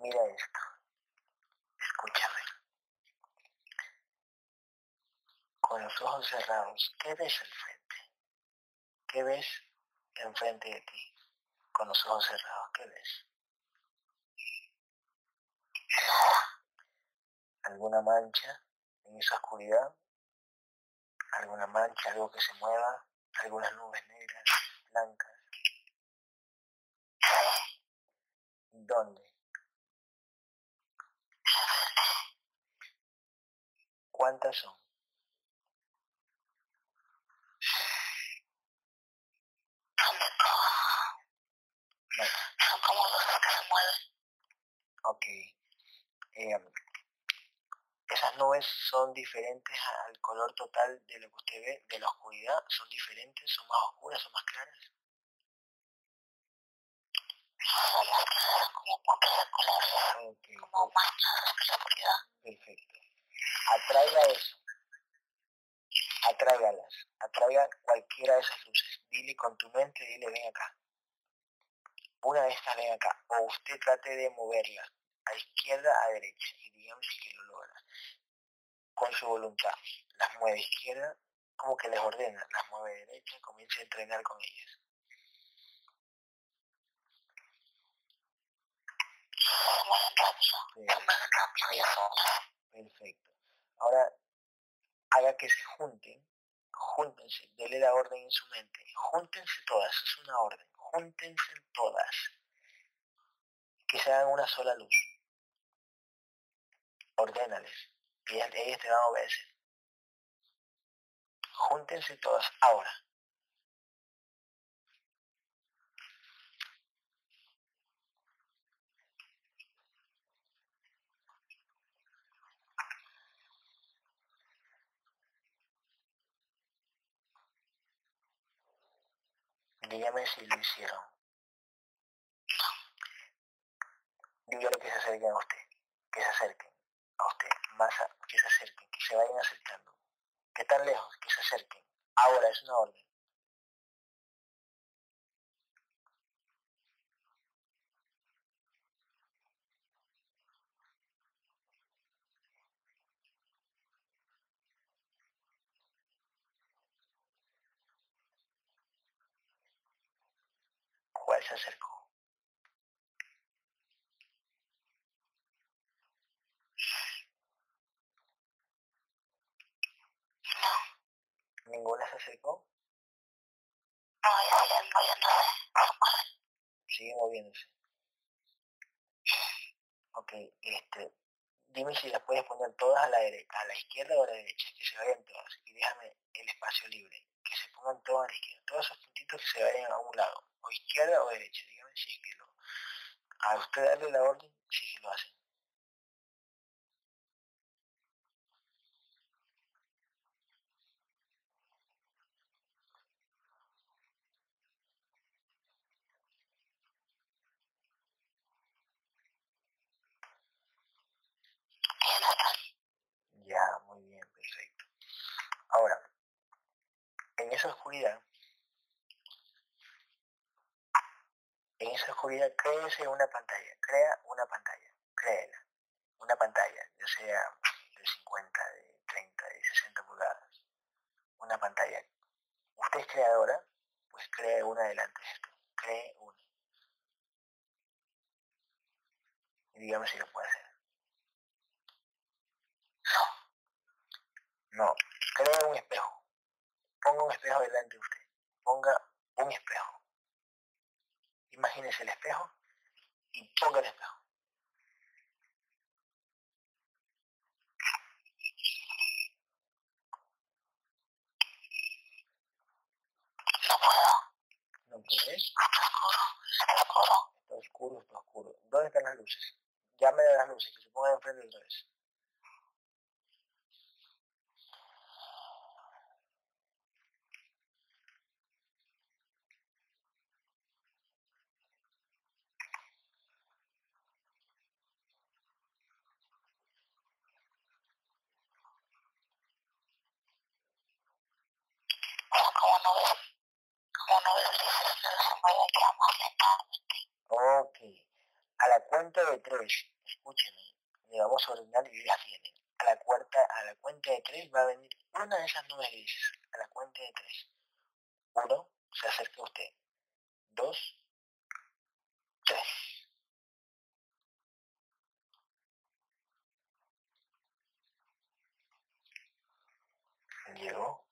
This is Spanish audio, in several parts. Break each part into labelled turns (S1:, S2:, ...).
S1: Mira esto. Escúchame. Con los ojos cerrados, ¿qué ves al frente? ¿Qué ves enfrente de ti? Con los ojos cerrados, ¿qué ves? ¿Alguna mancha en esa oscuridad? ¿Alguna mancha, algo que se mueva? ¿Algunas nubes negras, blancas? ¿Dónde? ¿Cuántas son?
S2: Son como luces que se mueven.
S1: Ok. Em, esas nubes son diferentes al color total de lo que usted ve, de la oscuridad, son diferentes, son más oscuras, son más claras.
S2: Son más claras, como de colores,
S1: Ok,
S2: como manchas de la oscuridad.
S1: perfecto. Atraiga eso. Atráigalas. Atraiga cualquiera de esas luces. Dile con tu mente, dile ven acá. Una de estas ven acá. O usted trate de moverla a izquierda, a derecha. Y digamos que lo logra. Con su voluntad. Las mueve a izquierda, como que les ordena. Las mueve a derecha, comience a entrenar con ellas. Perfecto. Ahora, haga que se junten. Júntense, dele la orden en su mente. Júntense todas, es una orden. Júntense todas. Que se hagan una sola luz. Ordénales. Ellas, ellas te van a obedecer. Júntense todas ahora. Dígame si lo hicieron. Dígale que se acerquen a usted. Que se acerquen a usted. Más a- que se acerquen. Que se vayan acercando. ¿Qué tan lejos? Que se acerquen. Ahora es una orden. ¿Cuál se acercó? ¿Ninguna se acercó?
S2: No, y siguen moviéndose.
S1: Sigue moviéndose. Ok, este, dime si las puedes poner todas a la, dere- a la izquierda o a la derecha, que se vayan todas. Y déjame el espacio libre, que se pongan todas a la izquierda. Todos esos puntitos que se vayan a un lado, o izquierda o derecha. Dígame si es que lo... A usted darle la orden, si es lo hacen. Ya, muy bien, perfecto. Ahora, en esa oscuridad, esa oscuridad, créese una pantalla, crea una pantalla, créela, una pantalla, ya sea de 50, de 30, de 60 pulgadas, una pantalla. Usted es creadora, pues cree una delante de esto, cree una. Y dígame si lo puede hacer. No, crea un espejo. Ponga un espejo delante de usted. Ponga un espejo. Imagínese el espejo y ponga el espejo.
S2: No puedo.
S1: ¿No puede?
S2: Está oscuro. Está oscuro.
S1: Está oscuro, está oscuro. ¿Dónde están las luces? Llame a las luces, que se pongan enfrente de vez.
S2: Pero se mueven ya más lentamente.
S1: Ok. A la cuenta de tres, escúchenme, le vamos a ordenar y ya vienen. A la, cuarta, a la cuenta de tres va a venir una de esas nubes grises. A la cuenta de tres. Uno, se acerca a usted. Dos, tres. ¿Llegó?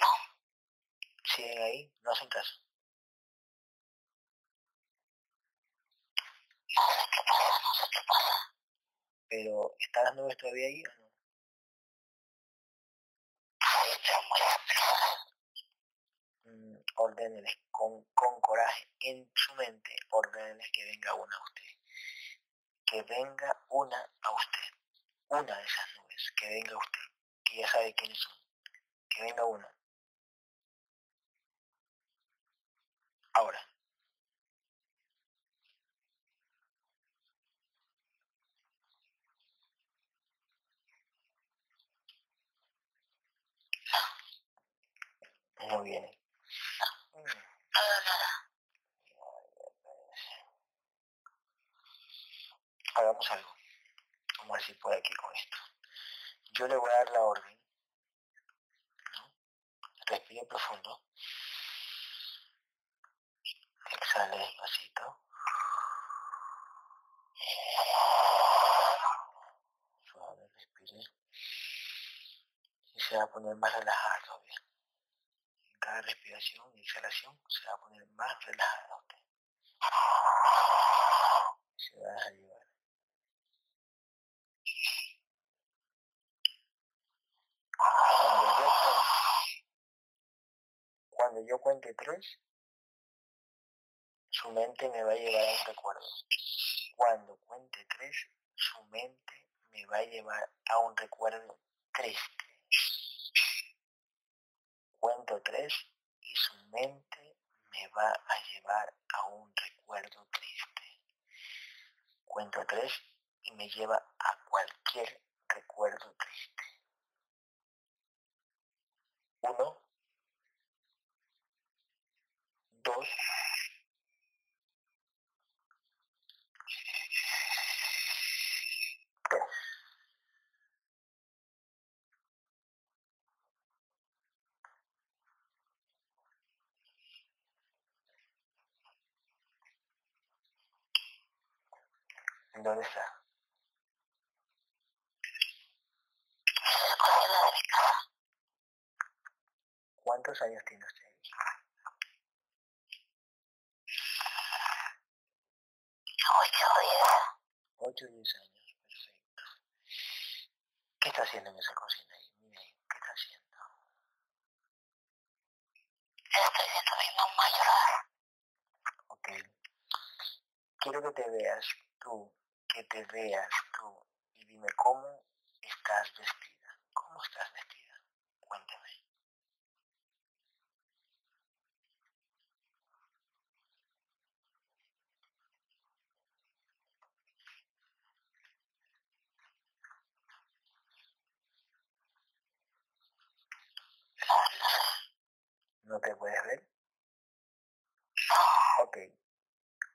S2: No,
S1: ¿Siguen ahí? No hacen caso. Pero, ¿están las nubes todavía ahí o no?
S2: Dispersas.
S1: Mm, con, con coraje en su mente, ordéneles que venga una a usted. Que venga una a usted. Una de esas nubes, que venga usted. Que ya sabe quiénes son. Que venga una. Ahora. No viene. Hagamos algo. Vamos a ver si puede aquí con esto. Yo le voy a dar la orden. ¿no? Respire profundo. Exhale despacito. Suave, respire. Y se va a poner más relajada todavía. En cada respiración y exhalación se va a poner más relajada usted. Se va a dejar cuando yo cuente tres, su mente me va a llevar a un recuerdo. Cuando cuente tres, su mente me va a llevar a un recuerdo triste. Cuento tres y su mente me va a llevar a un recuerdo triste. Cuento tres y me lleva a cualquier recuerdo triste. Uno, dos, tres. ¿Dónde está?
S2: En cocina de.
S1: ¿Cuántos años tiene usted?
S2: Ocho o diez.
S1: 8 o 10 años, perfecto. ¿Qué está haciendo en esa cocina ahí? Mire ¿qué está haciendo?
S2: Estoy viendo a mi mamá llorar.
S1: Ok. Quiero que te veas tú, que te veas tú y dime cómo estás vestida. ¿Cómo estás vestida? Cuéntame.
S2: No, no sé.
S1: ¿No te puedes ver? Ok.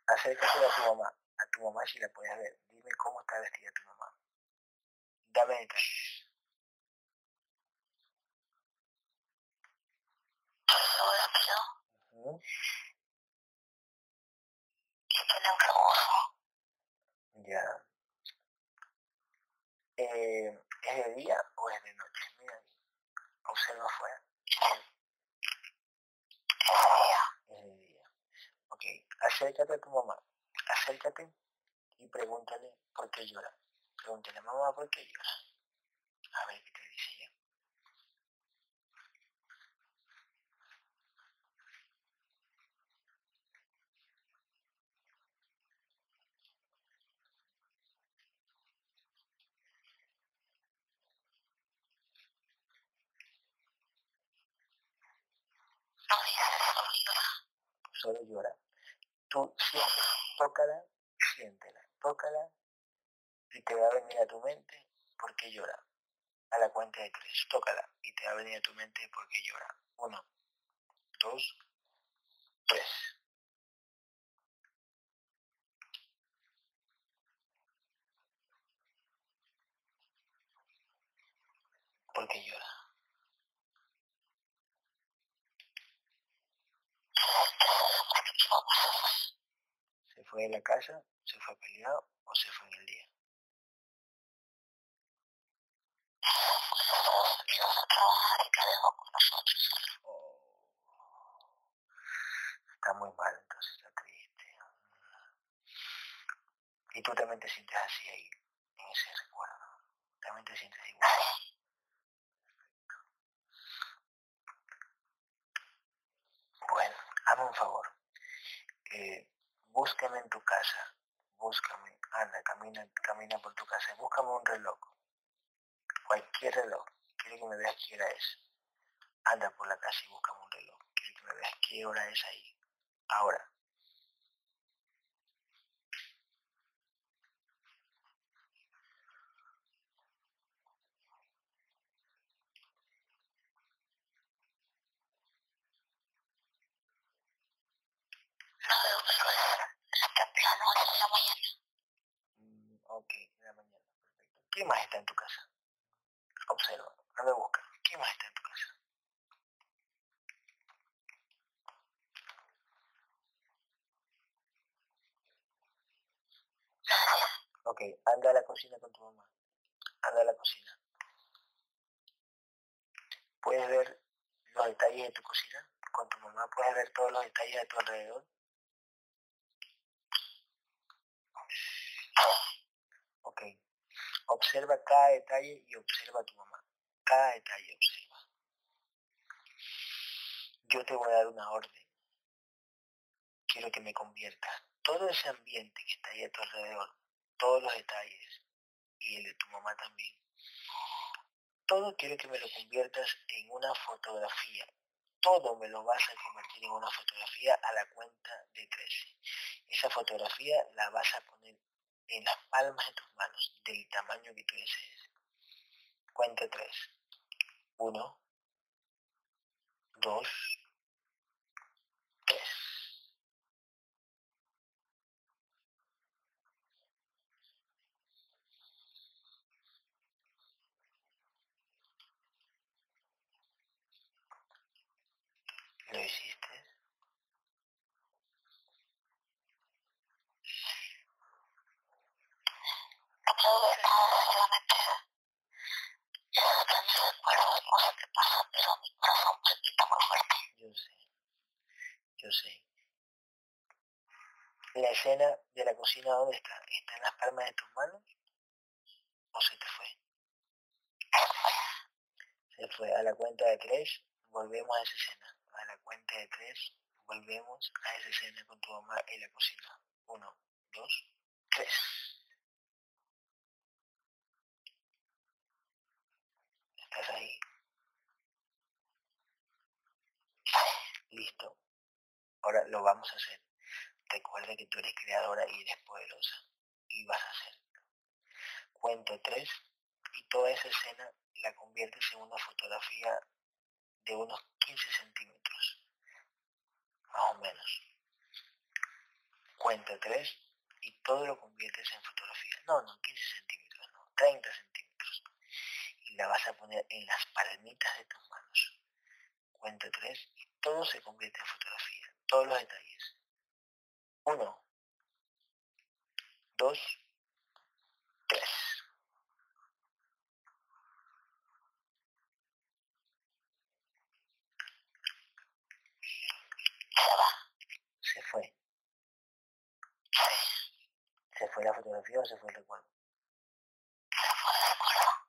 S1: Acércate a tu mamá, a tu mamá si la puedes ver. Cómo está vestida tu mamá. Dame detalles.
S2: un rebozo.
S1: Ya. Eh, ¿Es de día o es de noche? Mira. Observa afuera.
S2: Ese día.
S1: Es de día. Ok. Acércate a tu mamá. Acércate y pregúntale por qué llora. Pregúntale, mamá, ¿por qué llora? A ver qué te dice ella.
S2: Solo llora.
S1: Tú siéntela, tócala, siéntela, tócala y te va a venir a tu mente por qué llora. A la cuenta de tres, tócala y te va a venir a tu mente por qué llora. Uno, dos, tres.
S2: Porque llora. Se fue
S1: de la casa ¿Se fue peleado? ¿O se fue en el día?
S2: A a.
S1: Está muy mal, entonces está triste. Y tú también te sientes así ahí, en ese recuerdo. También te sientes igual. Bueno, hazme un favor. Eh, búscame en tu casa. Búscame. Anda, camina, camina por tu casa. Búscame un reloj. Cualquier reloj. Quiero que me veas qué hora es. Anda por la casa y búscame un reloj. Quiero que me veas qué hora es ahí. Ahora.
S2: No veo, pero es, es temprano, es en la mañana.
S1: Mm, ok, en la mañana. Perfecto. ¿Qué más está en tu casa? Observa. Anda a buscar. ¿Qué más está en tu casa? Ok, anda a la cocina con tu mamá. Anda a la cocina. ¿Puedes ver los detalles de tu cocina? Con tu mamá puedes ver todos los detalles de tu alrededor. Ok. Observa cada detalle y observa a tu mamá. Cada detalle observa. Yo te voy a dar una orden. Quiero que me conviertas todo ese ambiente que está ahí a tu alrededor, todos los detalles, y el de tu mamá también. Todo quiero que me lo conviertas en una fotografía. Todo me lo vas a convertir en una fotografía a la cuenta de 13. Esa fotografía la vas a poner en las palmas de tus manos, del tamaño que tú desees. Cuenta 3. 1, 2, 3. ¿Lo hiciste?
S2: Solamente eso que mis recuerdos, no sé qué pasa, pero mi corazón palpita muy fuerte.
S1: Yo sé. Yo sé. La escena de la cocina, ¿dónde está? ¿Está en las palmas de tus manos? ¿O se te fue? Se fue. A la cuenta de tres, volvemos a esa escena. A la cuenta de tres, volvemos a esa escena con tu mamá en la cocina. Uno, dos, tres. ¿Estás ahí? Listo. Ahora lo vamos a hacer. Recuerda que tú eres creadora y eres poderosa. Y vas a hacerlo. Cuento tres y toda esa escena la conviertes en una fotografía de unos 15 centímetros. Más o menos. Cuenta tres y todo lo conviertes en fotografía. No, no, 15 centímetros, no, 30 centímetros. La vas a poner en las palmitas de tus manos. Cuenta tres y todo se convierte en fotografía. Todos los detalles. Uno, dos, tres.
S2: Se
S1: fue. ¿Se fue la fotografía o se fue el recuerdo?
S2: Se fue el recuerdo.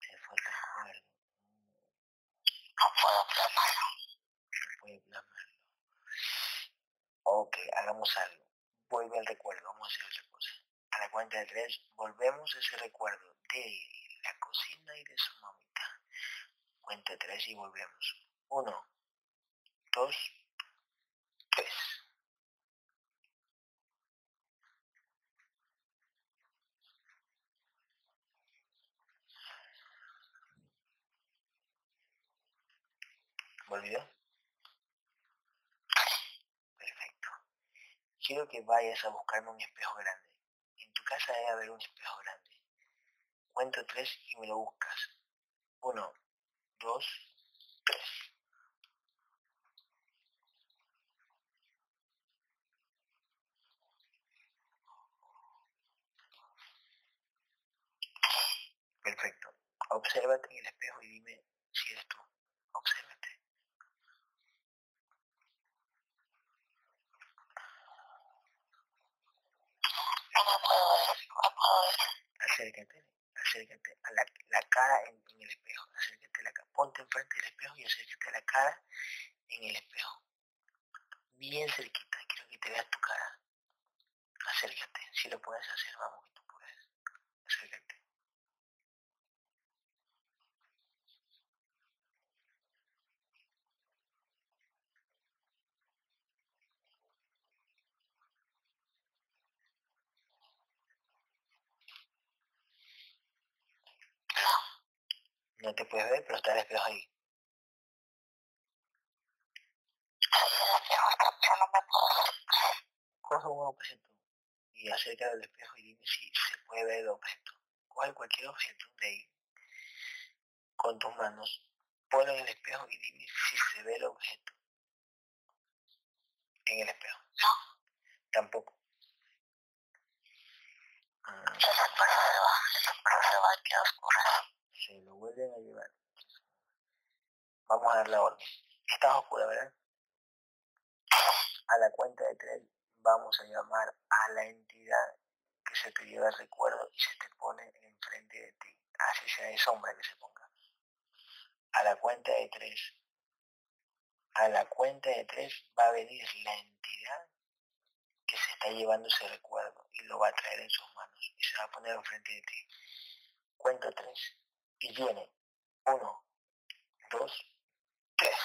S1: Se fue el recuerdo.
S2: No puedo plasmarlo.
S1: No puede plasmarlo. Ok, hagamos algo. Vuelve al recuerdo. Vamos a hacer otra cosa. A la cuenta de tres, volvemos a ese recuerdo de la cocina y de su mamita. Cuenta tres y volvemos. Uno, dos, tres. ¿Volvió? Perfecto. Quiero que vayas a buscarme un espejo grande. En tu casa debe haber un espejo grande. Cuento tres y me lo buscas. Uno, dos, tres. Perfecto. Obsérvate en el espejo y dime si eres tú. Obsérvate.
S2: No me puedo ver, no me puedo ver.
S1: Acércate, acércate a la, cara en, en el espejo. Acércate a la cara. Ponte enfrente del espejo y acércate a la cara en el espejo. Bien cerquita. Quiero que te veas tu cara. Acércate. Si lo puedes hacer, vamos que tú puedes. Acércate. No te puedes ver, pero está el espejo ahí.
S2: No.
S1: Coge un objeto y acércate al espejo y dime si se puede ver el objeto. Coge cualquier objeto de ahí con tus manos, ponlo en el espejo y dime si se ve el objeto en el espejo. Tampoco.
S2: Prueba que oscura.
S1: Lo vuelven a llevar. Vamos a dar la orden. Estás oscura, ¿verdad? A la cuenta de tres vamos a llamar a la entidad que se te lleva el recuerdo y se te pone enfrente de ti. Así sea de sombra que se ponga. A la cuenta de tres. A la cuenta de tres va a venir la entidad que se está llevando ese recuerdo y lo va a traer en sus manos y se va a poner enfrente de ti. Cuento tres. Y viene. Uno, dos, tres.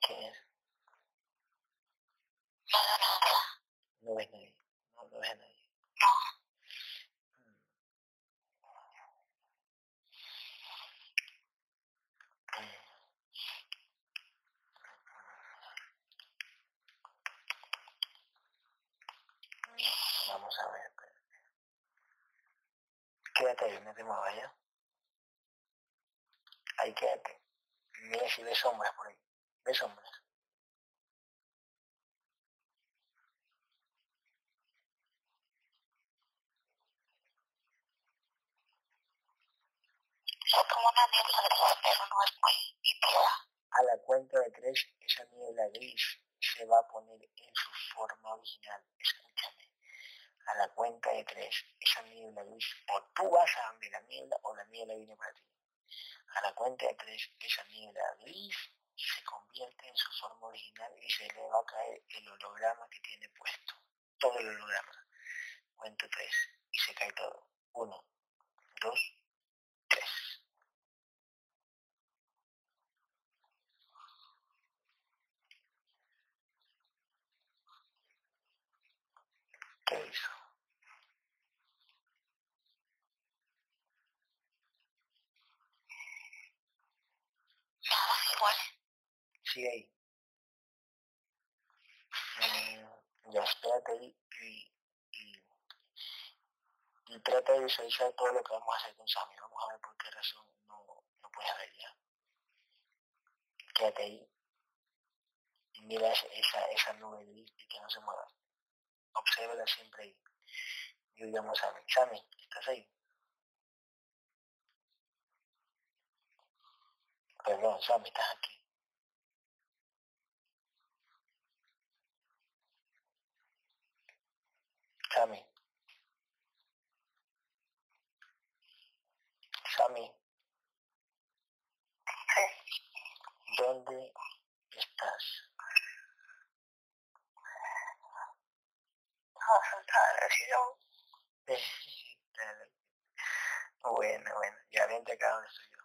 S1: ¿Quién es?
S2: No.
S1: No ves nadie. No, no ves a nadie.
S2: No.
S1: Mm. Mm. Vamos a ver. espérate. Quédate ahí, quédate. Mira si ves sombras por ahí. ¿Ves sombras?
S2: Es como una niebla gris, pero no es muy nítida.
S1: A la cuenta de tres, esa niebla gris se va a poner en su forma original. Escúchame. A la cuenta de tres, esa niebla gris, o tú vas a donde la niebla o la niebla viene para ti. A la cuenta de tres, esa niebla gris se convierte en su forma original y se le va a caer el holograma que tiene puesto. Todo el holograma. Cuento tres y se cae todo. Uno, dos, tres. ¿Qué hizo?
S2: Nada, igual.
S1: Ahí. Mm, ya espérate ahí y, y, y trata de visualizar todo lo que vamos a hacer con Sammy. Vamos a ver por qué razón no, no puedes ver ya. Quédate ahí y mira esa, esa, nube gris y que no se mueva. Obsérvala siempre ahí. Y llamo a Sammy. Sammy, ¿estás ahí? Perdón, Sammy, estás aquí. Sammy. Sammy,
S2: Sí.
S1: ¿dónde estás?
S2: Estaba sentada en el sillón.
S1: bueno, bueno, ya vente acá donde estoy yo.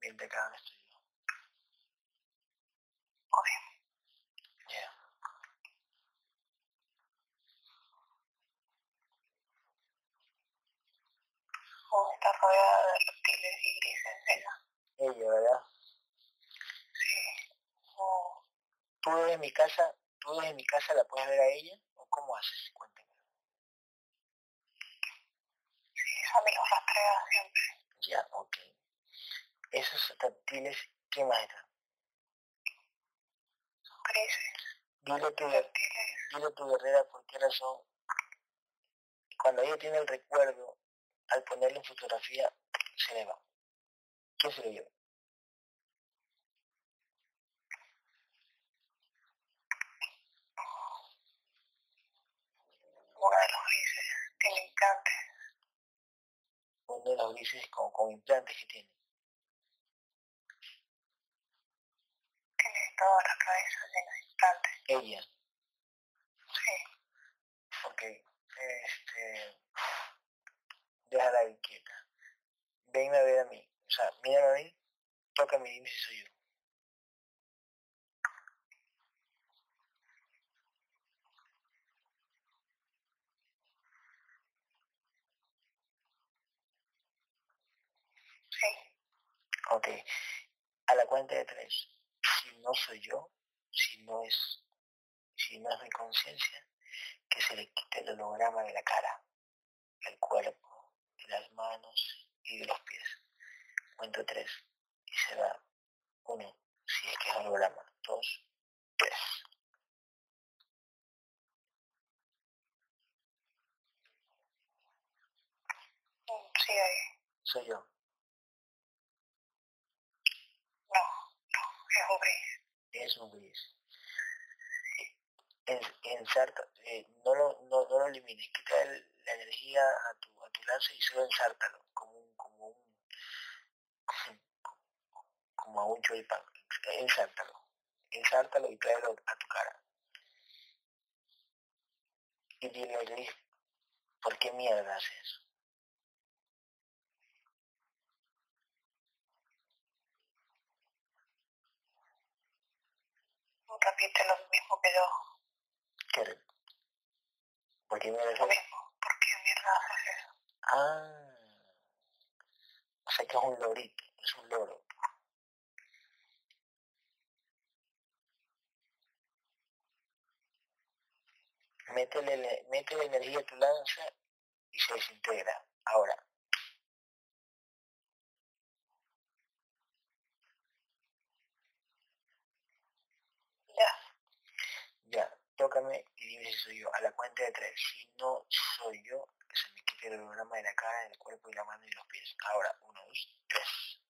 S1: Vente acá donde estoy yo.
S2: Ok.
S1: Ya.
S2: Oh, está rodeada de reptiles y grises. Ella.
S1: Ella, ¿verdad?
S2: Sí. Oh,
S1: ¿Tú desde mi casa, tú desde mi casa la puedes ver a ella? ¿O cómo haces? Cuéntame.
S2: A mí los rastrea siempre.
S1: Ya, ok. Esos táctiles, ¿qué más están?
S2: Grises,
S1: Dile tu,
S2: reptiles.
S1: dile tu guerrera por qué razón. Cuando ella tiene el recuerdo, al ponerle en fotografía, se le va. ¿Qué se le lleva?
S2: Los grises tiene implantes.
S1: Uno de los grises con, con implantes que tiene.
S2: Tiene toda la cabeza llena de implantes.
S1: Ella.
S2: Sí.
S1: Ok. Este. Déjala ahí quieta. Venme a ver a mí. O sea, mírame a mí. Tócame y dime si soy yo.
S2: Sí.
S1: Ok. A la cuenta de tres. Si no soy yo, si no es, si no es mi conciencia, que se le quite el holograma de la cara, del cuerpo, de las manos y de los pies. Cuento tres. Y se va. Uno, si es que es holograma. Dos, tres.
S2: Sí, ahí.
S1: Soy yo.
S2: No, no, es un gris.
S1: Es un gris. En, ensarta, eh, no, lo, no, no lo elimines, quita el- la energía a tu, a tu lance y solo ensártalo, como un, como un, como a un choripán. Ensártalo, ensártalo y tráelo a tu cara. Y dile al gris, ¿por qué mierda haces eso?
S2: Repite lo mismo que yo.
S1: ¿Qué re- ¿Por qué mierda
S2: Lo mismo. ¿Por?
S1: Ah, o que es un lorito, es un loro. Métele, le- métele energía tu lanza y se desintegra. Ahora,
S2: Ya.
S1: ya, tócame y dime si soy yo. A la cuenta de tres. Si no soy yo, que se me quite el holograma de la cara, del cuerpo y la mano y los pies. Ahora, uno, dos, tres.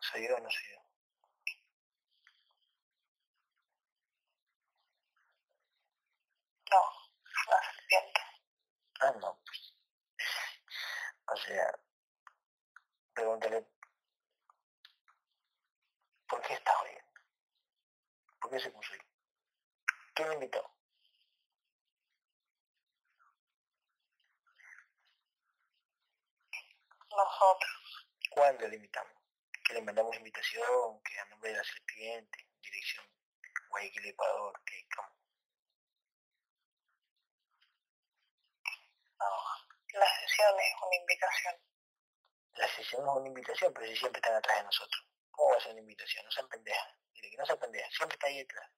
S1: ¿Soy yo o no soy yo?
S2: No, la serpiente.
S1: Ah, no, pues. O sea, pregúntale, ¿por qué estás oyendo? ¿Por qué se puso ahí? ¿Quién me invitó?
S2: Nosotros.
S1: ¿Cuándo le invitamos? Que le mandamos invitación, que a nombre de la serpiente, dirección Guayaquil, Ecuador, que como
S2: No. La sesión es una invitación.
S1: la sesión no es una invitación, pero si siempre están atrás de nosotros. ¿Cómo va a ser una invitación? No sean pendejas. Dile que no sean pendejas, siempre está ahí detrás.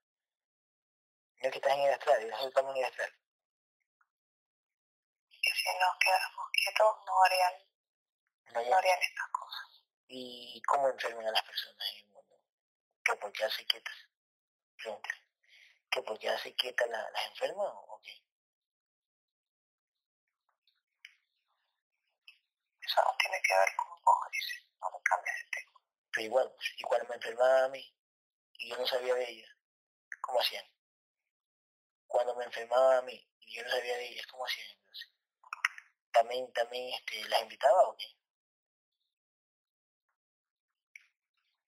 S1: No es que estás en el astral, y nosotros estamos en el astral.
S2: Y si nos quedáramos quietos, no harían,
S1: No
S2: harían estas cosas.
S1: ¿Y cómo enferman a las personas en el mundo? ¿Que por qué hace quietas? Pregúntale. ¿Que por qué hace quietas la- las enferman o qué?
S2: Eso no tiene que ver con vos, dice. No me cambies de tema.
S1: Pero igual, pues, cuando me enfermaba a mí, y yo no sabía de ella, ¿cómo hacían? Cuando me enfermaba a mí, y yo no sabía de ellas, ¿cómo hacían entonces? ¿También, también este, las invitaba o qué?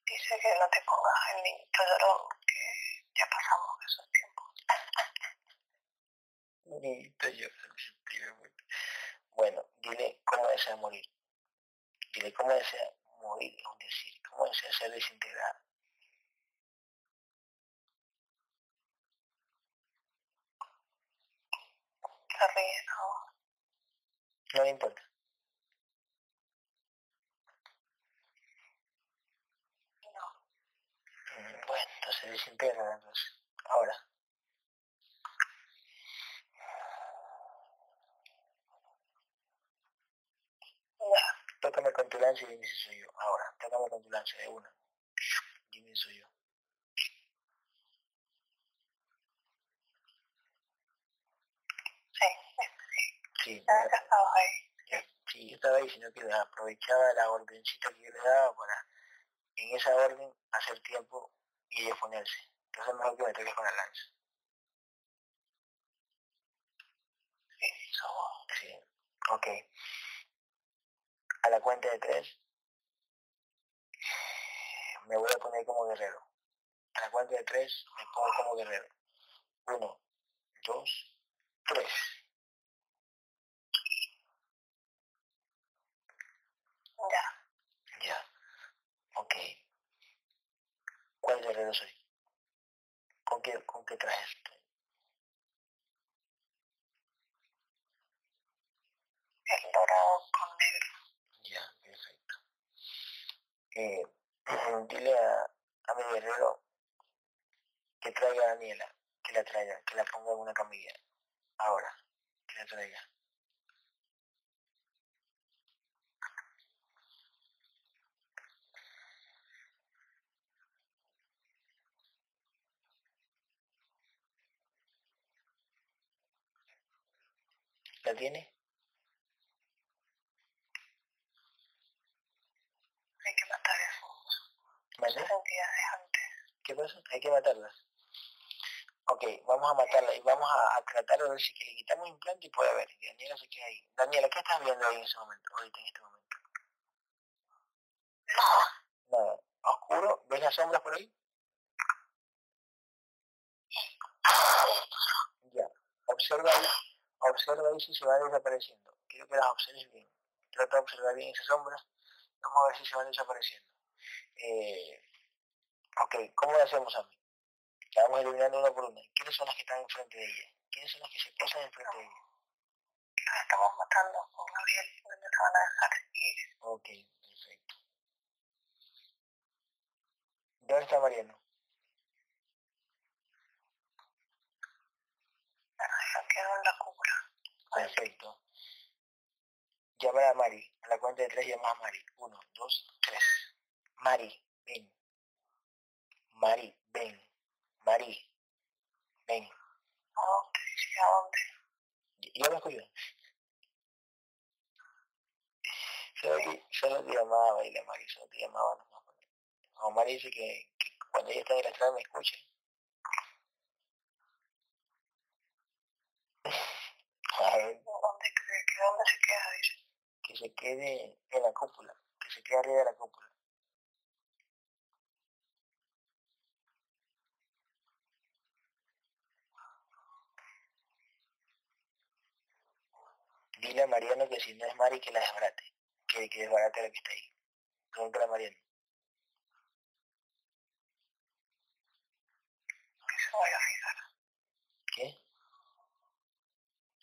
S2: Dice que no te pongas el niñito llorón, que ya pasamos esos tiempos.
S1: Niñito. Bueno, dile cómo desea morir. Dile cómo desea morir, es decir, cómo desea ser desintegrada.
S2: ¿No?
S1: No le importa.
S2: No.
S1: Mm, Bueno, entonces desintegra entonces. Ahora. tócame con tu lanza y dime si soy yo. Ahora, tócame con tu lanza de una. Dime si soy yo.
S2: Sí,
S1: Sí,
S2: estabas ahí.
S1: sí, yo estaba ahí, sino que aprovechaba la ordencita que yo le daba para, en esa orden, hacer tiempo y ellos ponerse. Entonces mejor que me toques con la lanza.
S2: Eso.
S1: Sí, ok. A la cuenta de tres, me voy a poner como guerrero. A la cuenta de tres, me pongo como guerrero. Uno, dos, tres.
S2: Ya.
S1: Ya. ¿Cuál guerrero soy? ¿Con qué, con qué traje estoy?
S2: El dorado con negro.
S1: Ya, perfecto. Eh, dile a, a mi guerrero que traiga a Daniela, que la traiga, que la ponga en una camilla. Ahora, que la traiga. ¿La tiene?
S2: Hay que matar.
S1: ¿Qué pasa? Hay que matarlas. Ok, vamos a matarla y vamos a, a tratar de ver si que le quitamos implante y puede haber. Y Daniela se queda ahí. Daniela, ¿qué estás viendo ahí en ese momento? Ahorita en este momento.
S2: Nada.
S1: Nada. Oscuro, ¿ves las sombras por ahí? Ya. Observa ahí, observa ahí si se va desapareciendo. Quiero que las observes bien. Trata de observar bien esas sombras. Vamos a ver si se van desapareciendo. Eh, ok, ¿cómo lo hacemos, Ami? La vamos eliminando una por una. ¿Quiénes son las que están enfrente de ella? ¿Quiénes son las que se posan enfrente de ella?
S2: Las estamos matando con Gabriel. No te van a dejar ir.
S1: Ok, perfecto. ¿Dónde está Mariano?
S2: Quedó en la.
S1: Perfecto. Llamar a Mari. A la cuenta de tres llamas a Mari. Uno, dos, tres. Mari, ven. Mari, ven. Mari, ven.
S2: ¿A dónde? ¿a dónde?
S1: Yo me escucho. Solo te, solo te llamaba y la Mari, solo te llamaba nomás. Como Mari dice que, que cuando ella está en la estrada me escuche.
S2: ¿Dónde, que, que dónde se queda? Dice.
S1: que se quede en la cúpula, que se quede arriba de la cúpula. Dile a Mariano que si no es Mari que la desbarate, que, que desbarate la que está ahí. Pregúntale a Mariano.
S2: A fijar.
S1: ¿Qué?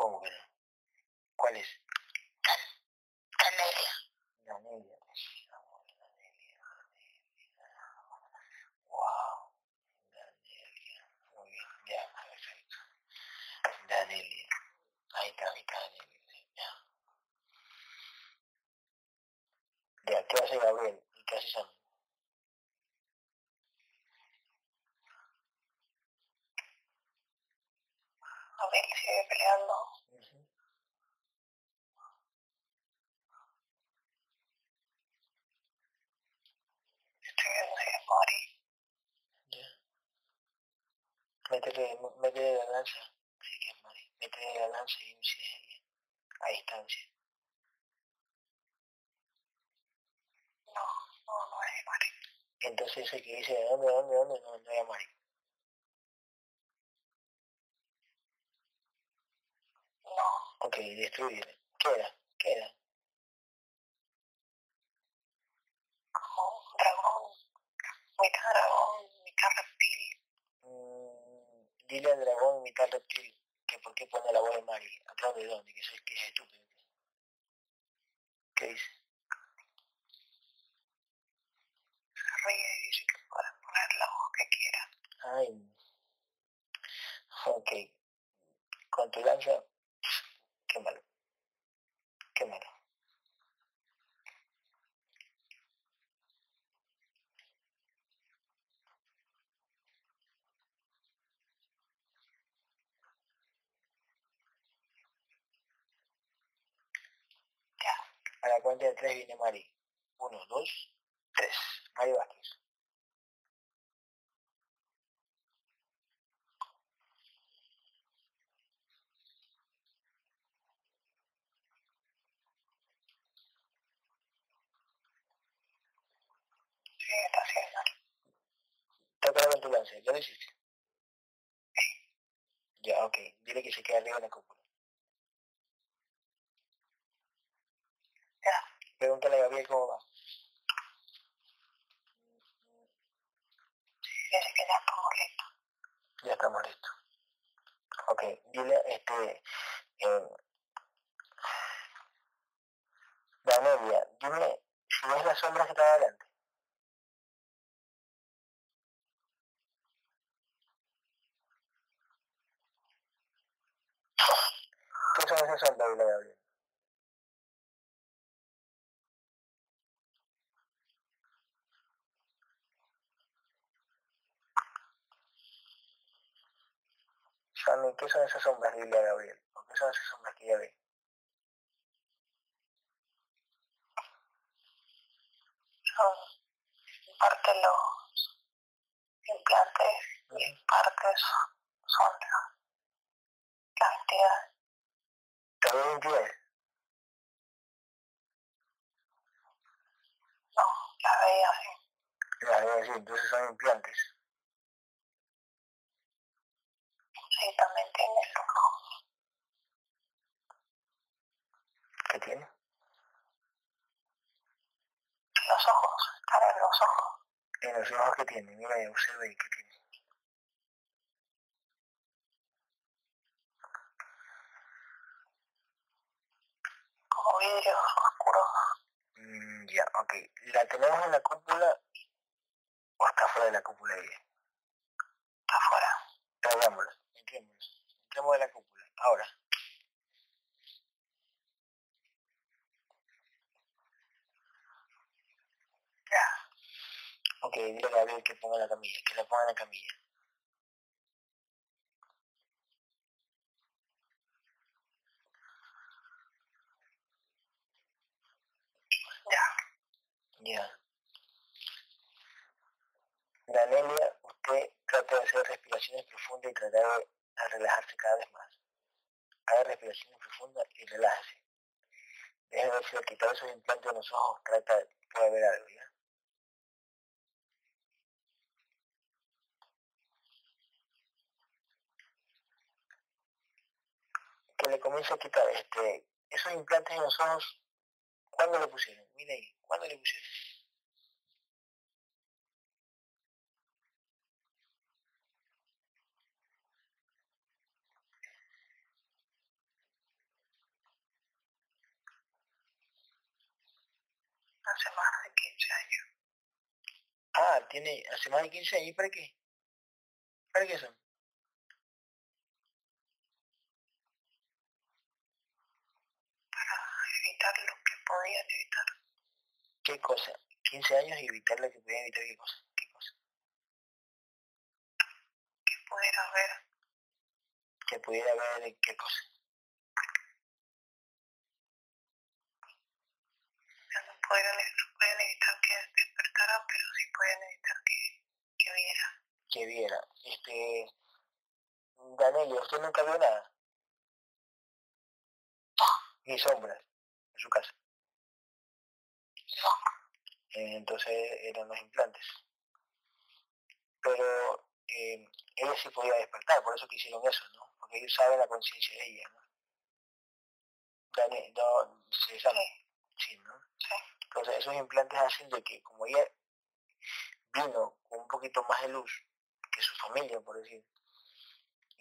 S1: ¿Cómo que no? ¿Cuál es?
S2: Canelia.
S1: Danelia. Danelia. Wow. Danelia. Muy bien, ya, perfecto. Danelia. Ahí está, ahí está Danelia. Ya. Ya, ¿qué hace Gabriel? ¿Y qué hace Sam? me quedé la lanza, así que morí. Me quedé la lanza y me hice a distancia.
S2: No, no, no es Mari.
S1: Entonces ese que dice, dónde, dónde, dónde? No, no era Mari.
S2: No.
S1: Ok, destruye. ¿Qué era? ¿Qué era?
S2: Como dragón. Mitad dragón,
S1: mitad dile al dragón mitad reptil que por qué pone la voz de Mari. ¿A de dónde? Que es, que es estúpido. ¿Qué dice?
S2: Y dice que puede poner la voz que quiera.
S1: Ay. Ok. Con tu lanza, qué malo. Qué malo. A la cuenta de tres viene Mari. Uno, dos, tres. Mari Vázquez.
S2: Sí, está haciendo.
S1: Está con tu lance. ¿Ya lo hiciste? Ya, ok. Dile que se quede arriba en la cúpula. Pregúntale a Gabriel cómo va.
S2: Dice que ya estamos listos.
S1: Ya estamos listos. Ok, dile, este, eh, Danelia, dime si ves las sombras que está adelante. ¿Qué son esas sombras, Gabriel? ¿Qué son esas sombras? Dile a Gabriel. ¿O qué son esas sombras que ya ve?
S2: Son parte los implantes y partes son las entidades.
S1: ¿También entidades?
S2: No, las veía así.
S1: Las veía así, entonces son implantes.
S2: También tiene los ojos.
S1: ¿Qué tiene?
S2: Los ojos, en los ojos.
S1: En los ojos que tiene, mira, observa ahí qué tiene.
S2: Como vidrios oscuros.
S1: Mm, ya, ok. ¿La tenemos en la cúpula o está fuera de la cúpula ella?
S2: Está afuera.
S1: Traigámosla entremos, entremos de la cúpula. Ahora. Ok, dile a Gabriel que ponga la camilla, que la ponga en la camilla.
S2: Ya.
S1: Ya. Danelia, usted trata de hacer respiraciones profundas y tratar de relajarse cada vez más. Haga respiraciones profundas y relájese. Deje ver quitar esos implantes en los ojos trata de puede ver algo, ¿ya? Que le comience a quitar este, esos implantes en los ojos. ¿Cuándo le pusieron? Mire ahí, ¿cuándo le pusieron?
S2: Hace más de 15 años.
S1: Ah, tiene hace más de 15 años. ¿Y para qué? ¿Para qué son?
S2: Para evitar lo que podían evitar.
S1: ¿Qué cosa? 15 años y evitar lo que podían evitar qué cosa? ¿Qué cosa?
S2: Que pudiera ver.
S1: Que pudiera ver qué cosa.
S2: Pueden, pueden evitar que despertara, pero sí pueden evitar que, que viera.
S1: Que viera. Este, Danelio, ¿usted nunca vio nada? Ni sombras en su casa. Eh, entonces eran los implantes. Pero eh, ella sí podía despertar, por eso que hicieron eso, ¿no? Porque ellos saben la conciencia de ella, ¿no? Dani, no, se sabe. Sí, ¿no?
S2: Sí.
S1: Entonces esos implantes hacen de que como ella vino con un poquito más de luz que su familia, por decir,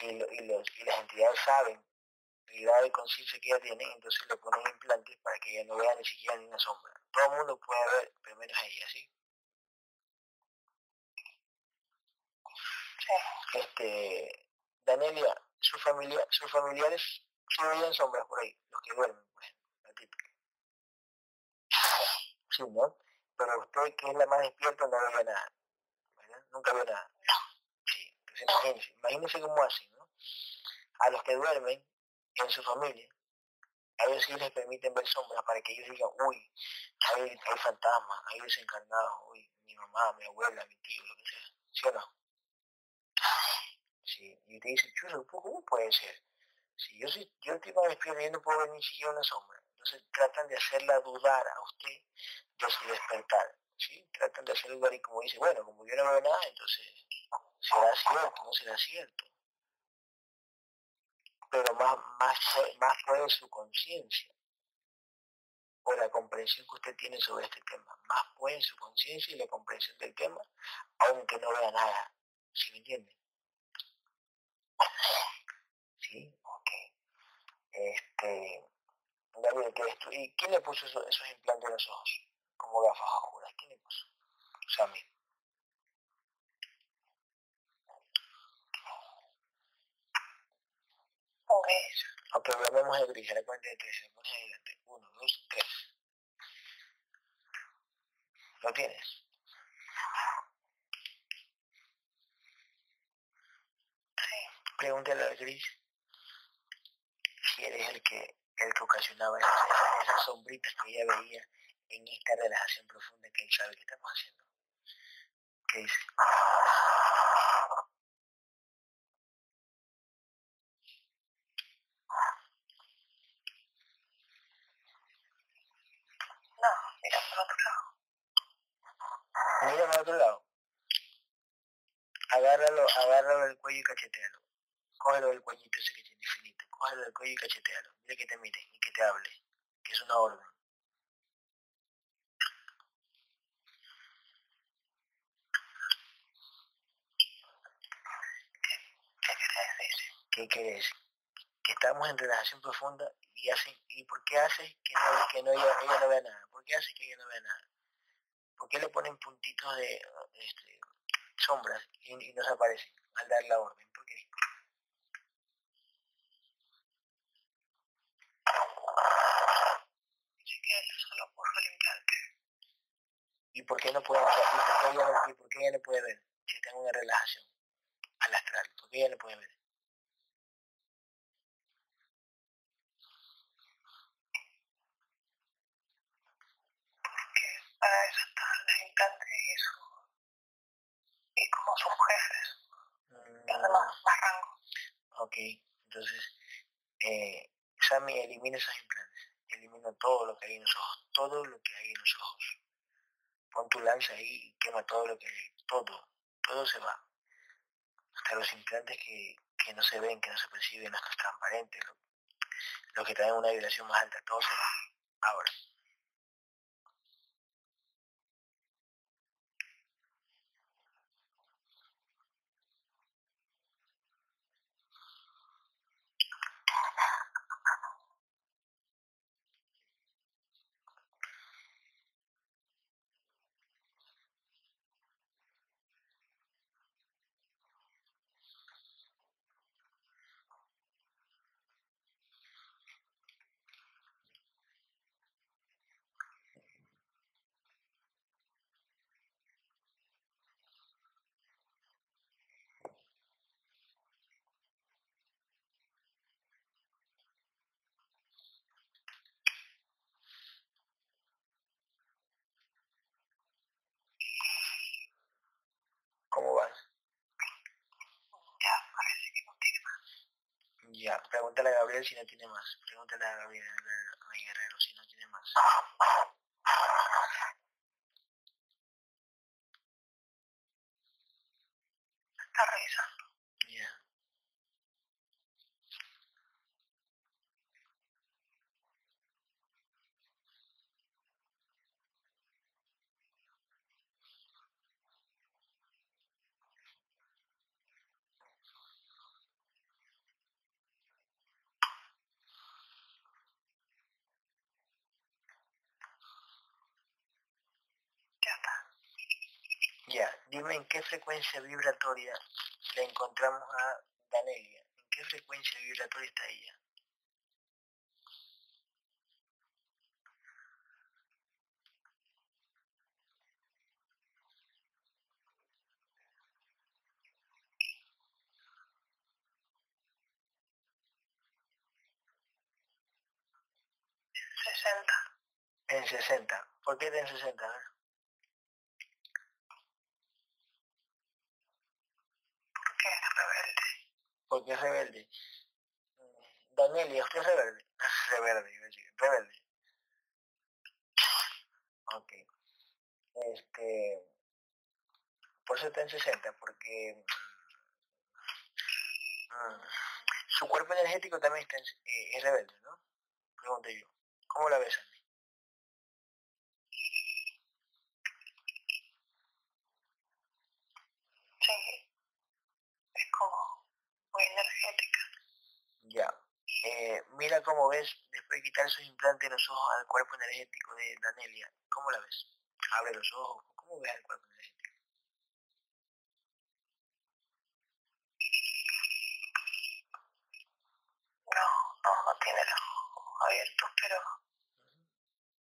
S1: y, y, los, y las entidades saben el grado de conciencia que ella tiene, entonces le ponen implantes para que ella no vea ni siquiera ni una sombra. Todo el mundo puede ver, pero menos ella, ¿sí? Este, Danelia, su familia, sus familiares solo veían sombras por ahí, los que duermen, típica. Sí, ¿no? Pero usted, que es la más despierta, no ve nada. ¿verdad? Nunca ve nada. Sí, entonces imagínense, imagínense cómo hacen, ¿no? A los que duermen en su familia, a ellos sí les permiten ver sombras para que ellos digan, uy, hay, hay fantasmas, hay desencarnados, uy, mi mamá, mi abuela, mi tío, lo que sea. ¿Sí o no? Sí. Y te dice, chulo, ¿cómo puede ser? Si yo, soy, yo estoy más despierto y no puedo ver ni siquiera una sombra. Entonces tratan de hacerla dudar a usted de su despertar. ¿sí? Tratan de hacerlo dudar y como dice, bueno, como yo no veo nada, entonces será cierto, no será cierto. Pero más, más, más puede su conciencia o la comprensión que usted tiene sobre este tema. Más puede su conciencia y la comprensión del tema, aunque no vea nada. ¿Sí me entiende? Sí, ok. Este, Gabriel, ¿qué esto? ¿y quién le puso esos, esos implantes en los ojos? Como gafas oscuras, ¿quién le puso? Sammy.
S2: Ok.
S1: Ok, volvemos a gris, a la cuenta de tres, se pones adelante. Uno, dos, tres. ¿Lo tienes?
S2: Sí.
S1: Pregúntale al gris si eres el que, el que ocasionaba esas, esas, sombritas que ella veía en esta relajación profunda que él sabe que estamos haciendo. ¿Qué dice?
S2: No, mira por otro lado.
S1: Mira para otro lado. Agárralo, agárralo del cuello y cachetealo. Cógelo del cuellito ese que. Cógelo del cuello y cachetealo. Mira que te mire y que te hable. Que es una orden.
S2: ¿Qué querés.
S1: Que estamos en relajación profunda y hacen, ¿y por qué hace que no, que no ella, ella no vea nada? ¿Por qué hace que ella no vea nada? ¿Por qué le ponen puntitos de este, sombras y, y no se aparecen al dar la orden? ¿Por qué?
S2: Dice que él solo puso el implante.
S1: ¿Y por qué no puede, y por qué ella no, y por qué ella no puede ver? Si en una relajación al astral, ¿por qué ella no puede ver?
S2: Porque para eso están los implantes y su y como sus jefes, los de más, más rango.
S1: Mm, Ok, entonces, eh, Sammy elimina esos implantes, elimina todo lo que hay en los ojos, todo lo que hay en los ojos. Pon tu lanza ahí y quema todo lo que todo, todo se va. Hasta los implantes que, que no se ven, que no se perciben, hasta los transparentes, lo, lo que traen una vibración más alta, todo se va. Ahora, ¿cómo vas?
S2: Ya parece que no tiene
S1: Ya, pregúntale a Gabriel si no tiene más. Pregúntale a Gabriel, a guerrero, si no tiene más.
S2: Está revisando.
S1: Ya. Ya, dime en qué frecuencia vibratoria le encontramos a Danelia. ¿En qué frecuencia vibratoria está ella? En 60. ¿Por qué en 60? A ver.
S2: Porque es rebelde.
S1: Porque es rebelde. Danielia, ¿usted es rebelde? rebelde, iba a decir. Rebelde. Ok. Este... Por eso está en 60, porque... Mm, su cuerpo energético también está en, eh, es rebelde, ¿no? Pregunto yo. ¿Cómo la ves?
S2: Energética.
S1: Ya. Eh, mira cómo ves, después de quitar sus implantes los ojos al cuerpo energético de Danelia. ¿Cómo la ves? Abre los ojos. ¿Cómo ves al cuerpo energético?
S2: No, no, no tiene los ojos abiertos, pero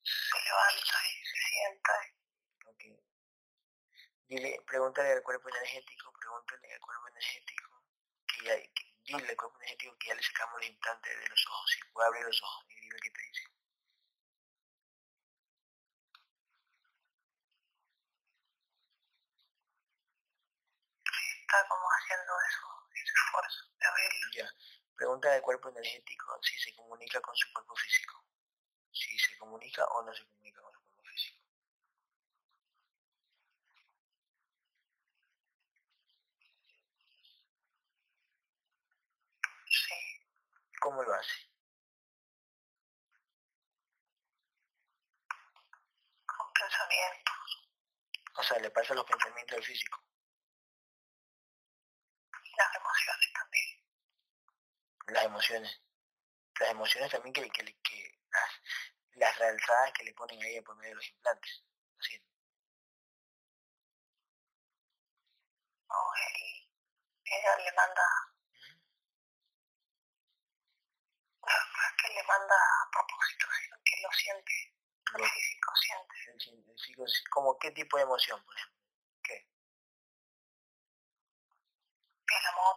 S2: se levanta y se sienta.
S1: Ok. Dile, pregúntale al cuerpo energético, pregúntale al cuerpo energético que ya, que, dile al cuerpo energético que ya le sacamos el implante de los ojos, si puede abrir los ojos y dile qué te dice.
S2: Está como haciendo eso, ese esfuerzo de abrirlo.
S1: Ya. Pregunta del cuerpo energético si se comunica con su cuerpo físico. Si se comunica o no se comunica con ¿Cómo lo hace?
S2: Con pensamientos.
S1: O sea, le pasa los pensamientos al físico.
S2: Las emociones también.
S1: Las emociones. Las emociones también que, que, que las, las realzadas que le ponen a ella por medio de los implantes. Así.
S2: Él, ella le manda que le manda a propósito, sino que lo siente, el físico siente.
S1: El, físico, ¿Como qué tipo de emoción, por ejemplo? ¿Qué?
S2: El amor.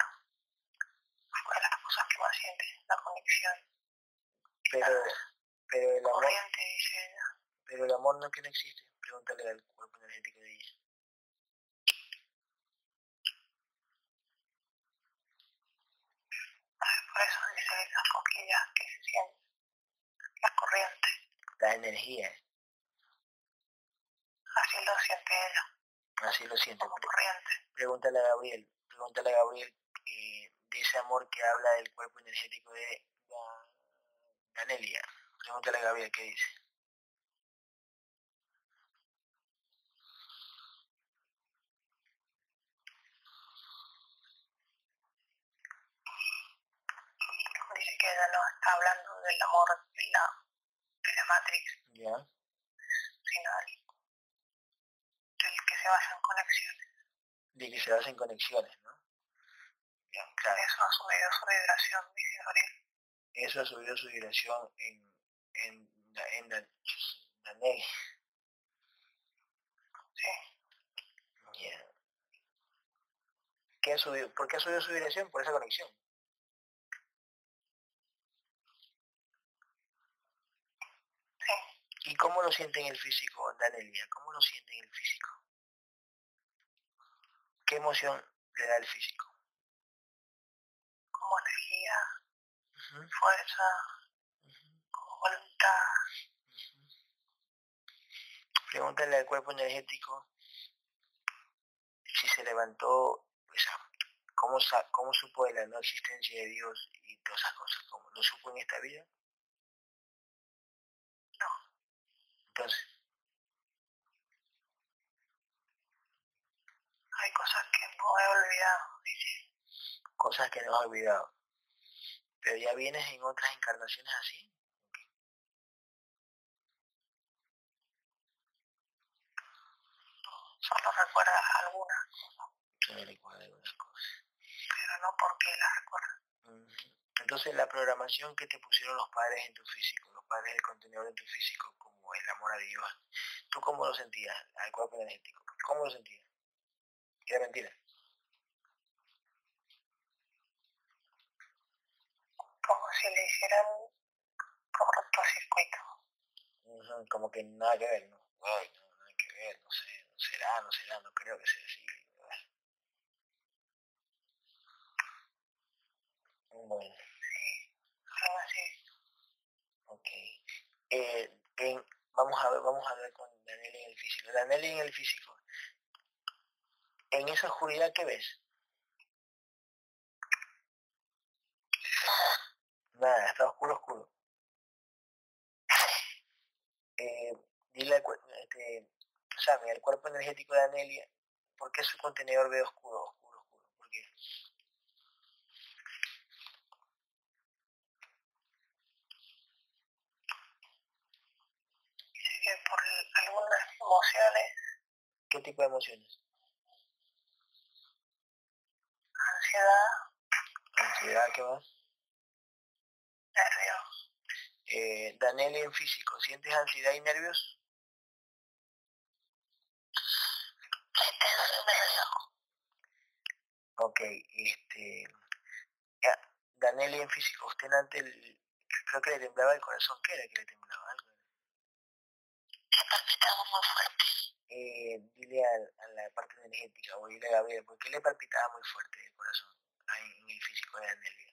S2: Fue de las cosas que más siente, la conexión.
S1: Pero, pero el amor...
S2: Corriente, dice ella.
S1: Pero el amor no es que no existe. Pregúntale al cuerpo energético de ella.
S2: Por eso dice las cosquillas que se sienten, la corriente.
S1: La energía.
S2: Así lo siente ella.
S1: Así lo siente.
S2: Como corriente.
S1: Pregúntale a Gabriel, pregúntale a Gabriel eh, de ese amor que habla del cuerpo energético de Danelia. Pregúntale a Gabriel qué dice.
S2: dice que ella no está hablando del amor de la, de la Matrix,
S1: yeah.
S2: sino del, del, que se basa en conexiones.
S1: De que se basa en conexiones, ¿no?
S2: Bien, claro. Eso ha subido su vibración, dice Gabriel.
S1: Eso ha subido su vibración en, en, en, en Danel.
S2: Sí.
S1: Yeah. ¿Qué ha subido? ¿Por qué ha subido su vibración? Por esa conexión. ¿Y cómo lo siente en el físico, Danelia? ¿Cómo lo siente en el físico? ¿Qué emoción le da el físico?
S2: Como energía, fuerza, como voluntad.
S1: Pregúntale al cuerpo energético si se levantó, pues, ¿cómo, ¿cómo supo de la no existencia de Dios y todas esas cosas? ¿Cómo, ¿Lo supo en esta vida? Entonces.
S2: Hay cosas que no he olvidado, dice.
S1: Cosas que no he olvidado. Pero ya vienes en otras encarnaciones así.
S2: Solo recuerda algunas cosas.
S1: Solo recuerda algunas cosas.
S2: Pero no porque las recuerda.
S1: Entonces la programación que te pusieron los padres en tu físico, los padres del contenedor en tu físico, como el amor a Dios, ¿tú cómo lo sentías al cuerpo energético? ¿Cómo lo sentías? Era mentira.
S2: Como si le hicieran cortocircuito.
S1: Uh como que nada que ver, ¿no? Ay, no, nada que ver, no sé, no será, no será, no creo que sea así. Bueno.
S2: Sí, algo así.
S1: Ok. Eh, vamos a ver, vamos a ver con Daniel en el físico. Daniel en el físico. En esa oscuridad que ves. Nada, está oscuro, oscuro. Eh, dile al este, Sammy, el cuerpo energético de Anelia, ¿por qué su contenedor ve oscuro, oscuro, oscuro? ¿Por qué?
S2: que por algunas emociones.
S1: ¿Qué tipo de emociones?
S2: Ansiedad.
S1: Ansiedad, ¿qué más?
S2: Nervios.
S1: Eh, Daniel en físico, ¿sientes ansiedad y nervios? Ok, este... Daniel en físico, usted antes creo que le temblaba el corazón, ¿qué era que le temblaba?
S2: Que palpitaba muy fuerte.
S1: Eh, dile a, la parte energética o dile a Gabriel, ¿por qué le palpitaba muy fuerte el corazón ahí en el físico de Daniel?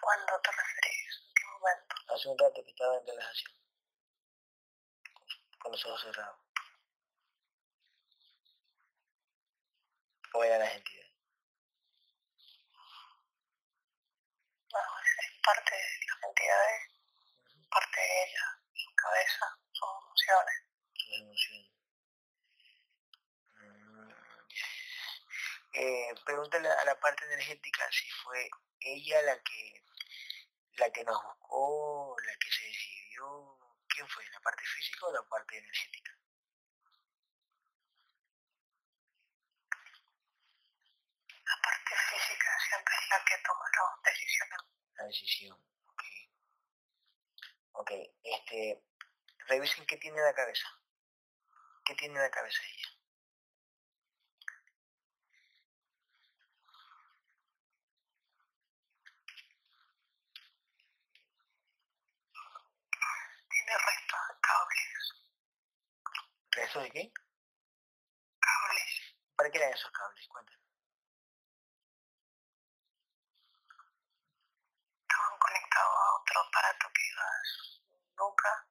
S2: ¿Cuándo te referís? ¿En qué momento?
S1: Hace un rato que estaba en relajación. Con los ojos cerrados. ¿O eran las entidades?
S2: Bueno, es parte de las entidades, parte de ella, su cabeza, sus emociones.
S1: Sus emociones. Mm, eh, pregúntale a la parte energética si fue ella la que la que nos buscó, la que se decidió, ¿quién fue? ¿La parte física o la parte energética?
S2: La parte física siempre es la que toma la decisión.
S1: Decisión, ok. Ok, este, revisen qué tiene la cabeza. ¿Qué tiene la cabeza ella? ¿Restos de qué?
S2: Cables.
S1: ¿Para qué eran esos cables? Cuéntame.
S2: Estaban conectados a otro aparato que iba a su nuca.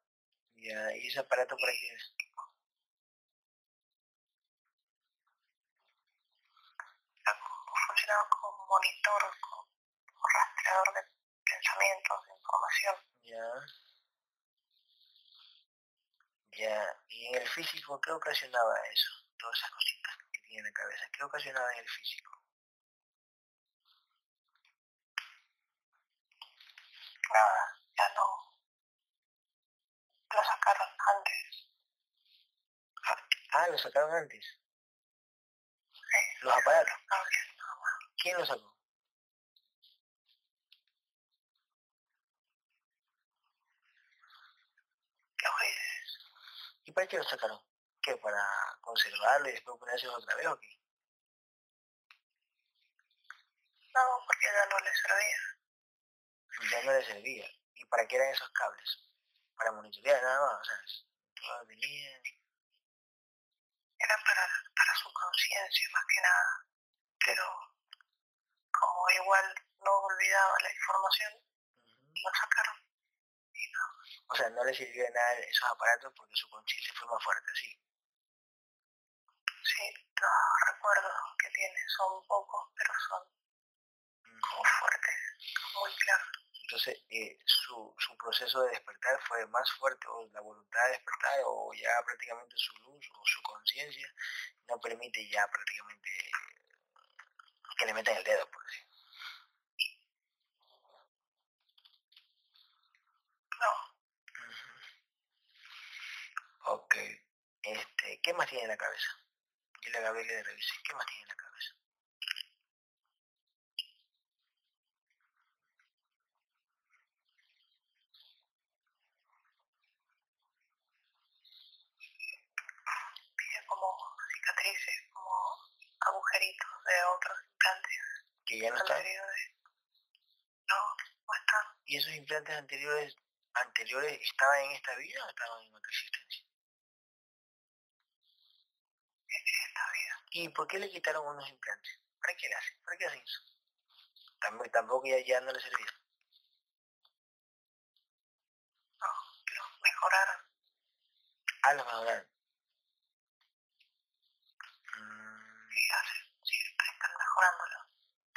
S1: Ya, ¿y ese aparato para qué es?
S2: funcionaba como monitor, como rastreador de pensamientos, de información.
S1: Ya. Ya, y en el físico, ¿qué ocasionaba eso? Todas esas cositas que tiene en la cabeza, ¿qué ocasionaba en el físico?
S2: Nada, ya no. Lo sacaron antes.
S1: Ah, lo sacaron antes.
S2: Sí,
S1: los aparatos. ¿Quién lo sacó?
S2: Los jueces.
S1: ¿Y para qué lo sacaron? ¿Qué? ¿Para conservarlo y después ponerse otra vez o qué?
S2: No, porque ya no le servía.
S1: Ya no le servía. ¿Y para qué eran esos cables? Para monitorear nada más, o sea, todo venía...
S2: Era para, para su conciencia más que nada. Pero como igual no olvidaba la información, lo sacaron.
S1: O sea, no le sirvió de nada esos aparatos porque su conciencia fue más fuerte, ¿sí?
S2: Sí, los recuerdos que tiene son pocos, pero son muy fuertes, muy claros.
S1: Entonces, eh, su, su, proceso de despertar fue más fuerte, o la voluntad de despertar, o ya prácticamente su luz o su conciencia no permite ya prácticamente que le metan el dedo, por decir. No. Ok. Este, ¿Qué más tiene en la cabeza? Dile a Gabriel que revise. ¿Qué más tiene en la cabeza?
S2: Cicatrices, como agujeritos de otros implantes.
S1: Que ya no están.
S2: No, no están.
S1: ¿Y esos implantes anteriores anteriores estaban en esta vida o estaban en otra existencia?
S2: En esta vida.
S1: ¿Y por qué le quitaron unos implantes? ¿Para qué le hacen? ¿Para qué hacen eso? Tampoco, tampoco ya, ya no le servía.
S2: No, los mejoraron.
S1: Ah, los mejoraron.
S2: Mm. Sí, siempre están mejorándolo.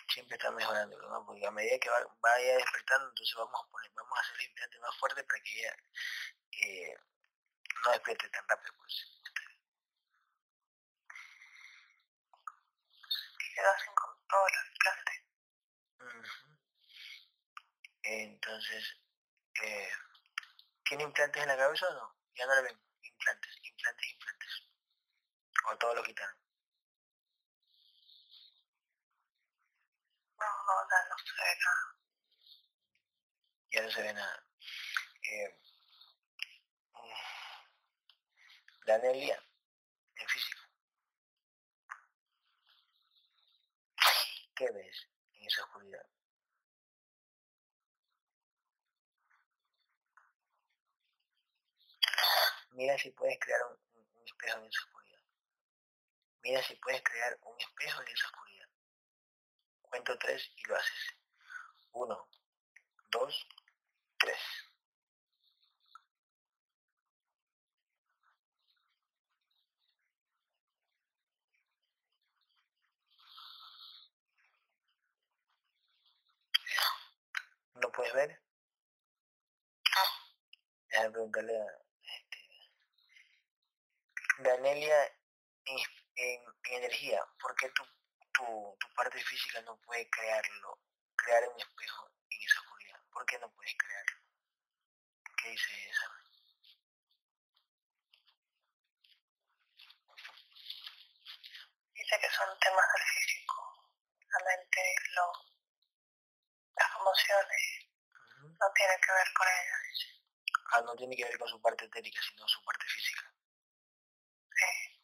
S1: Siempre están mejorándolo, ¿no? Porque a medida que vaya despertando, entonces vamos a poner, vamos a hacer el implante más fuerte para que ella eh, no despierte tan rápido, pues.
S2: Y se hacen con todos los implantes.
S1: Entonces, eh, ¿tiene implantes en la cabeza o no? Ya no lo ven. Implantes, implantes, implantes. O todos lo quitaron.
S2: No, no, ve nada.
S1: Ya no se ve nada. Eh, Danelia, en físico. ¿Qué ves en esa oscuridad? Mira si puedes crear un, espejo en esa oscuridad. Mira si puedes crear un espejo en esa oscuridad. Cuento tres y lo haces. Uno, dos, tres. ¿No puedes ver?
S2: No.
S1: Déjame preguntarle a este, Danelia en, en, en, energía, ¿por qué tu, tu, tu parte física no puede crearlo, crear un espejo en esa oscuridad? ¿Por qué no puedes crearlo? ¿Qué dice esa?
S2: Dice que son temas del físico, la mente, lo, las emociones, uh -huh. no tiene que ver con ella, dice.
S1: Ah, no tiene que ver con su parte etérica, sino su parte física.
S2: Sí.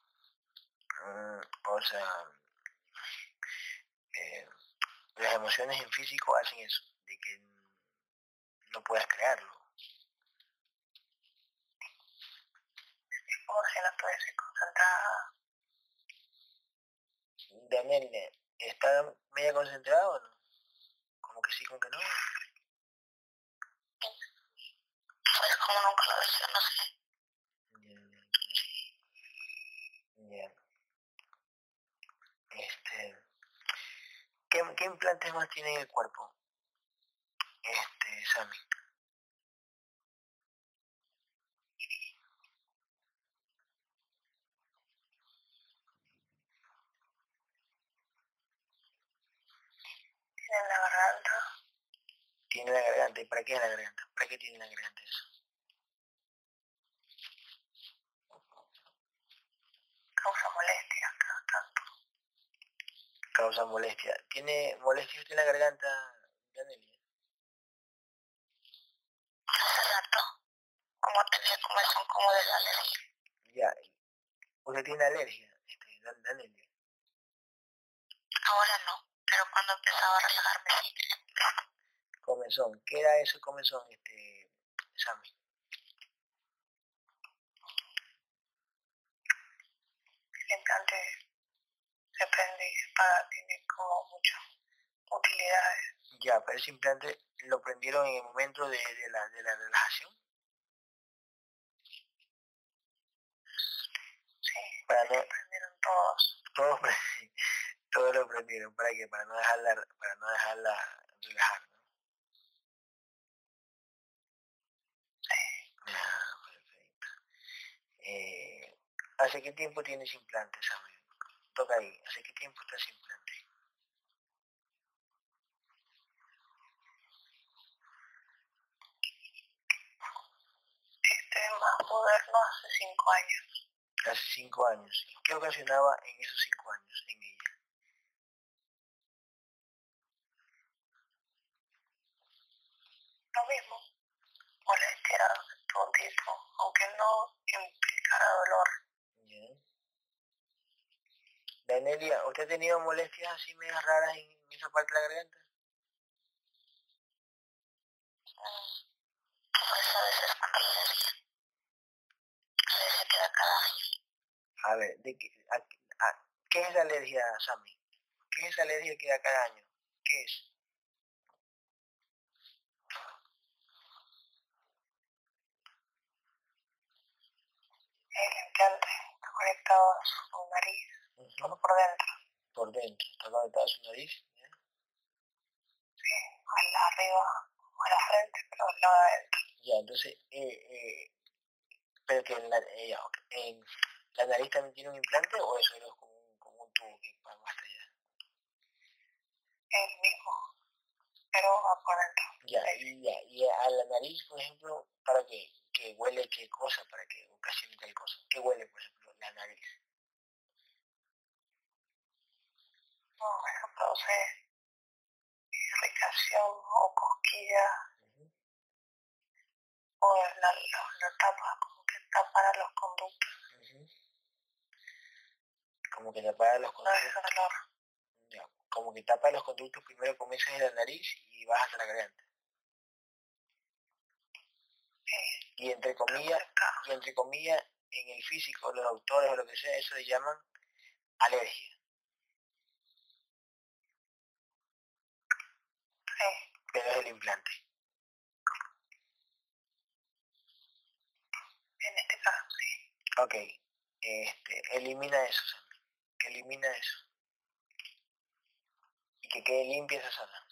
S1: Mm, o sea, eh, las emociones en físico hacen eso, de que no puedas crearlo.
S2: Como si no estuviese concentrada.
S1: Daniel, ¿está media concentrado o no? Como que sí, como que no.
S2: Pues como nunca lo hice, no sé.
S1: Bien. Este, ¿qué, ¿Qué implantes más tiene en el cuerpo? Este, Sammy.
S2: Tiene la garganta.
S1: Tiene la garganta. ¿Y para qué es la garganta? ¿Para qué tiene la garganta eso?
S2: Causa tanto.
S1: Causa molestia. ¿Tiene molestia usted en la garganta, Danelia?
S2: Hace rato. Como tenía comezón como de la alergia.
S1: Ya. ¿Usted tiene alergia, este, Danelia?
S2: Ahora no, pero cuando empezaba a relajarme sí.
S1: Comezón. ¿Qué era ese comezón, este, Sammy?
S2: El implante se prende y apaga, tiene como muchas utilidades.
S1: Ya, pero ese implante lo prendieron en el momento de, de, la, de la relajación.
S2: Sí,
S1: para no,
S2: prendieron todos.
S1: Todos, todos lo prendieron, ¿para qué? Para no dejarla, para no dejarla relajar, ¿no?
S2: Sí.
S1: Ah, perfecto. Eh, ¿Hace qué tiempo tienes implantes, Samuel? Toca ahí. ¿Hace qué tiempo estás implante?
S2: Este es más moderno hace cinco años.
S1: Hace cinco años. ¿Qué ocasionaba en esos cinco años en ella?
S2: Lo mismo. Molestia de todo tipo, aunque no implicara dolor. Bien.
S1: Danelia, ¿usted ha tenido molestias así medias raras en esa parte de la garganta?
S2: a veces A veces queda cada año.
S1: A ver, ¿de qué, ¿qué es la alergia, Sammy? ¿Qué es esa alergia que da cada año? ¿Qué es?
S2: El implante está conectado a su nariz, todo por dentro.
S1: Por dentro, está conectado a su nariz.
S2: Sí, al arriba, a la frente, pero lado adentro.
S1: Ya, entonces, eh, eh, pero que en la, eh, en la nariz también tiene un implante o eso es como un, como un tubo que va hasta allá.
S2: El mismo, pero va por dentro.
S1: Ya, y, ya, y a la nariz, por ejemplo, para que, que huele qué cosa, para que ocasione tal cosa. ¿Qué huele, por ejemplo, la nariz?
S2: Produce irritación o cosquilla o la, la, tapa, como que tapa los conductos.
S1: Como que tapa los conductos. Como que tapa los conductos, primero comienzas en la nariz y vas hasta la garganta.
S2: Sí.
S1: Y entre comillas, y entre comillas, en el físico, los doctores o lo que sea, eso le llaman alergia.
S2: Sí.
S1: Pero es el implante.
S2: en este caso, sí.
S1: Ok, este, elimina eso, elimina eso. Y que quede limpia esa zona.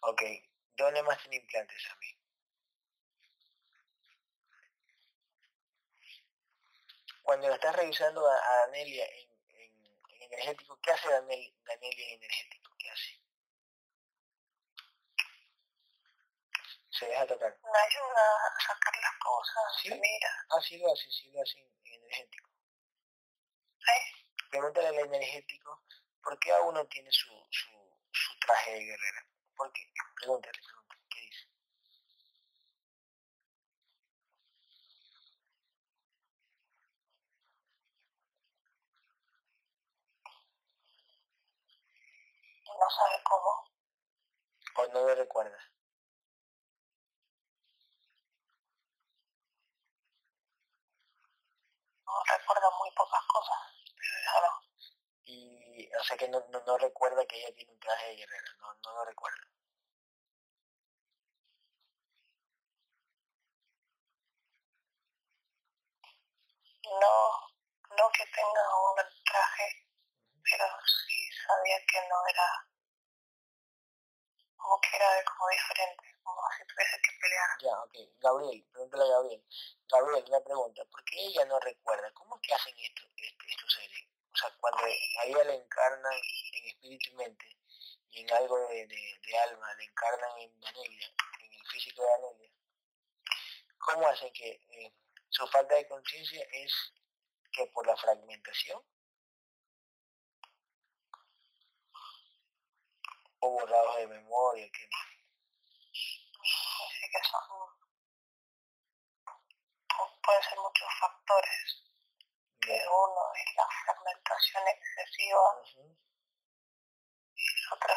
S1: Ok, ¿dónde más tiene implantes a mí? Cuando la estás revisando a, Danelia en, energético, ¿qué hace Danelia en energético? ¿Qué hace? Se deja tocar.
S2: Me ayuda a sacar las cosas, ¿Sí? mira.
S1: Ah, sí lo hace, sí lo hace en, energético.
S2: ¿Sí?
S1: Pregúntale al energético, ¿por qué a uno tiene su, su, su traje de guerrera? ¿Por qué? Pregúntale, pregúntale, ¿qué dice?
S2: No sabe cómo.
S1: ¿O no lo recuerda?
S2: No recuerda muy pocas cosas, pero no.
S1: Y, o sea que no, no, no recuerda que ella tiene un traje de guerrera, no, no lo recuerda.
S2: no, no que tenga un traje, pero sí sabía que no era, como que era como diferente, como si tuviese que pelear.
S1: Ya, ok. Gabriel, pregúntale a Gabriel. Gabriel, una pregunta, ¿por qué ella no recuerda? ¿Cómo es que hacen esto, este, estos seres? O sea, cuando a ella le encarnan en espíritu y mente, y en algo de, de, alma, le encarnan en Danelia, en el físico de Danelia, ¿cómo hacen que... Eh, su falta de conciencia es que por la fragmentación o borrados de memoria que
S2: sí que son pueden ser muchos factores que uno es la fragmentación excesiva y el otro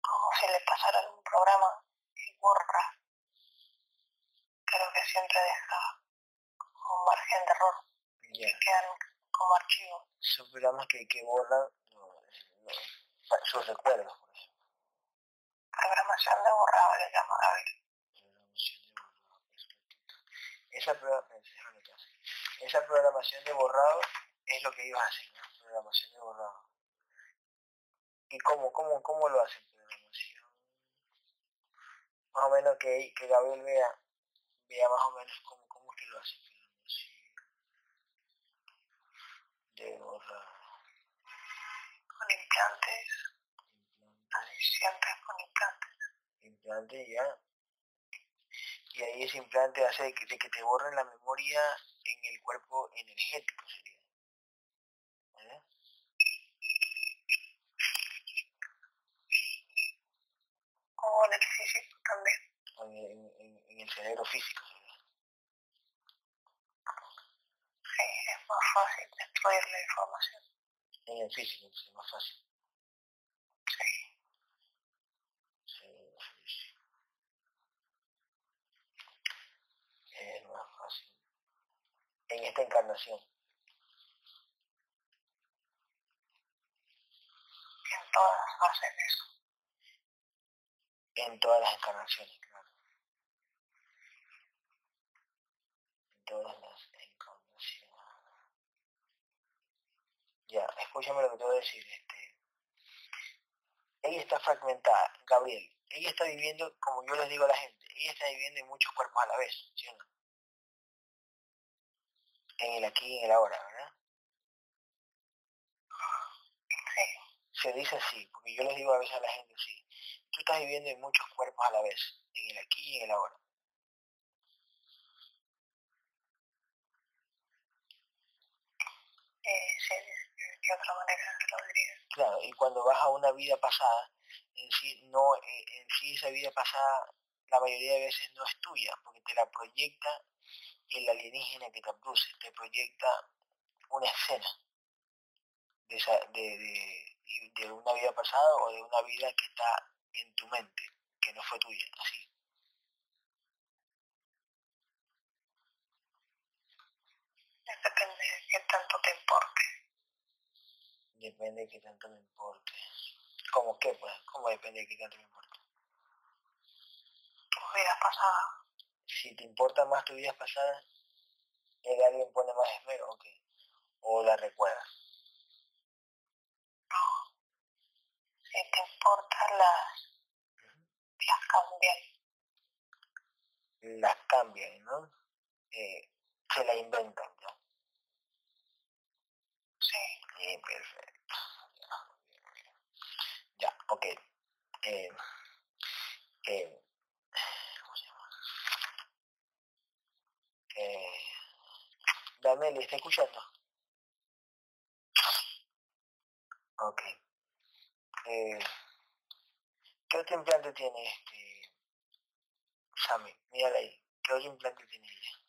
S2: como si le pasara un programa y borra. Pero que siempre deja un margen de error que quedan como archivos.
S1: Son programas que, que borran sus recuerdos, por ejemplo.
S2: Programación de borrado le llama Gabriel.
S1: Programación de borrado, Esa, esa programación de borrado es lo que ellos hacen, ¿no? programación de borrado. ¿Y cómo, cómo, cómo lo hacen programación? Más o menos que, que Gabriel vea, vea más o menos cómo, cómo es que lo hacen de borrado.
S2: Con implantes. Implantes. con implantes.
S1: Implantes ya. Y ahí ese implante hace de que, de que te borren la memoria en el cuerpo energético sería.
S2: O en el físico también.
S1: En, el cerebro físico sería.
S2: Sí, es más fácil destruir la información.
S1: En el físico es más fácil.
S2: Sí,
S1: físico. Es más fácil. En esta encarnación.
S2: En todas hacen eso.
S1: En todas las encarnaciones, claro. En todas las encarnaciones. Ya, escúchame lo que te voy a decir. Este, ella está fragmentada, Gabriel. Ella está viviendo, como yo les digo a la gente, ella está viviendo en muchos cuerpos a la vez, ¿sí o no? En el aquí y en el ahora, ¿verdad?
S2: Sí.
S1: Se dice así, porque yo les digo a veces a la gente así tú estás viviendo en muchos cuerpos a la vez, en el aquí y en el ahora.
S2: Eh, sí, de otra manera lo diría.
S1: Claro, y cuando vas a una vida pasada, en sí, no, eh, en sí esa vida pasada la mayoría de veces no es tuya, porque te la proyecta el alienígena que te produce, te proyecta una escena de, de, de, una vida pasada o de una vida que está en tu mente, que no fue tuya, así.
S2: Depende de qué tanto te importe.
S1: Depende de qué tanto me importe. ¿Cómo qué, pues? ¿Cómo depende de qué tanto me importe?
S2: Tu vida pasada.
S1: Si te importa más tu vida pasada, ¿el alguien pone más esmero o? ¿O la recuerdas?
S2: No. Si te importan las las cambian.
S1: Las cambian, ¿no? Eh, se la inventan, ¿no?
S2: Sí.
S1: Sí, perfecto. Ya, ya ok. Eh, eh, ¿Cómo se llama? Eh, Daniel, ¿está escuchando? Ok. Eh, ¿Qué otro implante tiene este Sammy? Mírala ahí. ¿Qué otro implante tiene ella?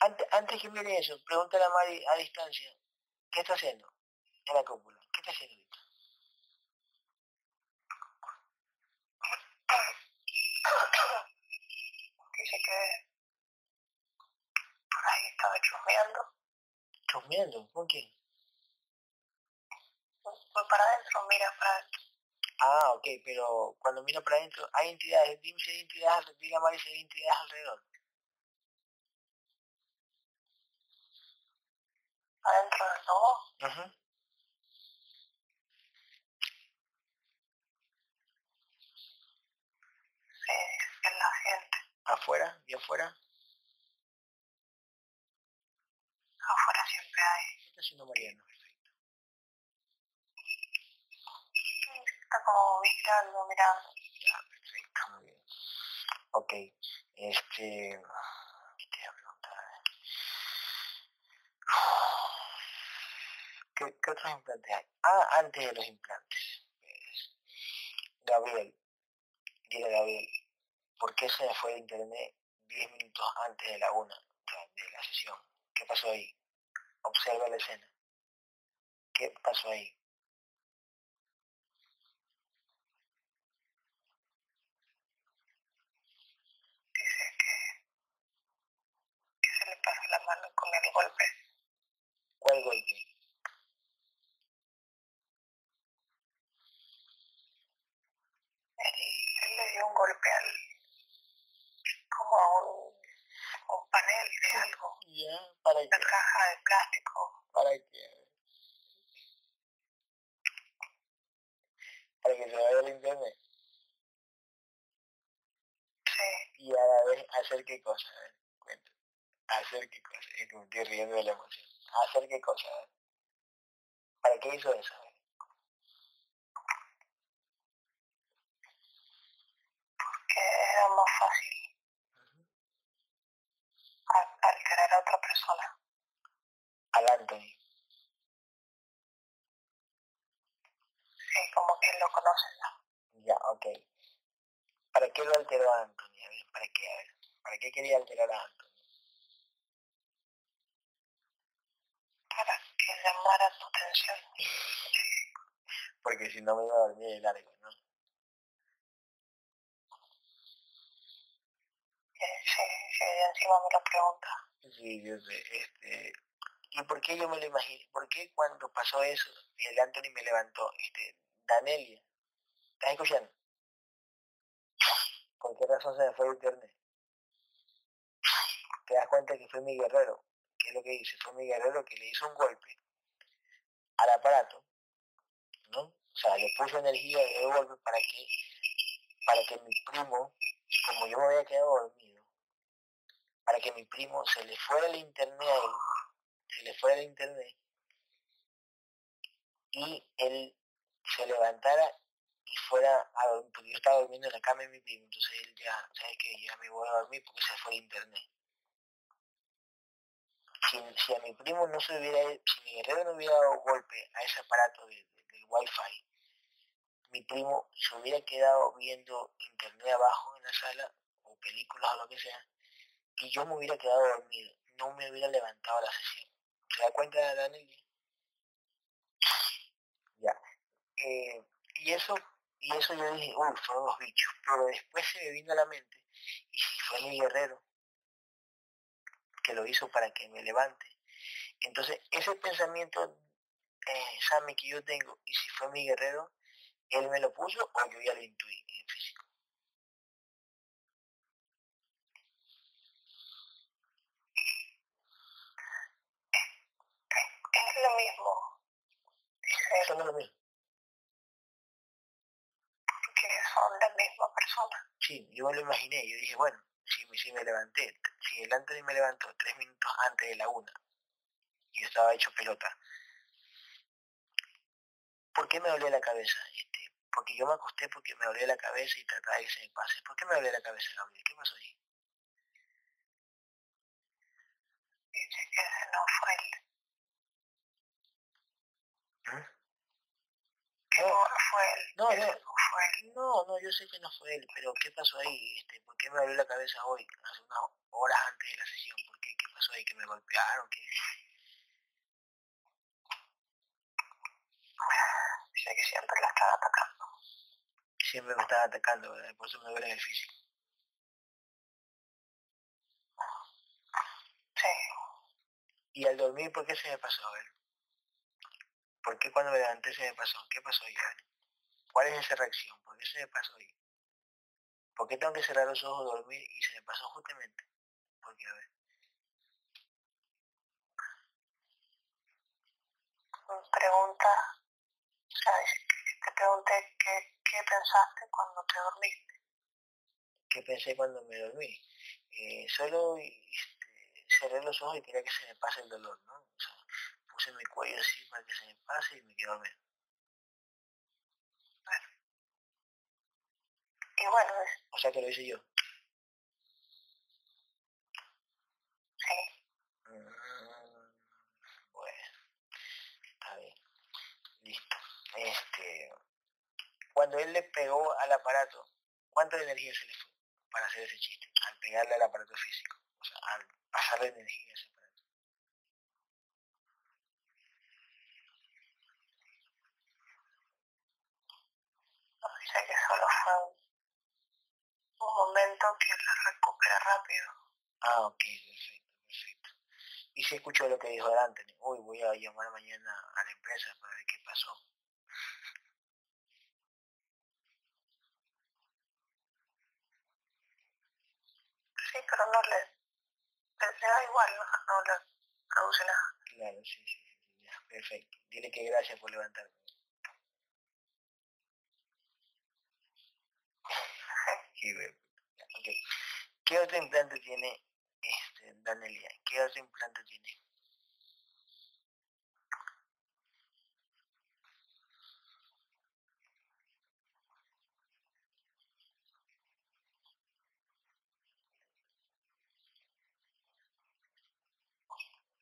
S1: Antes, antes que mire eso, pregúntale a Mari a distancia, ¿qué está haciendo en la cúpula? ¿Qué está haciendo ahorita?
S2: Dice que por ahí estaba chusmeando.
S1: ¿Chusmeando? ¿Con quién?
S2: para adentro, mira para adentro.
S1: Ah, ok, pero cuando mira para adentro, hay entidades, dime si hay entidades, dile a Mari si hay entidades alrededor.
S2: ¿Adentro del lobo?
S1: Ajá.
S2: Sí, es la gente.
S1: ¿Afuera? ¿Y afuera?
S2: Afuera siempre hay.
S1: ¿Qué está haciendo Mariano?
S2: está como vigilando, mirando.
S1: Ya, perfecto, muy bien. Ok, este... ¿Qué te voy a preguntar? ¿Qué, ¿Qué, otros implantes hay? Ah, antes de los implantes. Gabriel, dile Gabriel, ¿por qué se fue el internet 10 minutos antes de la una de la sesión? ¿Qué pasó ahí? Observa la escena. ¿Qué pasó ahí?
S2: pasa la mano con el golpe.
S1: ¿Cuál golpe?
S2: Él, él le dio un golpe al, a un, un panel
S1: ¿Ya? ¿Para qué?
S2: La caja de plástico.
S1: ¿Para qué? Para que se vaya al internet.
S2: Sí.
S1: Y a la vez, ¿hacer qué cosa? A ver, cuento. ¿Hacer qué cosa? Es que me estoy riendo de la emoción. ¿Hacer qué cosa? A ver. ¿Para qué hizo eso?
S2: Porque era más fácil al- alterar a otra persona.
S1: Al Anthony.
S2: Sí, como que lo conoces. ¿no?
S1: Ya, ok. ¿Para qué lo alteró a Anthony? A ver, ¿para qué? A ver. ¿Para qué quería alterar a Anthony?
S2: Para que llamara tu atención.
S1: Porque si no me iba a dormir de largo, ¿no?
S2: Sí, sí, y encima me lo pregunta.
S1: Sí, yo sé, este... ¿Y por qué yo me lo imaginé? ¿Por qué cuando pasó eso y el Anthony me levantó? Este, Danelia, ¿estás escuchando? ¿Por qué razón se me fue el internet? Te das cuenta que fue mi guerrero. ¿Qué es lo que hice? Fue mi guerrero que le hizo un golpe al aparato, ¿no? O sea, le puso energía de golpe para que, para que mi primo, como yo me había quedado dormido, para que mi primo se le fuera el internet a él, se le fuera el internet, y él se levantara y fuera a dormir, porque yo estaba durmiendo en la cama de mi primo, entonces él ya, ¿sabes qué? Ya me voy a dormir porque se fue el internet. Si, si a mi primo no se hubiera, si mi guerrero no hubiera dado golpe a ese aparato de- de- del wifi, mi primo se hubiera quedado viendo internet abajo en la sala, o películas o lo que sea, y yo me hubiera quedado dormido, no me hubiera levantado la sesión. ¿Se da cuenta, Daniel? Ya. Eh, y eso, y eso yo dije, uy, fueron los bichos. Pero después se me vino a la mente, y si fue mi guerrero, que lo hizo para que me levante. Entonces, ese pensamiento, eh, que yo tengo, y si fue mi guerrero, él me lo puso o yo ya lo intuí en físico.
S2: Es lo mismo. Dice
S1: es lo mismo.
S2: que son la misma persona.
S1: Sí, yo me lo imaginé, yo dije, bueno, si, me- si me levanté, si el Anthony me levantó tres minutos antes de la una, y yo estaba hecho pelota, ¿por qué me dolía la cabeza? Este, porque yo me acosté porque me dolía la cabeza y trataba de que se me pase. ¿Por qué me dolía la cabeza, Gabriel? ¿Qué pasó ahí?
S2: Dice que ese no fue él.
S1: ¿Mm?
S2: Que
S1: No.
S2: no fue él.
S1: No, no.
S2: fue él.
S1: No, no, yo sé que no fue él, pero ¿qué pasó ahí? Este, ¿Por qué me dolió la cabeza hoy, hace unas horas antes de la sesión? ¿Por qué? ¿Qué pasó ahí? ¿Que me golpearon? ¿Qué?
S2: Dice que siempre la están atacando.
S1: Siempre me están atacando, ¿verdad? Por eso me duele el físico.
S2: Sí.
S1: Y al dormir, ¿por qué se me pasó? A ver. ¿Por qué cuando me levanté se me pasó? ¿Qué pasó ahí? A ver. ¿Cuál es esa reacción? ¿Por qué se me pasó ahí? ¿Por qué tengo que cerrar los ojos, dormir y se me pasó justamente? Porque, a ver,
S2: pregunta, o sea, te pregunté qué, qué pensaste cuando te dormiste.
S1: ¿qué pensé cuando me dormí? Eh, solo este, cerré los ojos y quería que se me pase el dolor, ¿no? O sea, puse mi cuello así para que se me pase y me quedé dormido.
S2: Y bueno, es-
S1: O sea que lo hice yo.
S2: sí,
S1: Mm, Bueno, está bien. Listo. Este, cuando él le pegó al aparato, ¿cuánta energía se le fue para hacer ese chiste? Al pegarle al aparato físico. O sea, al pasarle energía a ese
S2: dice que solo fue un, un momento que la recupera rápido.
S1: Ah, ok, perfecto, perfecto. Y se escuchó lo que dijo Anthony. Uy, voy a llamar mañana a la empresa para ver qué pasó.
S2: Sí, pero no le, da igual, no, no le produce nada.
S1: Claro, sí, sí, sí, perfecto. Dile que gracias por levantarme. Okay. ¿Qué otro implante tiene este, Danelia? ¿Qué otro implante tiene?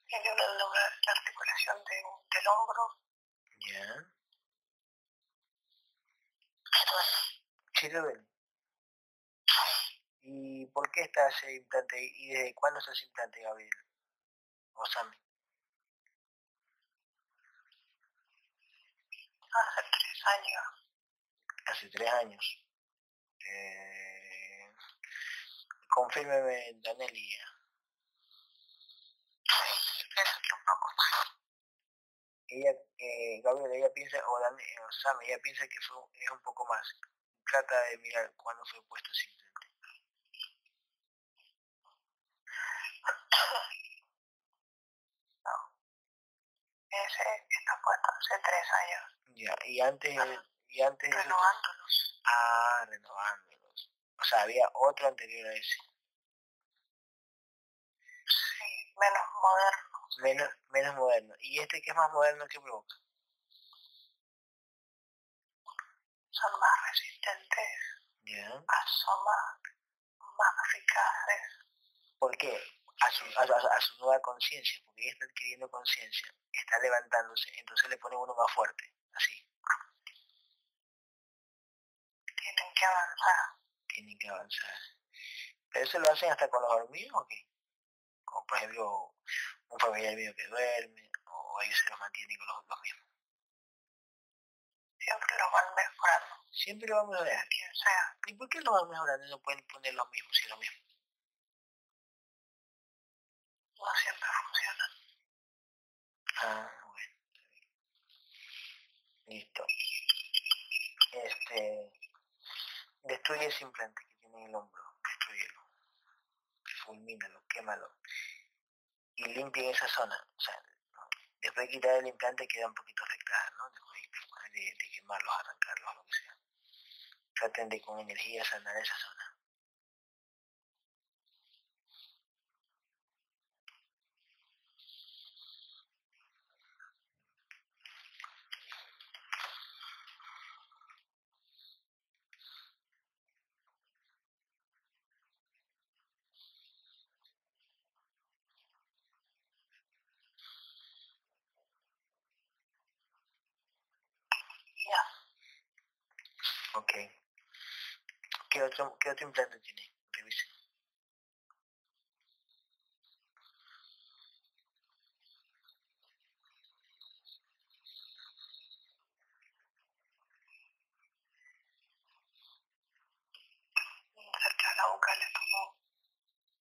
S2: Tiene una, una articulación de, del hombro.
S1: Ya.
S2: ¿Qué
S1: duele? ¿Y por qué está ese implante? ¿Y desde cuándo está ese implante, Gabriel? ¿O Sammy?
S2: Hace tres años.
S1: Hace tres años. Eh, confírmeme, Danelia. ella, eh, Gabriel, ella piensa, o, Dan, o Sam, ella piensa que fue, es un poco más. Trata de mirar cuándo fue puesto ese.
S2: No. Ese está puesto hace tres años.
S1: Ya, y antes, y antes
S2: renovándolos.
S1: Ah, renovándolos. O sea, había otro anterior a ese.
S2: Sí, menos moderno
S1: menos, menos moderno. ¿Y este que es más moderno, qué provoca?
S2: Son más resistentes,
S1: yeah.
S2: son más, eficaces.
S1: ¿Por qué? A su, a, su nueva conciencia, porque ella está adquiriendo conciencia, está levantándose, entonces le pone uno más fuerte, así.
S2: Tienen que avanzar.
S1: Tienen que avanzar. ¿Pero eso lo hacen hasta con los dormidos o qué? Como por ejemplo un familiar mío que duerme, o ellos se los mantienen con los, mismos.
S2: Siempre lo van mejorando.
S1: Siempre lo van mejorando.
S2: Quien sea.
S1: ¿Y por qué lo van mejorando y no pueden poner los mismos si lo mismo?
S2: No siempre funciona.
S1: Ah, bueno. Listo. Este. Destruye ese implante que tiene en el hombro. Destruyelo. Fulmínalo, quémalo y limpien esa zona. O sea, después de quitar el implante queda un poquito afectada, ¿no? De, de quemarlos, arrancarlos, lo que sea. Traten de con energía sanar esa zona. Ok. ¿Qué otro, qué otro implante tiene? Revisen.
S2: Cerca de la boca del estómago.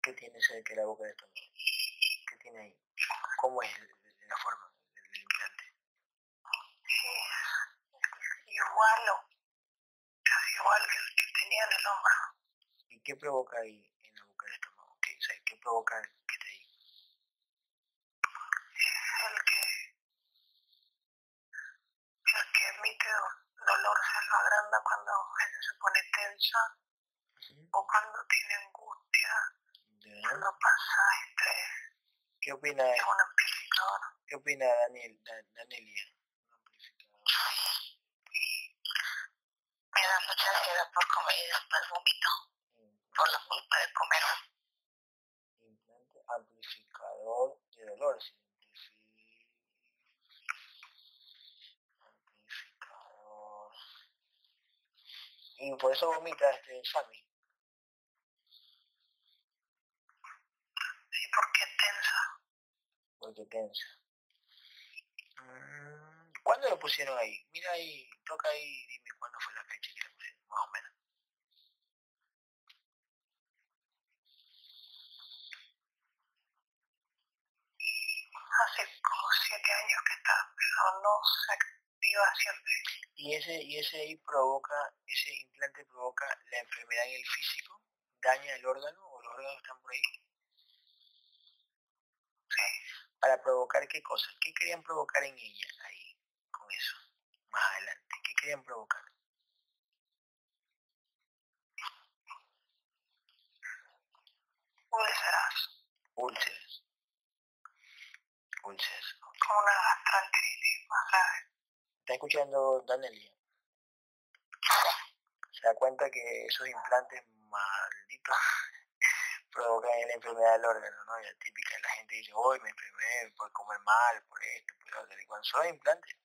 S1: ¿Qué tiene cerca de la boca del estómago? ¿Qué tiene ahí? ¿Cómo es la forma del implante?
S2: Sí, igual o igual que el que tenía en el hombro.
S1: ¿Y qué provoca ahí en la boca del estómago? ¿Qué, o sea, ¿qué provoca que te ahí?
S2: El que, el que emite dolor se lo agranda cuando ella se pone tensa o cuando tiene angustia, cuando pasa estrés.
S1: ¿Qué opina?
S2: Es un amplificador.
S1: ¿Qué opina Daniel, Danelia?
S2: me da mucha ansiedad por comer y después vomito por la culpa de comer.
S1: Implante amplificador de dolor. Amplificador. Y por eso vomita este Sammy.
S2: Sí, porque tensa.
S1: Porque tensa. Mm, ¿Cuándo lo pusieron ahí? Mira ahí, toca ahí, dime cuándo fue la fecha que le pusieron, más o menos.
S2: Hace como siete años que se activa siempre.
S1: ¿Y ese, y ese ahí provoca, ese implante provoca la enfermedad en el físico? ¿Daña el órgano o los órganos están por ahí? ¿Para provocar qué cosa? ¿Qué querían provocar en ella ahí, con eso? Más adelante. ¿Qué querían provocar?
S2: Úlceras.
S1: Úlceras. Úlceras.
S2: Como una gastritis
S1: ¿Está escuchando Danelia? Se da cuenta que esos implantes malditos provocan la enfermedad del órgano, ¿no? Ya típica, la gente dice, hoy me enfermé por comer mal, por esto, por otro. Y cuando son implantes,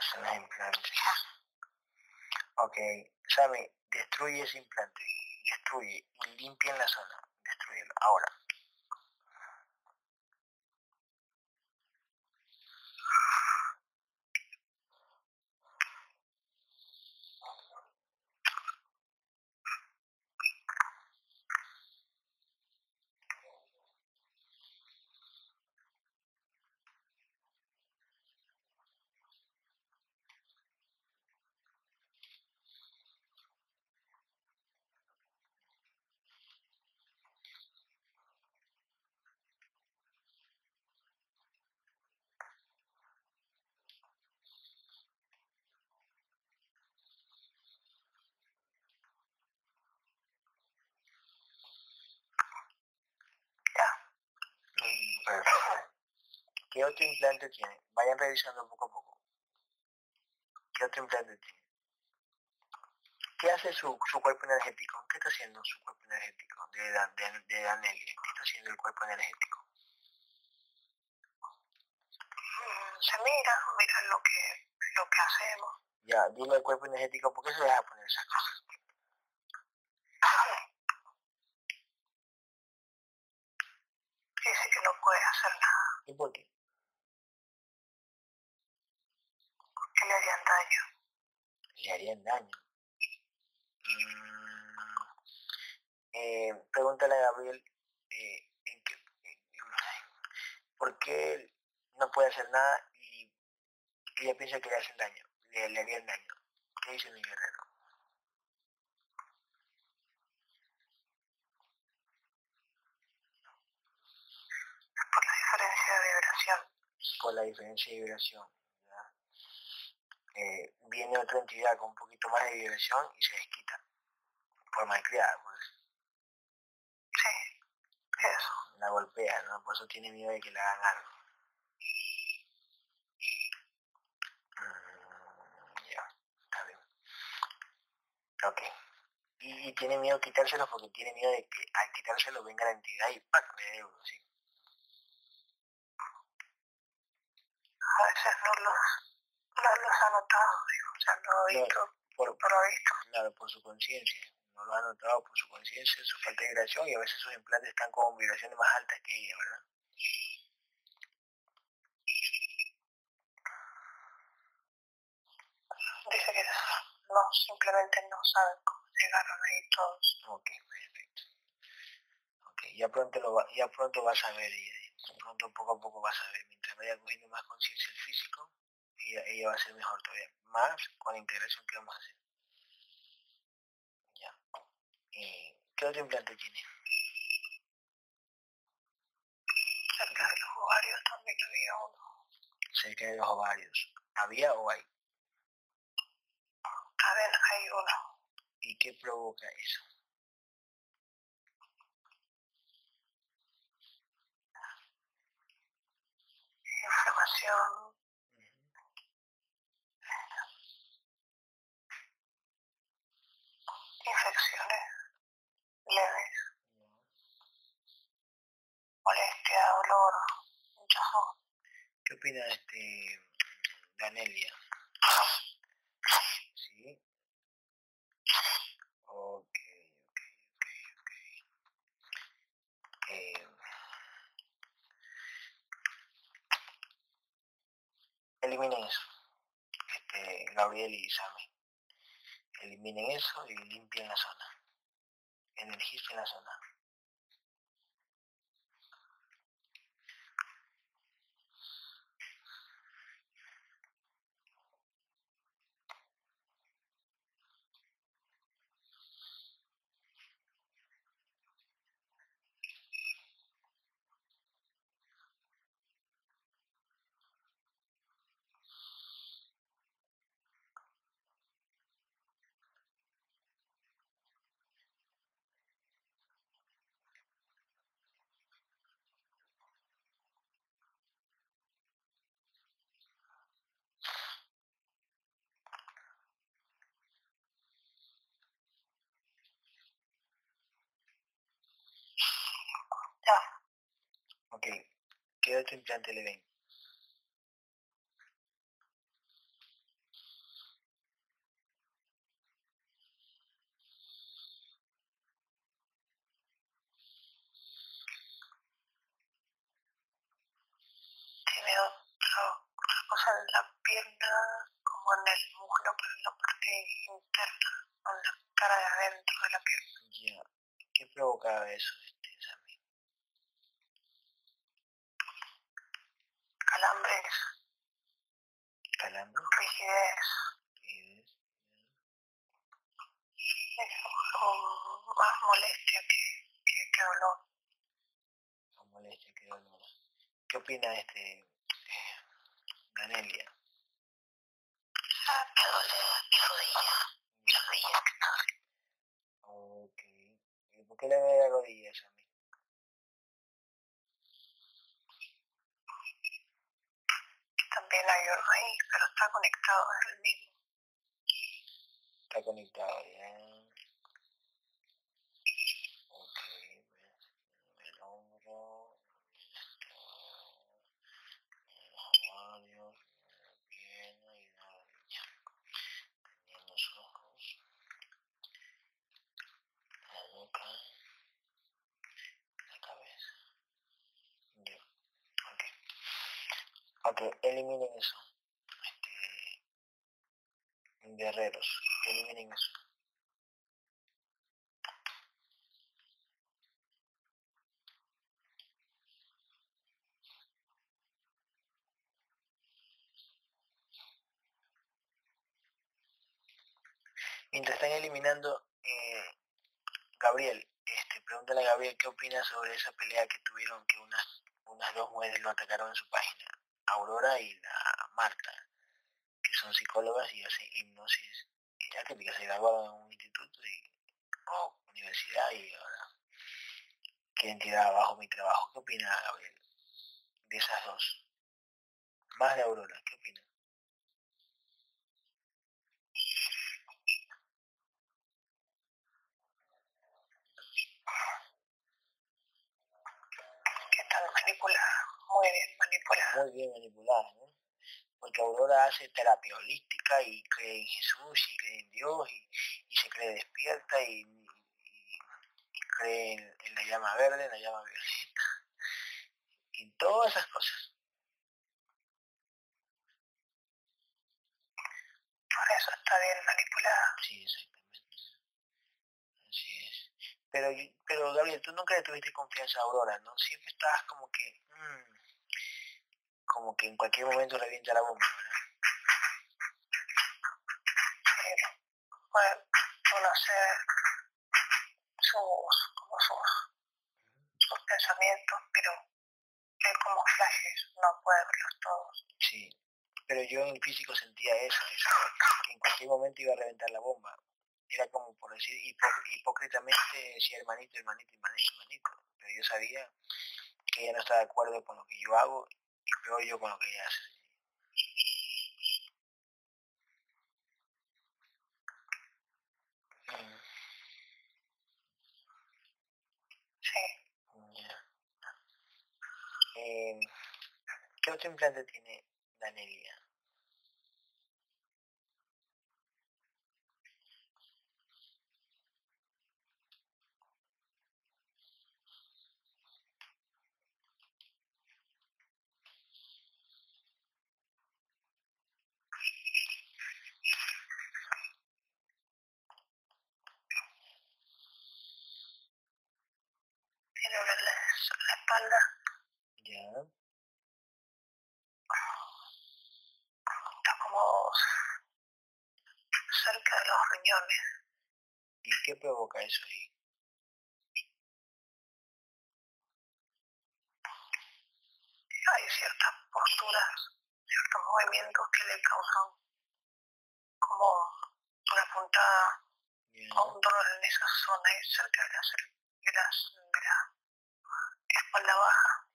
S1: son los implantes. Ok, Sammy, destruye ese implante, destruye limpia en la zona, destruyelo. Ahora, ¿Qué otro implante tiene? Vayan revisando poco a poco. ¿Qué otro implante tiene? ¿Qué hace su, su cuerpo energético? ¿Qué está haciendo su cuerpo energético de, de, de? ¿Qué está haciendo el cuerpo energético?
S2: Mm, se mira, mira lo que, lo que hacemos.
S1: Ya, dile al cuerpo energético, ¿por qué se deja poner esas cosas?
S2: Dice que no puede hacer nada.
S1: ¿Y por qué?
S2: Le harían daño.
S1: Le harían daño. Mm, eh, pregúntale a Gabriel eh, en qué, por qué no puede hacer nada y ella piensa que le hacen daño, le, le harían daño. ¿Qué dice mi guerrero?
S2: Por la diferencia de vibración.
S1: Por la diferencia de vibración. Eh, viene otra entidad con un poquito más de vibración y se desquita. Por malcriada, pues.
S2: Sí, eso.
S1: La golpea, ¿no? Por eso tiene miedo de que le hagan algo. Mm, ya, está bien. Ok. Y, y, tiene miedo de quitárselo porque tiene miedo de que al quitárselo venga la entidad y ¡pac! le dé uno, sí.
S2: A veces no los, los ha notado, o sea, no lo ha visto,
S1: por,
S2: no lo visto.
S1: claro, por su conciencia. No lo ha notado por su conciencia, su falta de vibración y a veces sus implantes están con vibraciones más altas que ella, ¿verdad?
S2: Dice que no, simplemente no saben cómo llegaron ahí todos.
S1: Ok, perfecto. Ok, ya pronto, lo va, ya pronto vas a ver ella. Pronto, poco a poco vas a ver. Mientras vaya cogiendo más conciencia el físico, ella, ella va a ser mejor todavía. Más con la integración que vamos a hacer. Ya. Eh, ¿Qué otro implante tiene?
S2: Cerca de los ovarios también había uno.
S1: Cerca de los ovarios. ¿Había o hay?
S2: También hay uno.
S1: ¿Y qué provoca eso?
S2: Inflamación. Infecciones leves. Molestia, dolor, hinchazón.
S1: ¿Qué opina este Danelia? ¿Sí? Ok, ok, ok, ok. Eh, eliminen eso. Este, Gabriel y Sammy. Eliminen eso y limpien la zona. Energicen la zona.
S2: Ya.
S1: Ok. ¿Qué otro implante le ven?
S2: Tiene otro, otra cosa en la pierna, como en el muslo, pero en la parte interna, en la cara de adentro de la pierna.
S1: Ya. ¿Qué provocaba eso, este examen?
S2: Calambres,
S1: ¿Calambre?
S2: rigidez,
S1: ¿Qué es?
S2: eso, con más molestia que, que, que dolor.
S1: O molestia, qué dolor. ¿Qué opina este eh, Danelia?
S2: Ah, me duele mi rodilla, mi rodilla que está
S1: Ok. ¿Y por qué le ve la rodilla a mí?
S2: también hay algo ahí, pero está conectado, es el mismo.
S1: Está conectado ya. Ok, pues, el hombro, los ovarios, la pierna y la rodilla. También los ojos, la boca, la cabeza. Ya, ok. Ok, eliminen eso. Este, guerreros, eliminen eso. Mientras están eliminando, eh, Gabriel, este, pregúntale a Gabriel qué opina sobre esa pelea que tuvieron que unas, unas dos mujeres lo atacaron en su página, Aurora y la Marta, que son psicólogas y hacen hipnosis, ya que se graduaron en un instituto o universidad y ahora quieren tirar abajo mi trabajo. ¿Qué opina Gabriel de esas dos? Más de Aurora, ¿qué opina?
S2: que están manipuladas, muy bien manipuladas.
S1: Muy bien manipulada, ¿no? Porque Aurora hace terapia holística y cree en Jesús y cree en Dios y, y se cree despierta y, y- y cree en, en la llama verde, en la llama violeta y en todas esas cosas.
S2: Por eso está bien manipulada.
S1: Sí, exactamente. Pero, pero Gabriel, tú nunca le tuviste confianza a Aurora, ¿no? Siempre estabas como que, mm, como que en cualquier momento revienta la bomba, ¿verdad?
S2: Bueno, conocer sus, como sus, sus pensamientos, pero él como flashes no puede verlos todos.
S1: Sí. Pero yo en el físico sentía eso, eso, que en cualquier momento iba a reventar la bomba. Era como por decir, hipo- hipócritamente decía hermanito, hermanito, hermanito, hermanito. Pero yo sabía que ella no está de acuerdo con lo que yo hago y peor yo con lo que ella hace. Mm,
S2: Sí.
S1: Eh, ¿Qué otro implante tiene Danelia?
S2: tiene una en la, en la espalda,
S1: Ya.
S2: está como cerca de los riñones.
S1: ¿Y qué provoca eso?
S2: Hay ciertas posturas, ciertos movimientos que le causan como una puntada
S1: Ya.
S2: o un dolor en esa zona, y cerca de la, de de la espalda baja.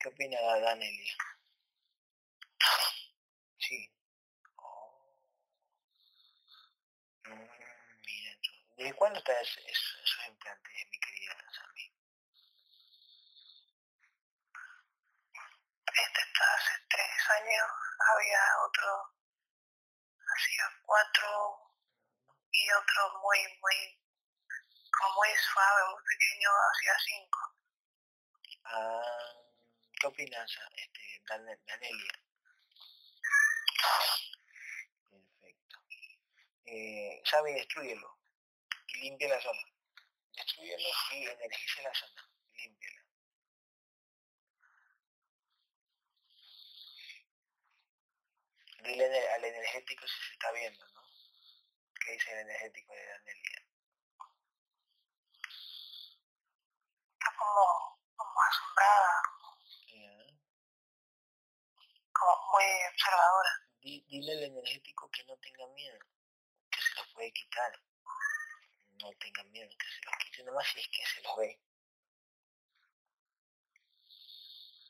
S1: ¿Qué opina la Danelia? Sí. ¿Desde cuándo están esos, esos mi querida Sammy?
S2: Este está hace tres años, había otro, hacía cuatro, y otro muy, muy, como muy suave, muy pequeño, hacía cinco.
S1: Ah, ¿Qué opinas, este, Dan Danelia? Perfecto. Eh, Sammy, destruyelo y limpia la zona. Destruyelo y energice la zona. Límpiala. Dile al energético si se está viendo, ¿no? ¿Qué dice el energético de Danelia?
S2: Está como, como asombrada. Como muy observadora.
S1: dile al energético que no tenga miedo, que se los puede quitar. No tenga miedo, que se los quite nomás si es que se los ve.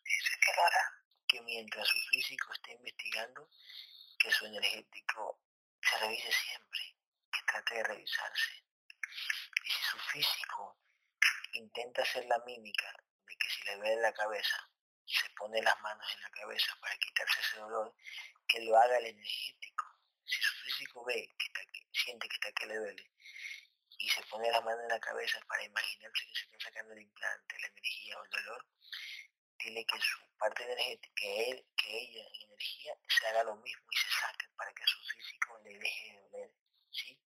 S2: Dice que
S1: que mientras su físico esté investigando, que su energético se revise siempre, que trate de revisarse. Y si su físico intenta hacer la mímica de que si le ve la cabeza, se pone las manos en la cabeza para quitarse ese dolor, que lo haga el energético. Si su físico ve que, está, siente que está que le duele, y se pone las manos en la cabeza para imaginarse que se está sacando el implante, la energía o el dolor, dile que su parte energética, que él, que ella en energía se haga lo mismo y se saque para que a su físico le deje de doler, ¿sí?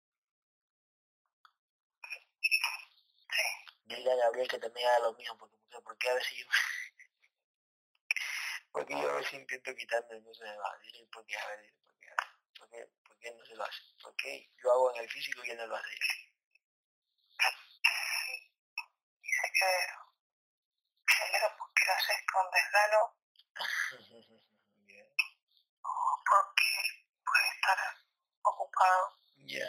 S1: Dile a Gabriel que también haga lo mismo, porque, porque, porque a veces yo porque yo a veces intento quitarme y no se me va, dile porque a ver, porque a ver, porque, porque no se lo hace, porque yo hago en el físico y él no lo hace.
S2: Que porque lo haces con desgano o porque puede estar ocupado.
S1: Ya.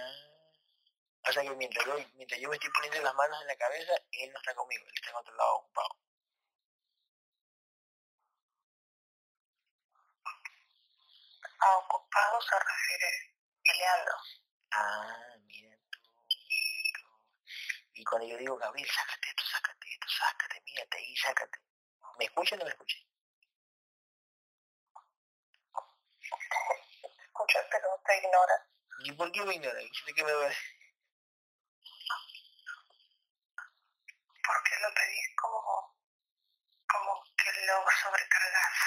S1: O sea que mientras yo, mientras yo me estoy poniendo las manos en la cabeza, él no está conmigo, él está en otro lado ocupado.
S2: A ocupado se refiere peleando.
S1: Ah, mira tú, mira tú. Y cuando yo digo, Gabriel, sácate esto, sácate sácate, mírate ahí, sácate. ¿Me escucha o no me escucha?
S2: Escucha, pero te ignora.
S1: ¿Y por qué me ignora? ¿Qué me duele?
S2: Porque lo pedís como, como que lo sobrecargas.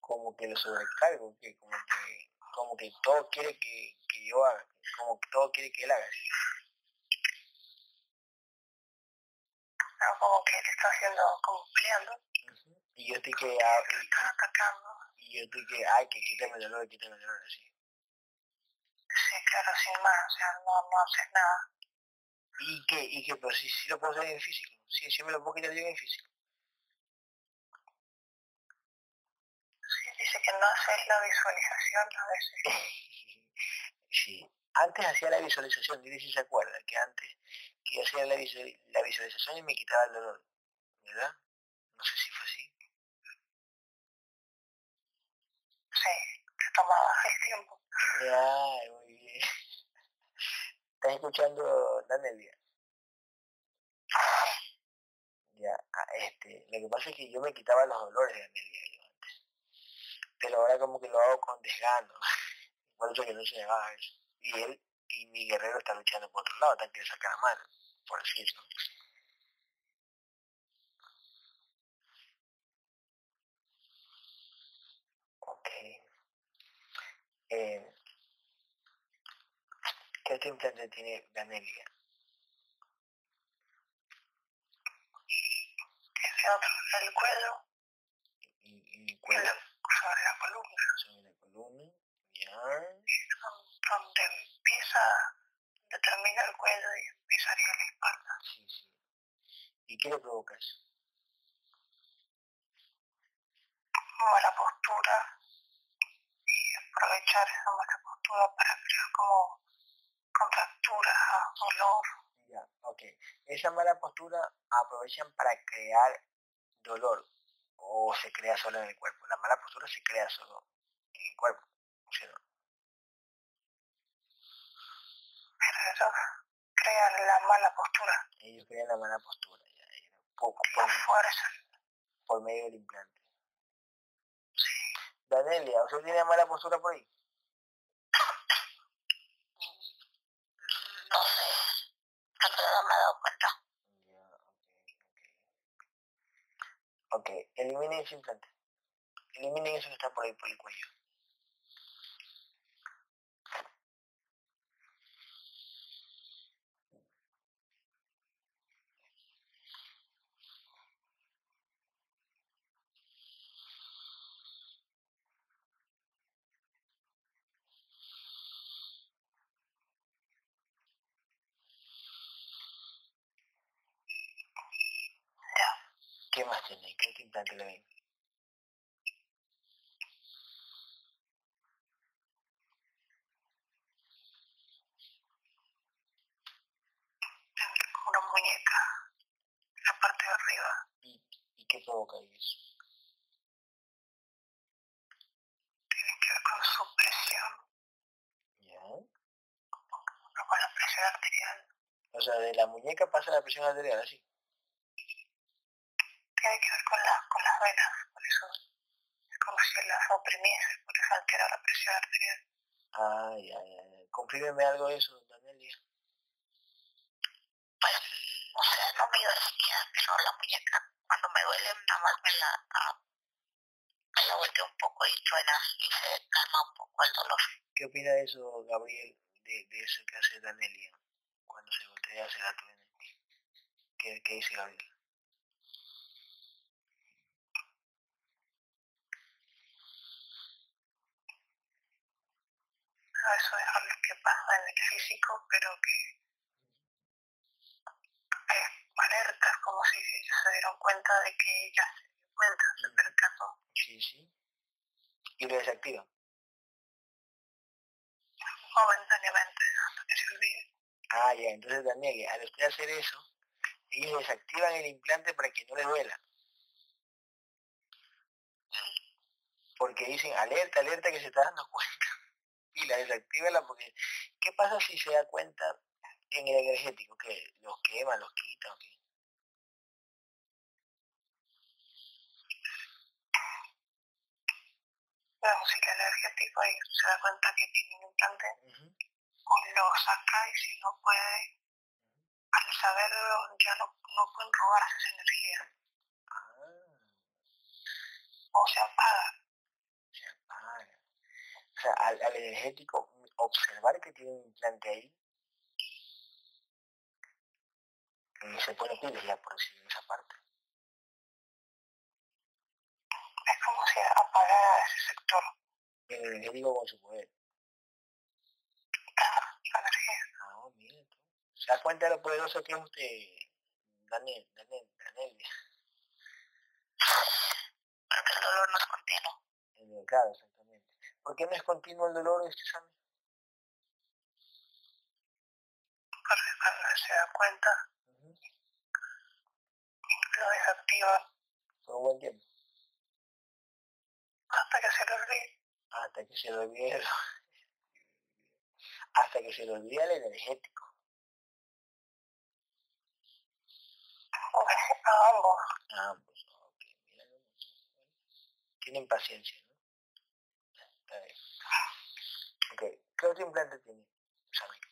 S1: Como que lo sobrecargo, que como que, como que todo quiere que, que yo haga, como que todo quiere que él haga. ¿sí?
S2: Como que él está haciendo, como peleando.
S1: Y yo estoy que... Ah,
S2: y, está atacando.
S1: Y yo estoy que, ay, que quítame el dolor, quítame el dolor, así.
S2: Sí, claro, sin más, o sea, no, no haces nada.
S1: ¿Y qué? ¿Y qué? Pero si, si lo puedo hacer en físico, si, si me lo puedo quitar yo en físico.
S2: Sí, dice que no haces la visualización a veces.
S1: sí, antes hacía la visualización, dile si se acuerda, que antes que yo hacía la, la visualización y me quitaba el dolor, ¿verdad? No sé si fue así.
S2: Sí, te tomaba el tiempo.
S1: Ay, muy bien. ¿Estás escuchando, Danelia? Ya, ah, este, lo que pasa es que yo me quitaba los dolores de Danelia yo antes. Pero ahora como que lo hago con desgano. Por eso que no se me va eso. Y él y mi guerrero está luchando por otro lado, también quiere sacar a mano, por decirlo. Ok. Eh, ¿Qué otro implante tiene Danelia?
S2: Otro, el cuello.
S1: ¿Y, y cuello?
S2: Sobre la columna.
S1: Sobre la columna, ya
S2: donde empieza, determina el cuello y empezaría la espalda.
S1: Sí, sí. ¿Y qué le provoca eso?
S2: Mala postura y aprovechar esa mala postura para crear como contractura, dolor.
S1: Ya, ok. Esa mala postura aprovechan para crear dolor o se crea solo en el cuerpo. La mala postura se crea solo en el cuerpo, ¿sí no?
S2: Pero ellos crean la mala postura.
S1: Ellos crean la mala postura, ya,
S2: Por, por,
S1: por medio del implante. Danelia, ¿usted tiene mala postura por ahí?
S2: No sé, no me he dado cuenta.
S1: ok, ok. eliminen ese implante. Eliminen eso que está por ahí, por el cuello. ¿Qué más tiene? ¿Qué implante le ven?
S2: Una muñeca, la parte de arriba.
S1: ¿Y, y qué provoca eso?
S2: Tiene que ver con su presión.
S1: ¿Ya?
S2: con la presión arterial.
S1: O sea, de la muñeca pasa la presión arterial, así
S2: tiene que ver con, la, con las venas, por eso es como si las oprimiese, por eso altera la presión arterial.
S1: Ay, ay, ay. Confírmeme algo de eso, Danelia.
S2: Pues, no sé, no me siquiera, pero la muñeca, cuando me duele, nada más me la, me la volteo un poco y suena y se calma un poco el dolor.
S1: ¿Qué opina de eso, Gabriel, de, de eso que hace Danelia cuando se voltea se la tuene? ¿Qué, ¿Qué dice Gabriel?
S2: eso es algo que pasa en el físico, pero que es alerta, como si se dieron cuenta de que ella se dio cuenta, se percató.
S1: Sí, sí. ¿Y lo desactiva?
S2: Momentáneamente, hasta que se olvide.
S1: Ah, ya, entonces Daniel, al usted hacer eso, ellos desactivan el implante para que no le duela. Porque dicen, alerta, alerta que se está dando cuenta y la desactívala porque ¿qué pasa si se da cuenta en el energético que los quema, los quita o qué?
S2: Bueno, si el energético ahí se da cuenta que tiene un implante, lo saca y si no puede, al saberlo ya no, no pueden robarse esa energía. Ah. O se apaga.
S1: Se apaga o sea, al, energético, observar que tiene un implante ahí, y se pone pilas ya por decir esa parte.
S2: Es como si apagara ese sector.
S1: El energético con su poder. No, mira tú. ¿Se da cuenta de lo poderoso que es usted, Daniel, Daniel, Daniel?
S2: Porque el dolor no es continuo.
S1: Claro, ¿Por qué no es continuo el dolor de este examen?
S2: Porque cuando se da cuenta, lo desactiva.
S1: Por un buen tiempo.
S2: Hasta que se lo olvide.
S1: Hasta que se lo olvide. Hasta que se lo olvide el energético.
S2: A ambos.
S1: A ambos, ok. Mira, tienen paciencia. Ok, ¿qué otro implante tiene?
S2: No,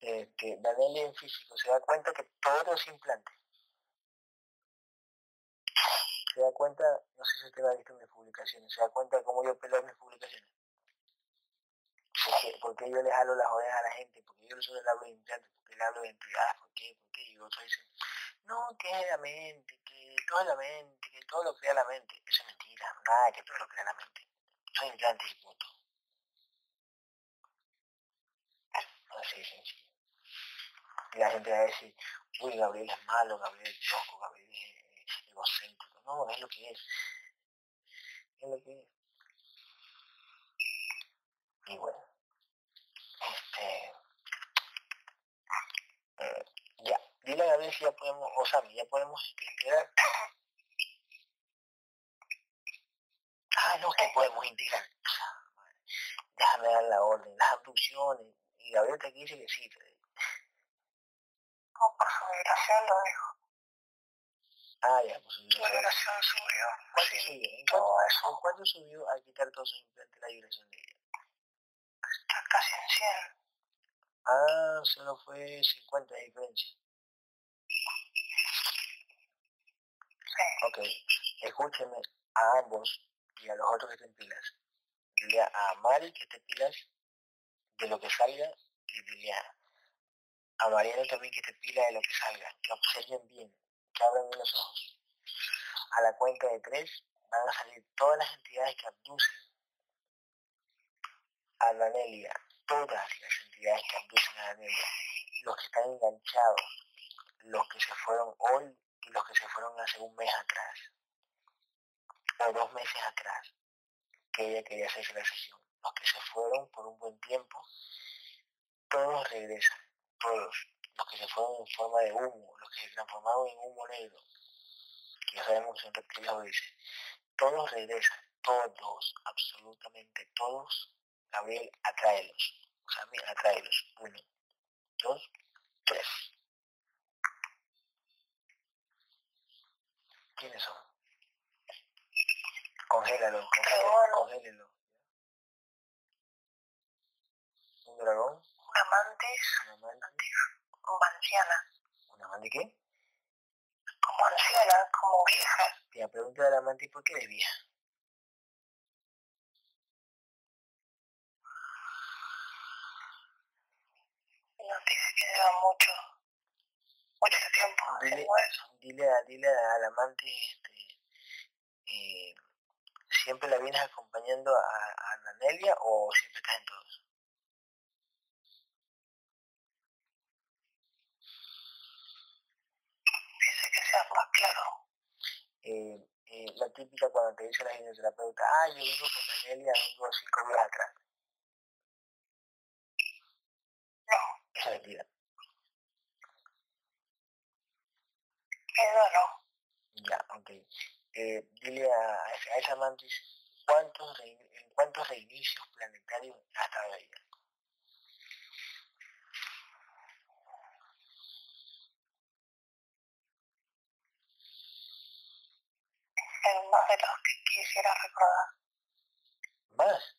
S1: Este, Daniel en físico se da cuenta que todo es implante se da cuenta, no sé si usted ha visto mis publicaciones, se da cuenta cómo yo peleo mis publicaciones. Porque, porque yo le jalo las orejas a la gente, porque yo solo le hablo de implantes, porque le hablo de entidades, ¿por qué? ¿Por qué? Y otros dicen, no, que es la mente, que todo es la mente, que todo lo crea la mente. Eso es mentira, nada que todo lo crea la mente. Son implantes y punto. Así de sencillo. Y la gente va a decir, uy, Gabriel es malo, Gabriel es loco, Gabriel es egocéntrico. No, es lo que es. Es lo que es. Y bueno. Este. Eh, ya. Dile a Gabriel si ya podemos, o sea, ya podemos integrar te podemos integrar? Déjame dar la orden, las abducciones. Y Gabriel te dice que sí.
S2: No, por su vibración lo dijo.
S1: Ah, ya, por su
S2: vibración. Su vibración subió.
S1: ¿Cuánto sí, subió? ¿En cuánto, ¿En cuánto subió al quitar todos sus implantes la vibración de ella?
S2: Está casi en 100.
S1: Ah, solo fue 50 de diferencia. Ok, escúcheme a ambos y a los otros que estén pilas. Dile a Mari que esté pilas de lo que salga y dile a, a Mariana también que esté pila de lo que salga, que observen bien, que abran bien los ojos. A la cuenta de tres van a salir todas las entidades que abducen a la Nelia, todas las entidades que abducen a la Nelia, los que están enganchados, los que se fueron hoy y los que se fueron hace un mes atrás, o dos meses atrás, que ella quería hacerse la sesión. Los que se fueron por un buen tiempo, todos regresan, todos. Los que se fueron en forma de humo, los que se transformaron en humo negro, que ya sabemos que son reptiles dice, todos regresan, todos, absolutamente todos. Gabriel, atráelos. sea, atráelos. Uno, dos, tres. ¿Quiénes son? Congélalo, congélalo, congélalo. Dragón?
S2: Una mantis. Como anciana.
S1: ¿Una mantis qué?
S2: Como anciana, como vieja.
S1: Tía, pregunta a la mantis por qué es vieja.
S2: No dice que lleva mucho mucho tiempo dile, eso.
S1: Dile, a, dile a la amante, este, eh, ¿siempre la vienes acompañando a, a Nanelia o siempre estás en todos?
S2: Claro.
S1: Eh, eh, la típica cuando te dice la ginecoterapeuta, ah, yo vengo con Nanelia, vengo cinco días atrás.
S2: No.
S1: Esa es mentira.
S2: no.
S1: Ya, ok. Eh, dile a, a esa mantis cuántos en cuántos reinicios planetarios ha estado ella.
S2: En más de los que quisiera recordar.
S1: ¿Más?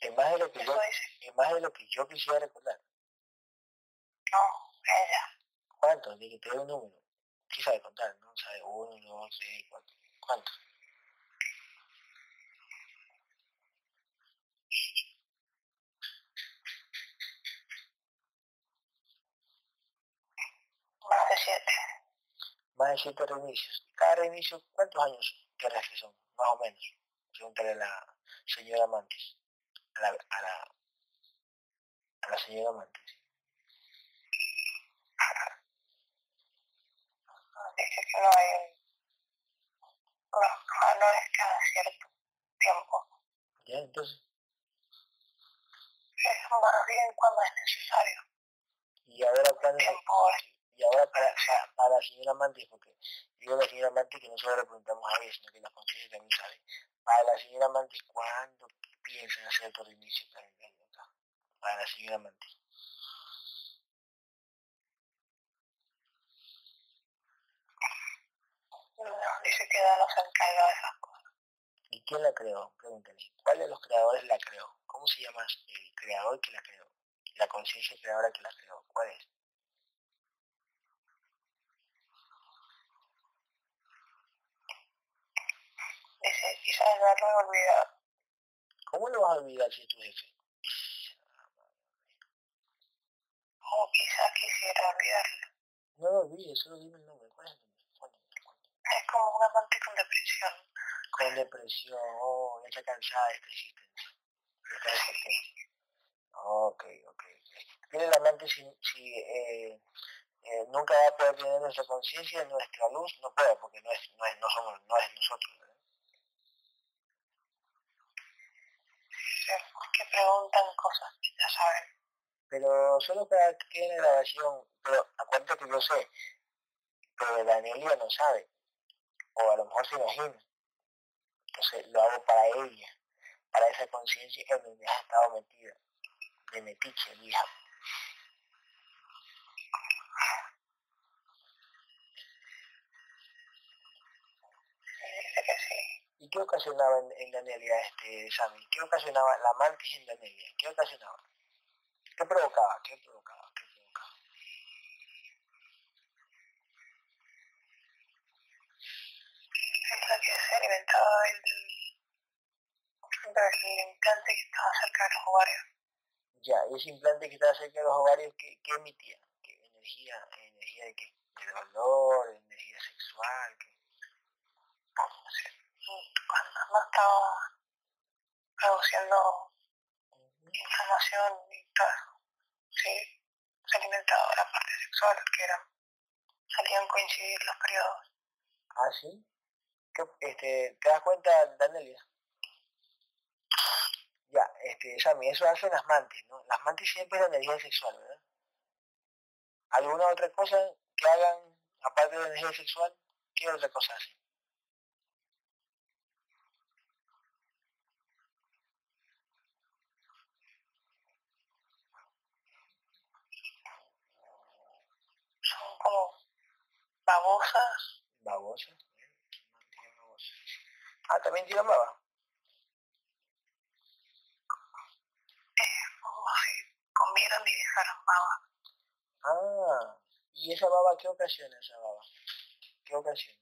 S1: Es más de lo que, yo, es más de lo que yo quisiera recordar.
S2: No, ella.
S1: ¿Cuántos? Dije, te doy un número. Sí sabe contar, ¿no? Sabe uno, dos, tres, cuatro. ¿Cuántos?
S2: Más de siete.
S1: Más de siete reinicios. Cada reinicio, ¿cuántos años que son? Más o menos. Pregúntale a la señora Mantis a la, a la, a la señora Mantis.
S2: Dice que no hay no, no es cada cierto tiempo.
S1: ¿Ya? Entonces.
S2: Es más bien cuando es necesario.
S1: Y ahora cuando y ahora para, para, la señora Mantis, porque digo la señora Mantis que no solo le preguntamos a ella, sino que la conciencia también sabe. Para la señora Mantis, ¿cuándo piensan hacer otro reinicio calendario acá? Para la señora Mantis.
S2: No, dice que no se encarga de esas cosas.
S1: ¿Y quién la creó? Pregúntale. ¿Cuál de los creadores la creó? ¿Cómo se llama el creador que la creó? La conciencia creadora que la creó. ¿Cuál es?
S2: Dice, quizás no lo he olvidado.
S1: ¿Cómo lo vas a olvidar si es tu jefe?
S2: O quizás quisiera olvidarlo.
S1: No lo olvides, solo dime el nombre. ¿Cuál es el nombre?
S2: Es como una amante con depresión.
S1: Con depresión, oh, ya está cansada de esta existencia. Esta existencia. Ok, ok. Tiene la mente si, si eh, eh, nunca va a poder tener nuestra conciencia, nuestra luz, no puede, porque no es, no es, no somos, no es nosotros.
S2: Que preguntan cosas que ya saben.
S1: Pero solo para que quede la grabación, pero acuérdate que yo sé, pero Danielia no sabe, o a lo mejor se imagina. Entonces lo hago para ella, para esa conciencia en donde has estado metida, de metiche, hija. ¿Y qué ocasionaba en, en Danielia este Sammy? ¿Qué ocasionaba la mantis en Danielia? ¿Qué ocasionaba? ¿Qué provocaba? ¿Qué provocaba? ¿Qué provocaba?
S2: la que se alimentaba del, del implante que estaba cerca de los ovarios.
S1: Ya, y ese implante que estaba cerca de los ovarios, ¿qué, qué emitía? ¿Qué energía? ¿Energía de qué? ¿De dolor? ¿Energía sexual? ¿Qué?
S2: No estaba produciendo inflamación y todo, sí, se alimentaba la parte sexual, que era, salían coincidir los periodos.
S1: ¿Ah, sí? este, ¿Te das cuenta, Danelia? Ya, este, Sammy, eso hacen las mantis, ¿no? Las mantis siempre la energía sexual, ¿verdad? ¿Alguna otra cosa que hagan, aparte de la energía sexual? ¿Qué otra cosa hacen?
S2: Son como babosas.
S1: Babosas. Ah, también tiran baba.
S2: Es como si comieran y dejaran baba.
S1: Ah, ¿y esa baba qué ocasiona esa baba? ¿Qué ocasiona?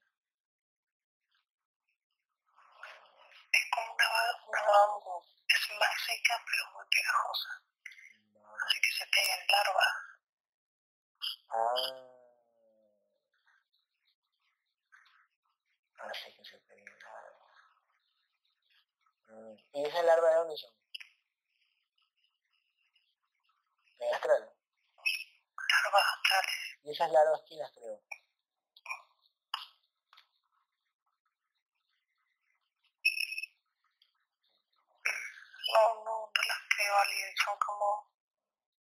S2: Es como una baba, una baba es más seca pero muy pegajosa. Así que se pegan larvas.
S1: Ah. Que se pegan larvas. ¿Y esas larvas de dónde son? ¿En astral?
S2: Larvas astrales.
S1: ¿Y esas larvas quién las creó?
S2: No, no, no las creo alguien, son como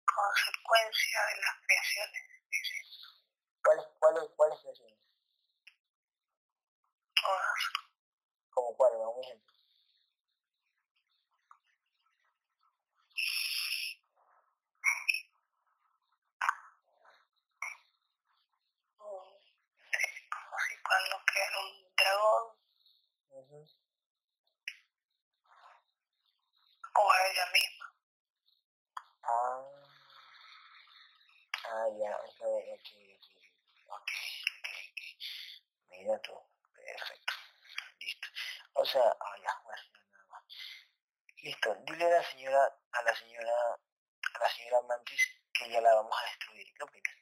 S2: consecuencia de las creaciones.
S1: ¿Cuáles, cuáles, cuáles creaciones? ¿Como cuáles? Un ejemplo.
S2: cuando crearon un dragón o a ella misma.
S1: Ah, ah ya, ok, ok, ok, ok, ok, mira tú. O sea, ah ya, bueno, nada más. Listo, dile a la señora, a la señora, a la señora Mantis que ya la vamos a destruir. ¿Qué opinas?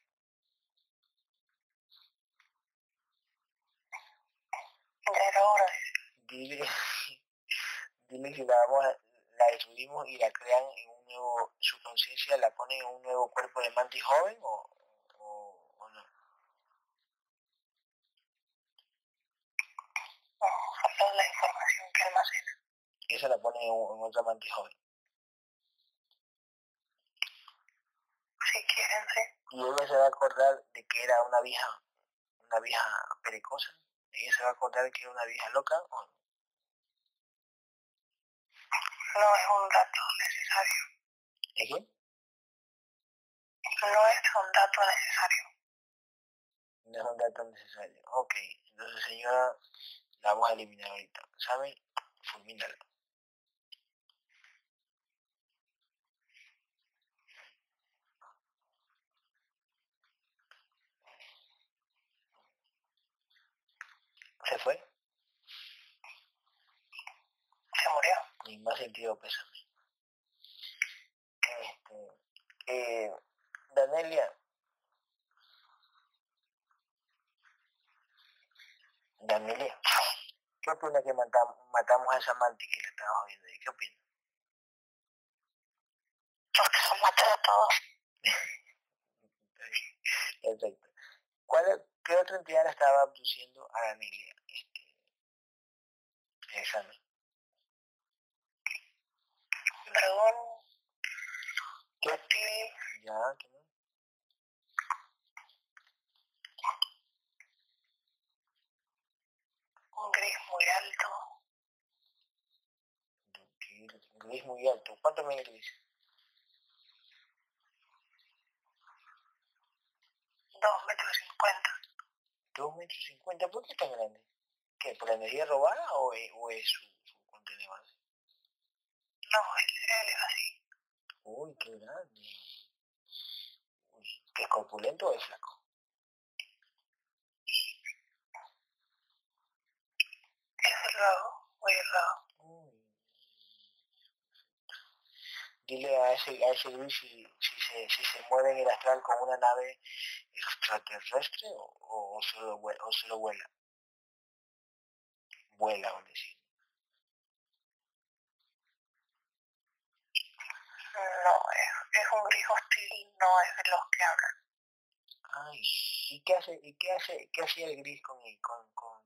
S1: Dile, dile que la vamos a, la destruimos y la crean en un nuevo, su conciencia la ponen en un nuevo cuerpo de mantis joven o, o no.
S2: No, la información que almacena.
S1: Esa la ponen en, otra mantis joven.
S2: Si quieren, sí.
S1: Y ella se va a acordar de que era una vieja, una vieja pericosa. Ella se va a acordar de que era una vieja loca o no.
S2: No es un dato necesario.
S1: ¿Es qué?
S2: No es un dato necesario.
S1: No es un dato necesario. Ok, entonces señora, la vamos a eliminar ahorita. ¿Sabe? Fulmínala. ¿Se fue?
S2: Se murió.
S1: Ni más sentido pésame. Este, eh, Danelia. Danelia. ¿Qué opina que matamos, matamos a esa mantis que le estaba jodiendo ahí? ¿Qué opina?
S2: Porque son todos.
S1: Perfecto. ¿Cuál, ¿Qué otra entidad la estaba abduciendo a Danelia? Este.
S2: Dragón.
S1: ¿Qué?
S2: reptil,
S1: Ya, ¿qué más?
S2: Muy alto.
S1: Gris muy alto. ¿Cuánto mide gris?
S2: Dos metros cincuenta.
S1: Dos metros cincuenta, ¿por qué es tan grande? ¿Qué? ¿Por la energía robada o es, o es su, su contenedor?
S2: No, él, es así.
S1: Uy, qué grande. Uy, ¿Que es corpulento o es flaco?
S2: Raro.
S1: Dile a ese, a ese Luis si, si, se, si se mueve en el astral con una nave extraterrestre o, o, solo, o solo vuela. Vuela, a decir.
S2: No, es, es un gris hostil, no es de los que hablan.
S1: Ay, ¿y qué hace, y qué hace, qué hacía el gris con, con, con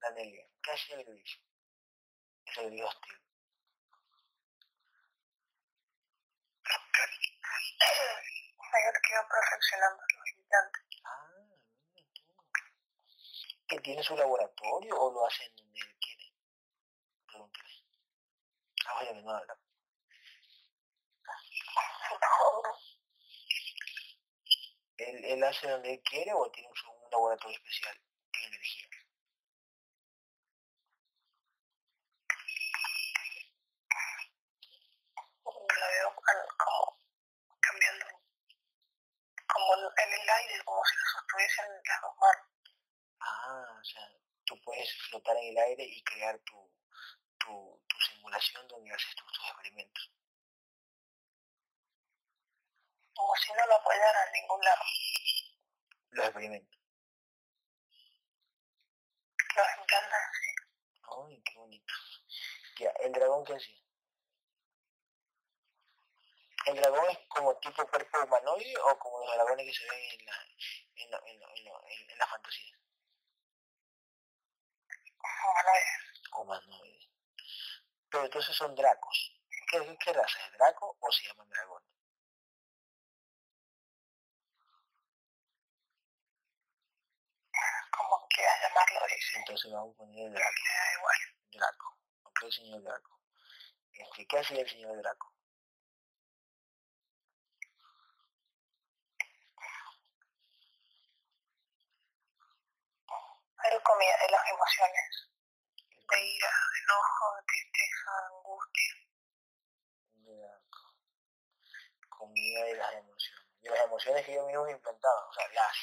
S1: Danelia? ¿Qué hacía el gris? Es el gris hostil.
S2: Mayor que perfeccionando los implantes.
S1: Ah, mira tú. ¿Que tiene su laboratorio o lo hace en donde él quiere? Pregúntale. Ah, vaya no habla. ¿Él, ¿Él hace donde él quiere o tiene un, un laboratorio especial en energía?
S2: La veo como cambiando, como en el aire, como si lo sostuviesen las dos manos.
S1: Ah, o sea, tú puedes flotar en el aire y crear tu, tu, tu simulación donde haces tus, tus experimentos.
S2: Como si no lo apoyara en ningún lado.
S1: Los experimentos.
S2: Los implantan, sí.
S1: Ay, qué bonito. Ya, ¿el dragón qué hacía? ¿El dragón es como tipo cuerpo humanoide o como los dragones que se ven en la, en la, en la, en la, en la fantasía?
S2: Humanoide.
S1: Humanoide. Pero entonces son dracos. ¿Qué, qué raza es? ¿Draco o se llaman dragones?
S2: Como quieras llamarlo, dice.
S1: Entonces vamos a poner
S2: Pero
S1: Draco.
S2: igual.
S1: Draco. Ok, señor Draco. Este, ¿Qué hacía el señor Draco?
S2: Comía de las emociones. De ira, de enojo, de tristeza, de angustia.
S1: Comida de las emociones. De las emociones que ellos mismos implantaban, o sea, las,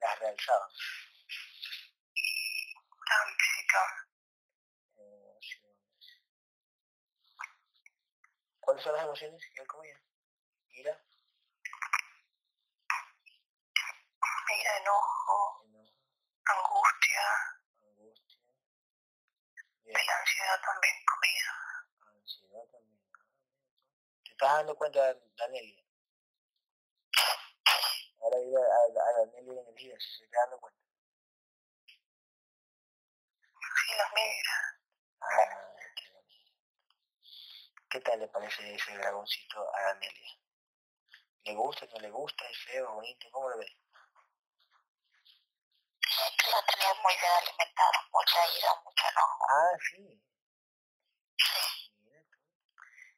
S1: las realzaban.
S2: La.
S1: Emociones. ¿Cuáles son las emociones que él comía? Ira,
S2: Ira, enojo,
S1: enojo,
S2: angustia.
S1: Angustia, bien,
S2: Y la ansiedad también comía.
S1: ansiedad también. Ah. ¿Te estás dando cuenta, Danelia? Ahora dile a, a, Danelia energía, si se está dando cuenta.
S2: Sí, los mira.
S1: Ah, qué bonito. ¿Qué tal le parece ese dragoncito a Danelia? ¿Le gusta, no le gusta? ¿Es feo, bonito? ¿Cómo lo ve?
S2: Lo tenía muy bien alimentado, mucha ira, mucho enojo.
S1: Ah, sí.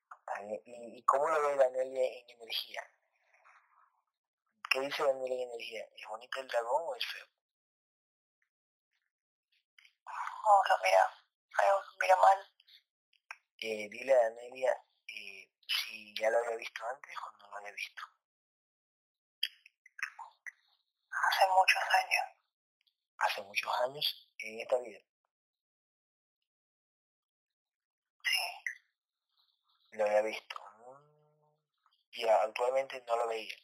S1: Está bien. ¿Y, ¿Y cómo lo ve Danelia en energía? ¿Qué dice Danelia en energía? ¿Es bonito el dragón o es feo?
S2: No, lo mira feo, lo mira mal.
S1: Eh, dile a Danelia eh, si ya lo había visto antes o no lo había visto.
S2: Hace muchos años.
S1: Hace muchos años en esta vida.
S2: Sí.
S1: Lo había visto. Mm. Y actualmente no lo veía.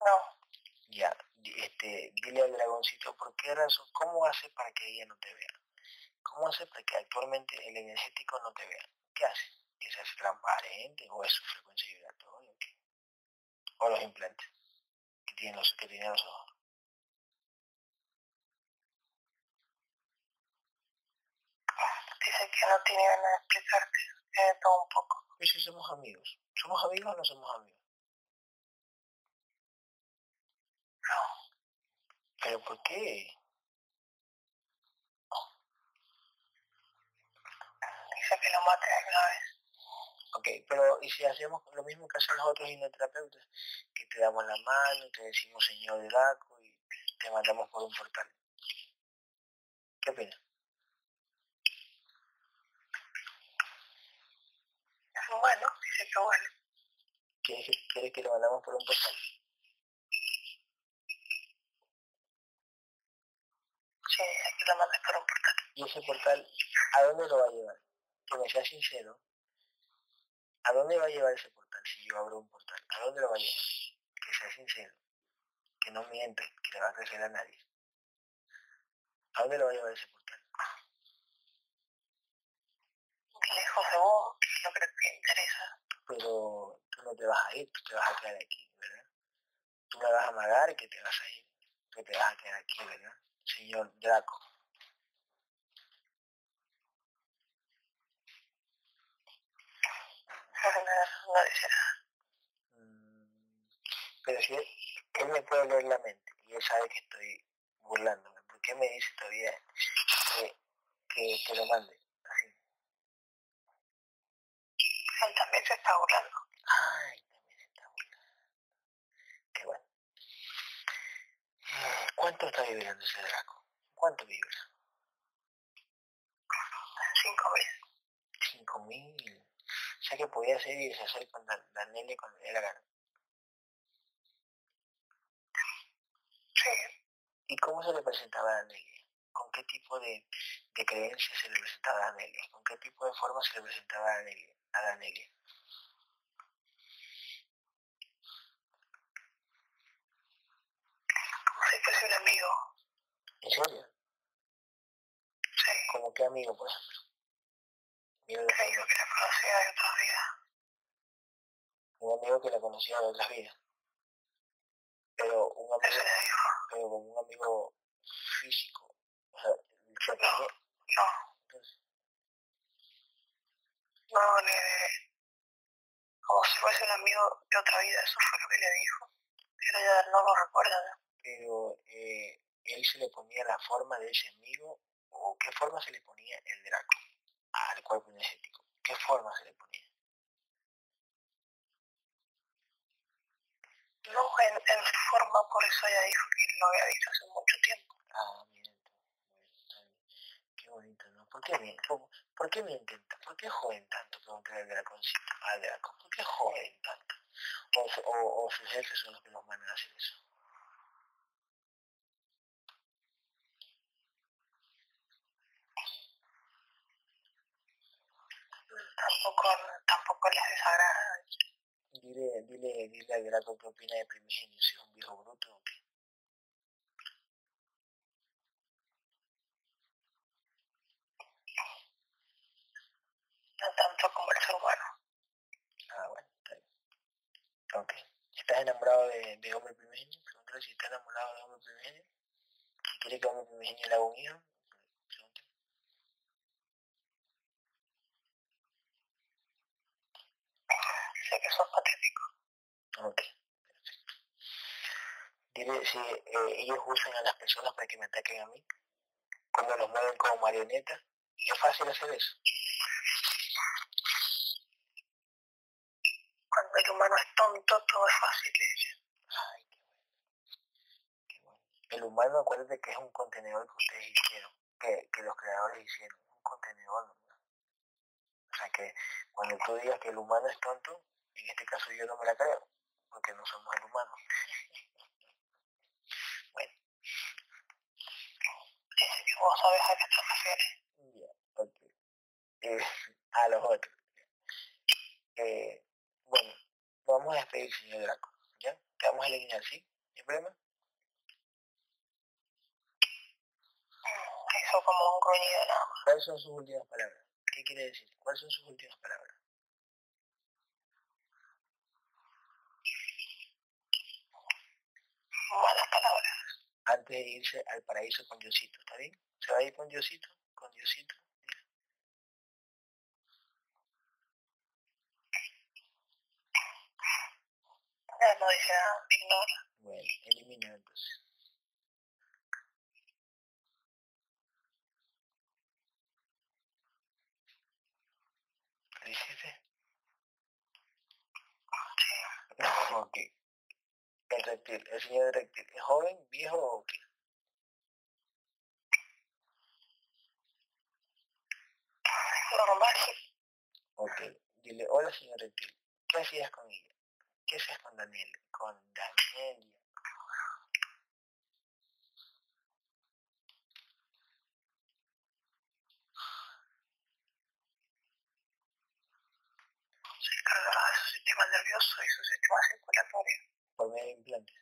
S2: No.
S1: Ya, este, dile al dragoncito por qué razón, cómo hace para que ella no te vea. ¿Cómo hace para que actualmente el energético no te vea? ¿Qué hace? ¿Que se hace transparente o es su frecuencia vibratoria? O los implantes tiene no sé qué dinero son.
S2: Dice que no tiene ganas de explicarte, que de todo un poco.
S1: ¿Y si somos amigos? ¿Somos amigos o no somos amigos?
S2: No.
S1: ¿Pero por qué?
S2: Dice que lo mates alguna vez.
S1: Ok, pero ¿y si hacemos lo mismo que hacen los otros hipnoterapeutas? Que te damos la mano, te decimos señor Draco y te mandamos por un portal. ¿Qué opinas?
S2: Bueno, dice que bueno.
S1: ¿Quieres que, ¿Quieres que lo mandamos por un portal?
S2: Sí, que lo mandes por un portal.
S1: ¿Y ese portal a dónde lo va a llevar? Que me sea sincero. ¿A dónde va a llevar ese portal si yo abro un portal? ¿A dónde lo va a llevar? Que sea sincero. Que no miente, que le va a crecer a nadie. ¿A dónde lo va a llevar ese portal?
S2: Lejos de vos, que es lo que te interesa.
S1: Pero tú no te vas a ir, tú te vas a quedar aquí, ¿verdad? Tú me vas a amagar y que te vas a ir. Tú te vas a quedar aquí, ¿verdad? Señor Draco.
S2: No, dice nada.
S1: Mm, pero si él, él me puede leer la mente y él sabe que estoy burlándome, ¿por qué me dice todavía que, que, que lo mande? Así.
S2: Él también se está burlando.
S1: Ay, también se está burlando. Qué bueno. ¿Cuánto está vibrando ese Draco? ¿Cuánto vibra?
S2: Cinco mil.
S1: Cinco mil. O sea que podía ser y deshacer con le diera la gana.
S2: Sí.
S1: ¿Y cómo se le presentaba a Nelly? ¿Con qué tipo de, de creencias se le presentaba a Nelly? ¿Con qué tipo de forma se le presentaba a Nelly? A Nelly?
S2: Como si fuese un amigo.
S1: ¿En serio?
S2: Sí.
S1: ¿Como qué amigo, por ejemplo? La
S2: Que dijo que la conocía de otras vidas.
S1: un amigo que la conocía de otras vidas. Pero un amigo, pero como un amigo físico. O sea, se tenía,
S2: No,
S1: entonces,
S2: no le... Como si fuese un amigo de otra vida, eso fue lo que le dijo. Pero ya no lo recuerda. ¿no?
S1: pero eh, él se le ponía la forma de ese amigo, o qué forma se le ponía el Draco al cuerpo energético. ¿Qué forma se le ponía?
S2: No en, en forma, por eso ella dijo que lo había visto hace mucho tiempo.
S1: Ah, bien. Qué bonito, ¿no? ¿Por qué mienten? ¿Por, por qué mienten? ¿Por qué joden tanto? Pregunté al Draconcito, al Draco. ¿Por qué joden tanto? O, o, o sus jefes son los que los mandan a hacer eso.
S2: Tampoco, tampoco les desagrada.
S1: Dile, dile, dile al Draco qué opina de Primigenio, si es un viejo bruto o qué.
S2: No tanto como el ser humano.
S1: Ah, bueno, está bien. Ok. ¿Estás enamorado de, de hombre primigenio? Pregúntale si está enamorado de hombre primigenio. Si quiere que hombre primigenio le haga un hijo, pregúntale.
S2: Sé que sos patético.
S1: Ok. Dile si eh, ellos usan a las personas para que me ataquen a mí, cuando los mueven como marionetas. ¿Es fácil hacer eso?
S2: Cuando el humano es tonto, todo es fácil, dice.
S1: Ay, qué bueno. Qué bueno. El humano, acuérdate que es un contenedor que ustedes hicieron, que, que los creadores hicieron. Un contenedor, ¿no? O sea que cuando tú digas que el humano es tonto, en este caso yo no me la creo, porque no somos el humano. bueno,
S2: Dice que vos sabes a qué te refieres.
S1: ya, ok. Eh, a los otros. Eh, bueno, vamos a despedir, señor Draco. ¿Ya? Te vamos a eliminar, ¿sí? ¿No hay problema?
S2: Mm, Hizo como un gruñido nada más.
S1: ¿Cuáles son sus últimas palabras? ¿Qué quiere decir? ¿Cuáles son sus últimas palabras?
S2: malas palabras
S1: antes de irse al paraíso con Diosito, ¿está bien? Se va a ir con Diosito, con Diosito.
S2: No, no dice ignora.
S1: Bueno, elimina entonces. ¿Lo hiciste? Sí. ok reptil, el señor reptil, ¿es joven, viejo o qué?
S2: Normal.
S1: Ok, dile, hola señor reptil, ¿qué hacías con ella? ¿Qué hacías con Daniel? Con Daniel.
S2: Se encargará de su sistema nervioso y su sistema circulatorio.
S1: Por medio de implantes.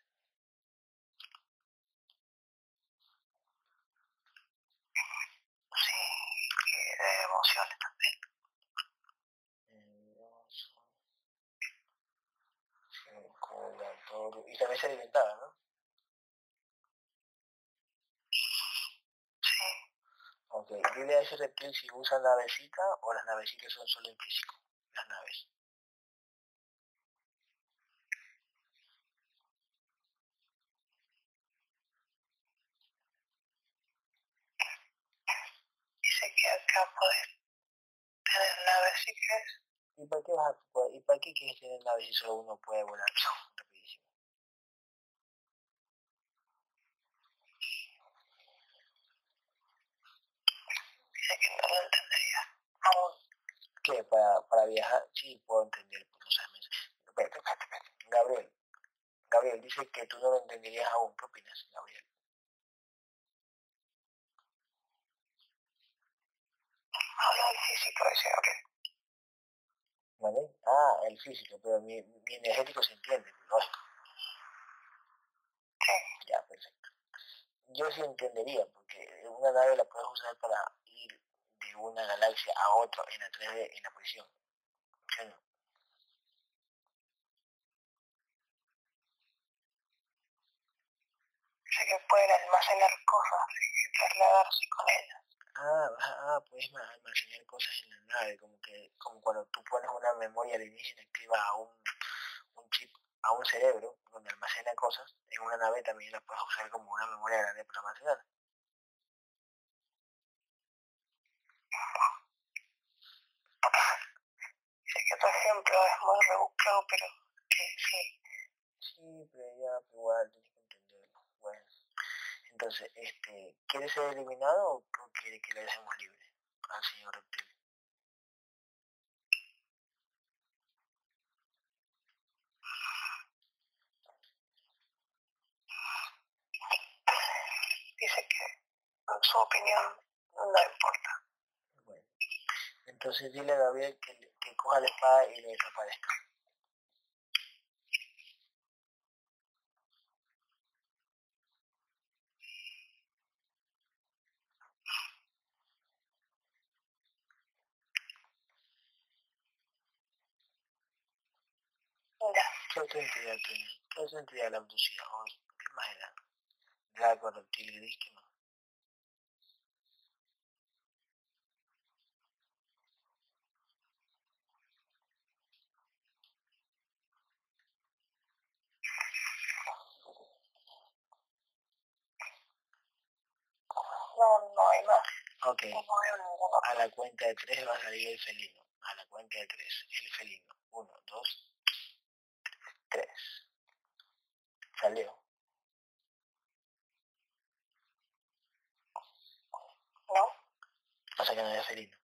S2: Sí, y de emociones también.
S1: Y también se alimentaba, ¿no?
S2: Sí.
S1: Ok, dile a ese reptil si usa navecita o las navecitas son solo en físico, las naves.
S2: Dice que acá puedes tener naves si quieres.
S1: ¿Y para qué vas a, ¿y para qué quieres tener naves si solo uno puede volar rapidísimo?
S2: Dice que no lo entendería aún.
S1: ¿Qué? ¿Para, para viajar? Sí, puedo entender. Espérate, espérate, espérate. Gabriel. Gabriel dice que tú no lo entenderías aún. ¿Qué opinas, Gabriel?
S2: Habla del físico, dice Gabriel.
S1: ¿Vale? Ah, el físico, pero mi, mi energético se entiende, lógico.
S2: Sí.
S1: Ya, perfecto. Yo sí entendería, porque una nave la puedes usar para ir de una galaxia a otra en la 3D, en la posición. ¿Sí o?
S2: Dice que pueden almacenar cosas y trasladarse con ellas.
S1: Ah, ah, puedes ma- almacenar cosas en la nave, como que como cuando tú pones una memoria alienígena activa a un, un chip, a un cerebro, donde almacena cosas, en una nave también la puedes usar como una memoria grande para almacenar.
S2: Dice que tu ejemplo es muy rebuscado, pero que sí.
S1: Sí, pero ya, igual tienes entonces, este, ¿quiere ser eliminado o, o quiere que le dejemos libre al señor reptil?
S2: Dice que en su opinión no importa.
S1: Bueno, entonces dile a Gabriel que, que coja la espada y le desaparezca.
S2: Ya.
S1: ¿Qué otra entidad tiene? ¿Qué otra entidad la abducida? ¿O ¿Qué más era? Draco, reptil, gris, ¿qué más?
S2: No, no hay más.
S1: Ok,
S2: No veo ninguno.
S1: a la cuenta de tres va a salir el felino. A la cuenta de tres, el felino. Uno, dos, tres. Salió.
S2: No,
S1: Pasa que no había felino.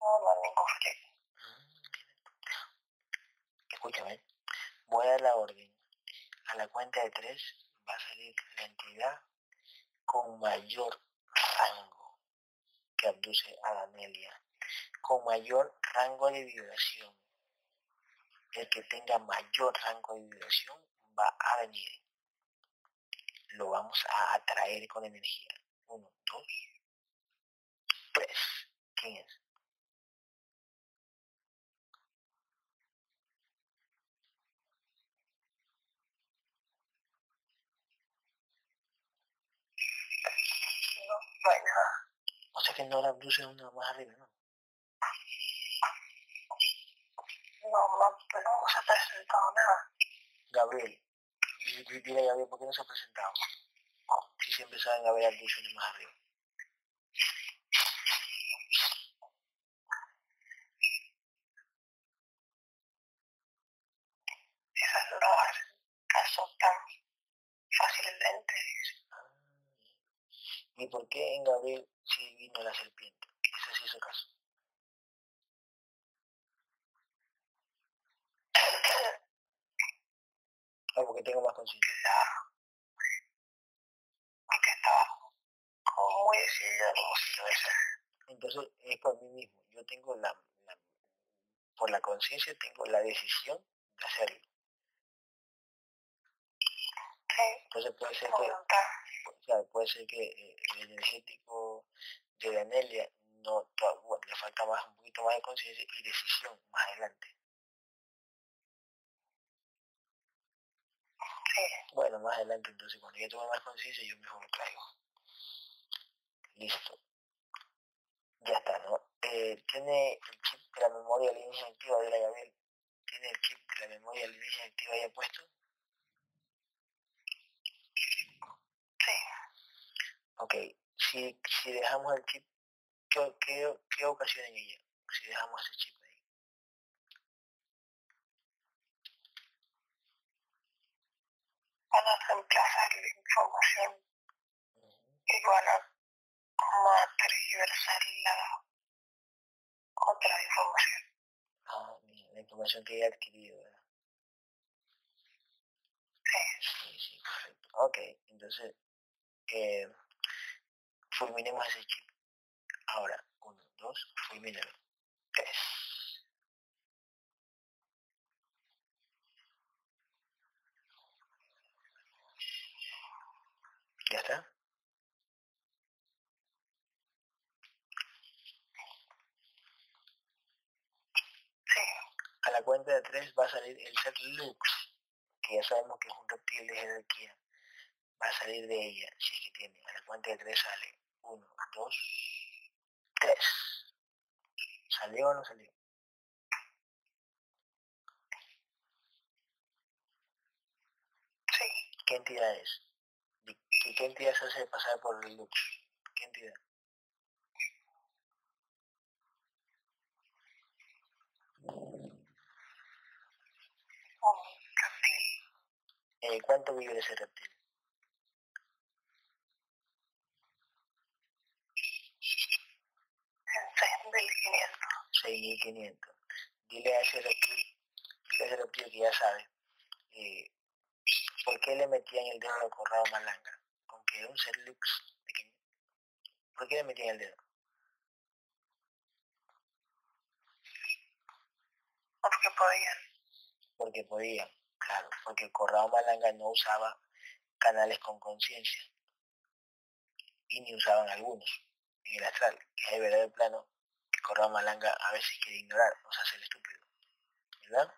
S2: no, no hay ningún.
S1: Escúchame. Voy a dar la orden. A la cuenta de tres va a salir la entidad con mayor rango que abduce a Danelia. Con mayor rango de vibración. El que tenga mayor rango de vibración va a venir. Lo vamos a atraer con energía. Uno, dos, tres. ¿Quién es?
S2: No, no hay nada.
S1: O sea que no la abduce uno más arriba, ¿no?
S2: no, pues no, no se ha presentado nada.
S1: Gabriel, mira Gabriel, ¿por qué no se ha presentado? Si siempre saben haber audiciones más arriba.
S2: Esas drogas resultan fácilmente.
S1: Ah, ¿Y por qué en Gabriel sí vino la serpiente? Ese sí hizo caso. Ah, porque tengo más conciencia.
S2: Porque estaba como muy decidido en eso.
S1: Entonces es por mí mismo. Yo tengo la, por la conciencia tengo la decisión de hacerlo. Entonces puede ser que, puede ser que eh, el energético de Danelia no, bueno, le falta más, un poquito más de conciencia y decisión más adelante. Bueno, más adelante entonces cuando ya tome más conciencia yo mismo lo traigo. Listo. Ya está, ¿no? Eh, tiene el chip de la memoria línea activa de la Gabriel. ¿Tiene el chip de la memoria línea activa ya puesto?
S2: Sí.
S1: Ok, si, si dejamos el chip, ¿qué, qué, qué ocasiona en ella? Si dejamos ese chip
S2: Van a reemplazar la información y van a, como a tergiversar la otra información.
S1: Ah, mira, la información que he adquirido, ¿verdad?
S2: Sí.
S1: Sí, sí, perfecto. Ok, entonces eh, fulminemos ese chip. Ahora, uno, dos, fulmínalo. Tres. ¿Ya está?
S2: Sí.
S1: A cuenta de tres va a salir el ser Lux, que ya sabemos que es un reptil de jerarquía va a salir de ella, si es que tiene. A la cuenta de tres sale. Uno, dos, tres. ¿Salió o no salió?
S2: Sí.
S1: ¿Qué entidad es? ¿Qué, qué entidad se hace pasar por el Lux? ¿Qué entidad?
S2: Un reptil.
S1: Eh, ¿Cuánto vive ese reptil?
S2: En
S1: 6.500. Dile a ese reptil, dile a ese reptil que ya sabe, eh, ¿por qué le metían el dedo al corrado malanga? Con que un ser lux pequeño. ¿Por qué le metían el dedo?
S2: Porque podían.
S1: Porque podían, claro, porque el corrado malanga no usaba canales con conciencia y ni usaban algunos en el astral, que es el verdadero plano que corrado malanga a veces quiere ignorar, nos hace el estúpido, ¿verdad?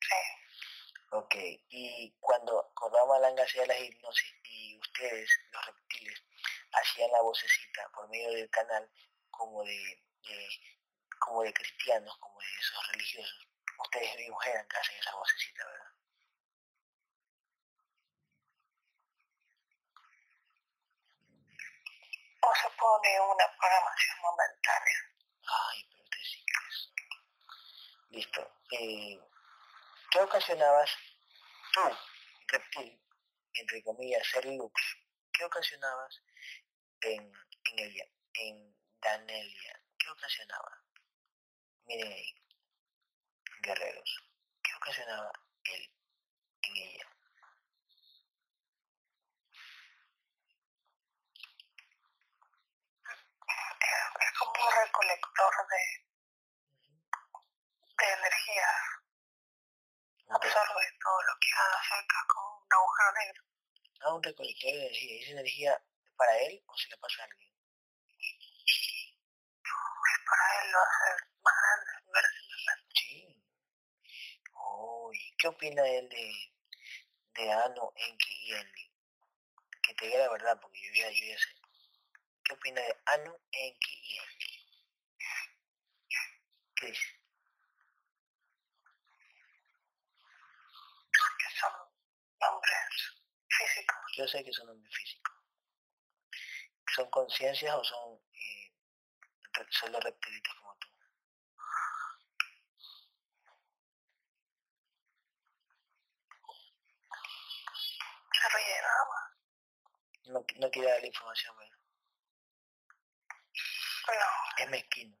S2: Sí.
S1: Ok, y cuando corrado malanga hacía las hipnosis y ustedes, los reptiles, hacían la vocecita por medio del canal como de, de como de cristianos, como de esos religiosos, ustedes mismos eran que hacen esa vocecita, ¿verdad?
S2: O se pone una programación momentánea.
S1: Ay, pero te sigues. Listo. Eh, ¿Qué ocasionabas tú, reptil, entre comillas, ser lux? ¿Qué ocasionabas en, en ella, en Danelia? ¿Qué ocasionaba? Miren ahí, guerreros. ¿Qué ocasionaba él en ella?
S2: Es como un recolector de, de energía. Absorbe todo lo que haga cerca como un agujero negro.
S1: Ah, un recolector de energía. ¿Y esa energía para él o se la pasa a alguien?
S2: Es para él lo hace más grande.
S1: Sí. Uy, ¿qué opina él de, de Ano, Enki y Enli? Que te diga la verdad, porque yo ya, yo ya sé. ¿Qué opina de Anu, Enki y Enli? ¿Qué dice?
S2: Que son nombres físicos.
S1: Yo sé que son hombres físicos. ¿Son conciencias o son eh, solo reptilitos como
S2: nada más.
S1: No, no quiere dar la información, ¿verdad?
S2: No.
S1: Es mezquino.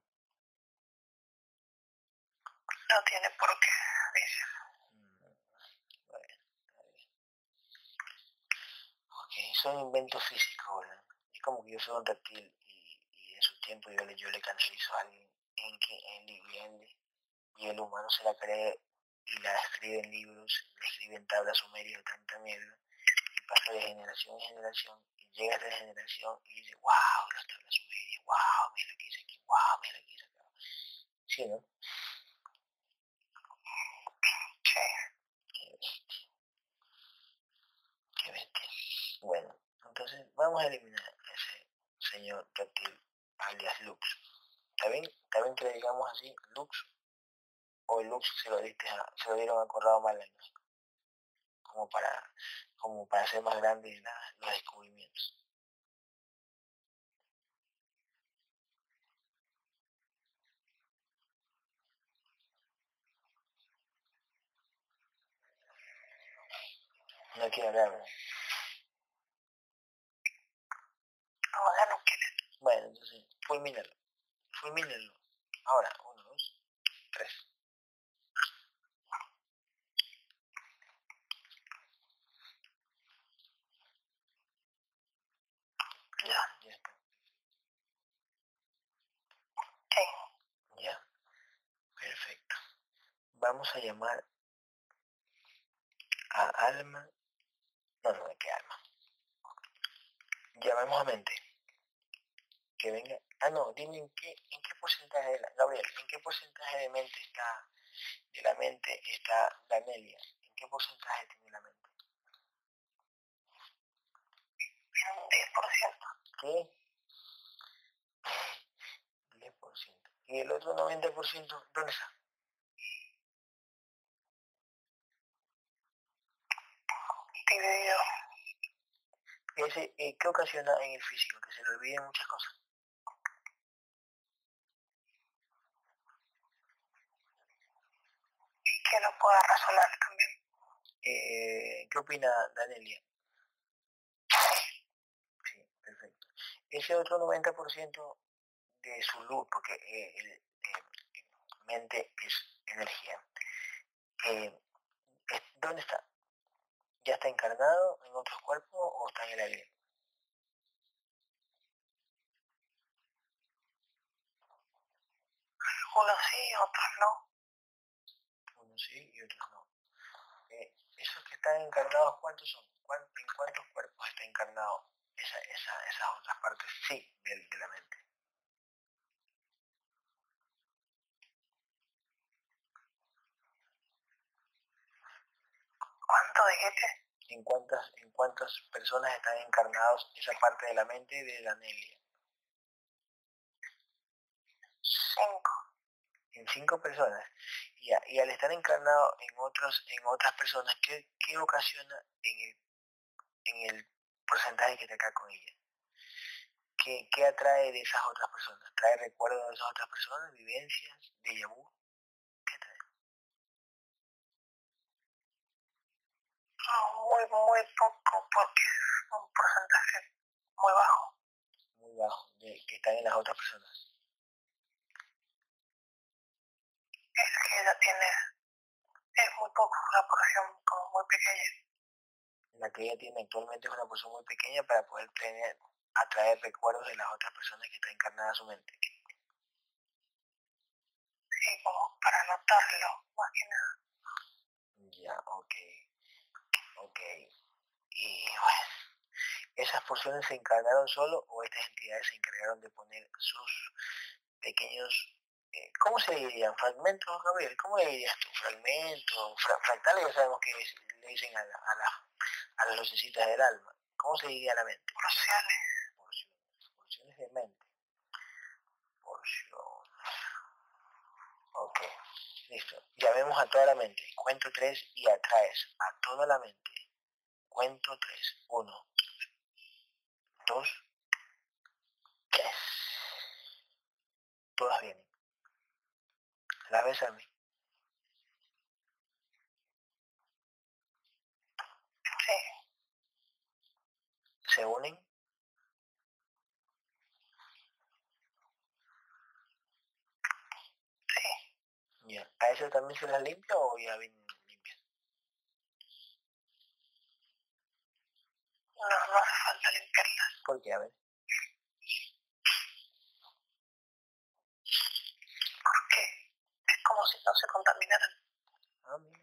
S2: No tiene por qué, dice.
S1: Mm, bueno, está bien. Ok, son inventos físicos, ¿verdad? Es como que yo soy un reptil y, y en su tiempo yo le, yo le canalizo a alguien en que en viviende y el humano se la cree y la escribe en libros, la escribe en tablas sumerias de tanta mierda pasa de generación en generación y llega a esta generación y dice, wow, las tablas sumerias, wow, mira lo que dice aquí, wow, mira lo que dice acá. Sí, ¿no?
S2: Sí.
S1: Qué bestia. Bueno, entonces vamos a eliminar a ese señor reptil alias Lux. ¿Está bien? ¿Está bien que le digamos así, Lux? O Lux se lo, diste a- se lo dieron a Corrado Malaños. Como para, como para hacer más grandes la- los descubrimientos. No quiere hablar.
S2: Ahora no quiere.
S1: Bueno, entonces, fulmínalo. Fulmínalo. Ahora, uno, dos, tres. Ya, ya está.
S2: Sí.
S1: Ya. Perfecto. Vamos a llamar a Alma. No, no, ¿qué Alma? Llamemos a Mente. Que venga. Ah, no, dime en qué, en qué porcentaje, de la- Gabriel, en qué porcentaje de mente está, de la mente está Danelia. ¿En qué porcentaje tiene la mente?
S2: Un 10%.
S1: ¿Qué? 10%. ¿Y el otro 90% dónde está?
S2: Dividido.
S1: Ese, eh, ¿Qué ocasiona en el físico? Que se le olviden muchas cosas.
S2: Que no pueda razonar también.
S1: Eh, ¿Qué opina Danelia? Sí, perfecto. Ese otro 90% de su luz, porque eh, el, eh, mente es energía, eh, ¿dónde está? ¿Ya está encarnado en otros cuerpos o está en el aire?
S2: Unos sí, otros no.
S1: Unos sí y otros no. Eh, esos que están encarnados, ¿cuántos son? ¿Cuán- ¿En cuántos cuerpos está encarnado esa, esa, esas otras partes sí del- de la mente?
S2: ¿Cuánto dijiste?
S1: ¿En cuántas, en cuántas personas están encarnados esa parte de la mente de Danelia?
S2: Cinco.
S1: en cinco personas y, a- y al estar encarnado en otros en otras personas ¿qué, qué ocasiona en el, en el porcentaje que está acá con ella? ¿Qué, ¿Qué atrae de esas otras personas? ¿Trae recuerdos de esas otras personas? ¿Vivencias? ¿De vu? ¿Qué trae?
S2: No, muy, muy poco porque es un porcentaje muy bajo.
S1: Muy bajo, de, que están en las otras personas.
S2: Es que ella tiene, es muy poco, una porción como muy pequeña.
S1: La que ella tiene actualmente es una porción muy pequeña para poder tener, atraer recuerdos de las otras personas que están encarnadas en su mente.
S2: Sí, como para notarlo, más que nada.
S1: Ya, ok. Ok. Y bueno, ¿esas porciones se encargaron solo o estas entidades se encargaron de poner sus pequeños, eh, ¿cómo se dirían? ¿Fragmentos, Gabriel? ¿Cómo le dirías tú? ¿Fragmentos? Fra- fractales ya sabemos que es- le dicen a, la- a, la- a las lucecitas del alma. ¿Cómo se diría la mente?
S2: Porciones.
S1: Porciones. Porciones de mente. Porciones. Ok. Listo. Llamemos a toda la mente. Cuento tres y atraes a toda la mente. Cuento tres. Uno. Dos. Tres. Todas vienen. ¿La ves a mí?
S2: Sí.
S1: se unen.
S2: Sí.
S1: Ya. ¿A eso también se las limpia o ya vienen limpias?
S2: No, no hace falta limpiarlas.
S1: ¿Por qué? A ver.
S2: Porque es como si no se contaminaran.
S1: Ah, mira.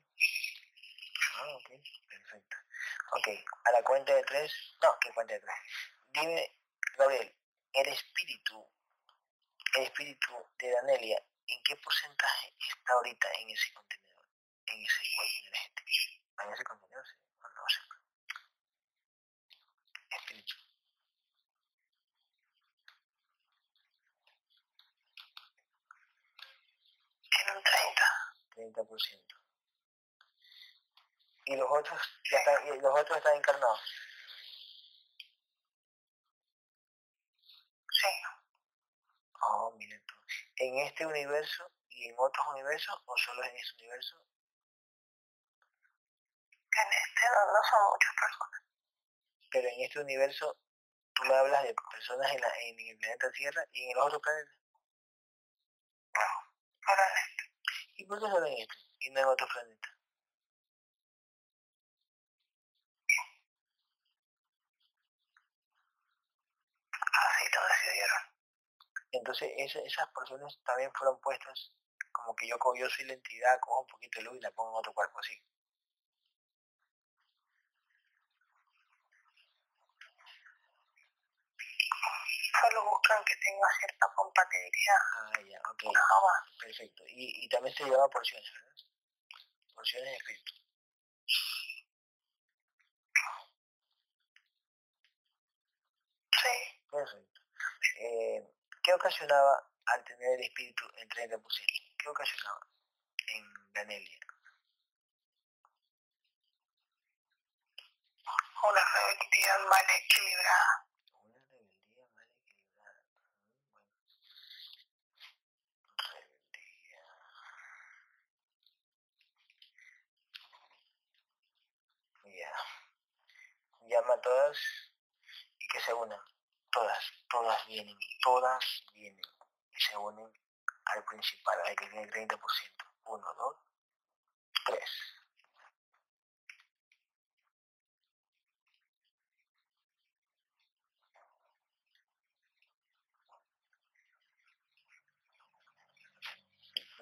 S1: Ah, ok, perfecto. Ok, a la cuenta de tres, no, ¿qué cuenta de tres? Dime, Gabriel, el espíritu, el espíritu de Danelia, ¿en qué porcentaje está ahorita en ese contenedor, en ese cuerpo energético? En ese contenedor, sí, no, no sé. Espíritu.
S2: Tiene un 30.
S1: 30%. ¿Y los otros, ya están, y los otros están encarnados?
S2: Sí.
S1: Oh, mira. ¿En este universo y en otros universos o solo en ese universo?
S2: En este no, son muchas personas.
S1: Pero en este universo tú me hablas de personas en, la, en el planeta Tierra y en los otros planetas.
S2: No, solo en este.
S1: ¿Y por qué solo en este y no en otros planetas?
S2: Así lo decidieron.
S1: Entonces esa- esas porciones también fueron puestas como que yo, yo soy la entidad, cojo un poquito de luz y la pongo en otro cuerpo, así.
S2: Solo buscan que tenga cierta compatibilidad.
S1: Ah, ya, ok, perfecto. Y, y también se llama porciones, ¿verdad? Porciones de espíritu.
S2: Sí.
S1: Perfecto. Eh, ¿Qué ocasionaba al tener el espíritu en 30%? ¿Qué ocasionaba en Danelia?
S2: Una rebeldía mal equilibrada.
S1: Una rebeldía mal equilibrada. Bueno. Rebeldía. Ya. Llama a todas y que se unan. Todas, todas vienen, todas vienen y se unen al principal, al que tiene el 30%. Uno, dos, tres.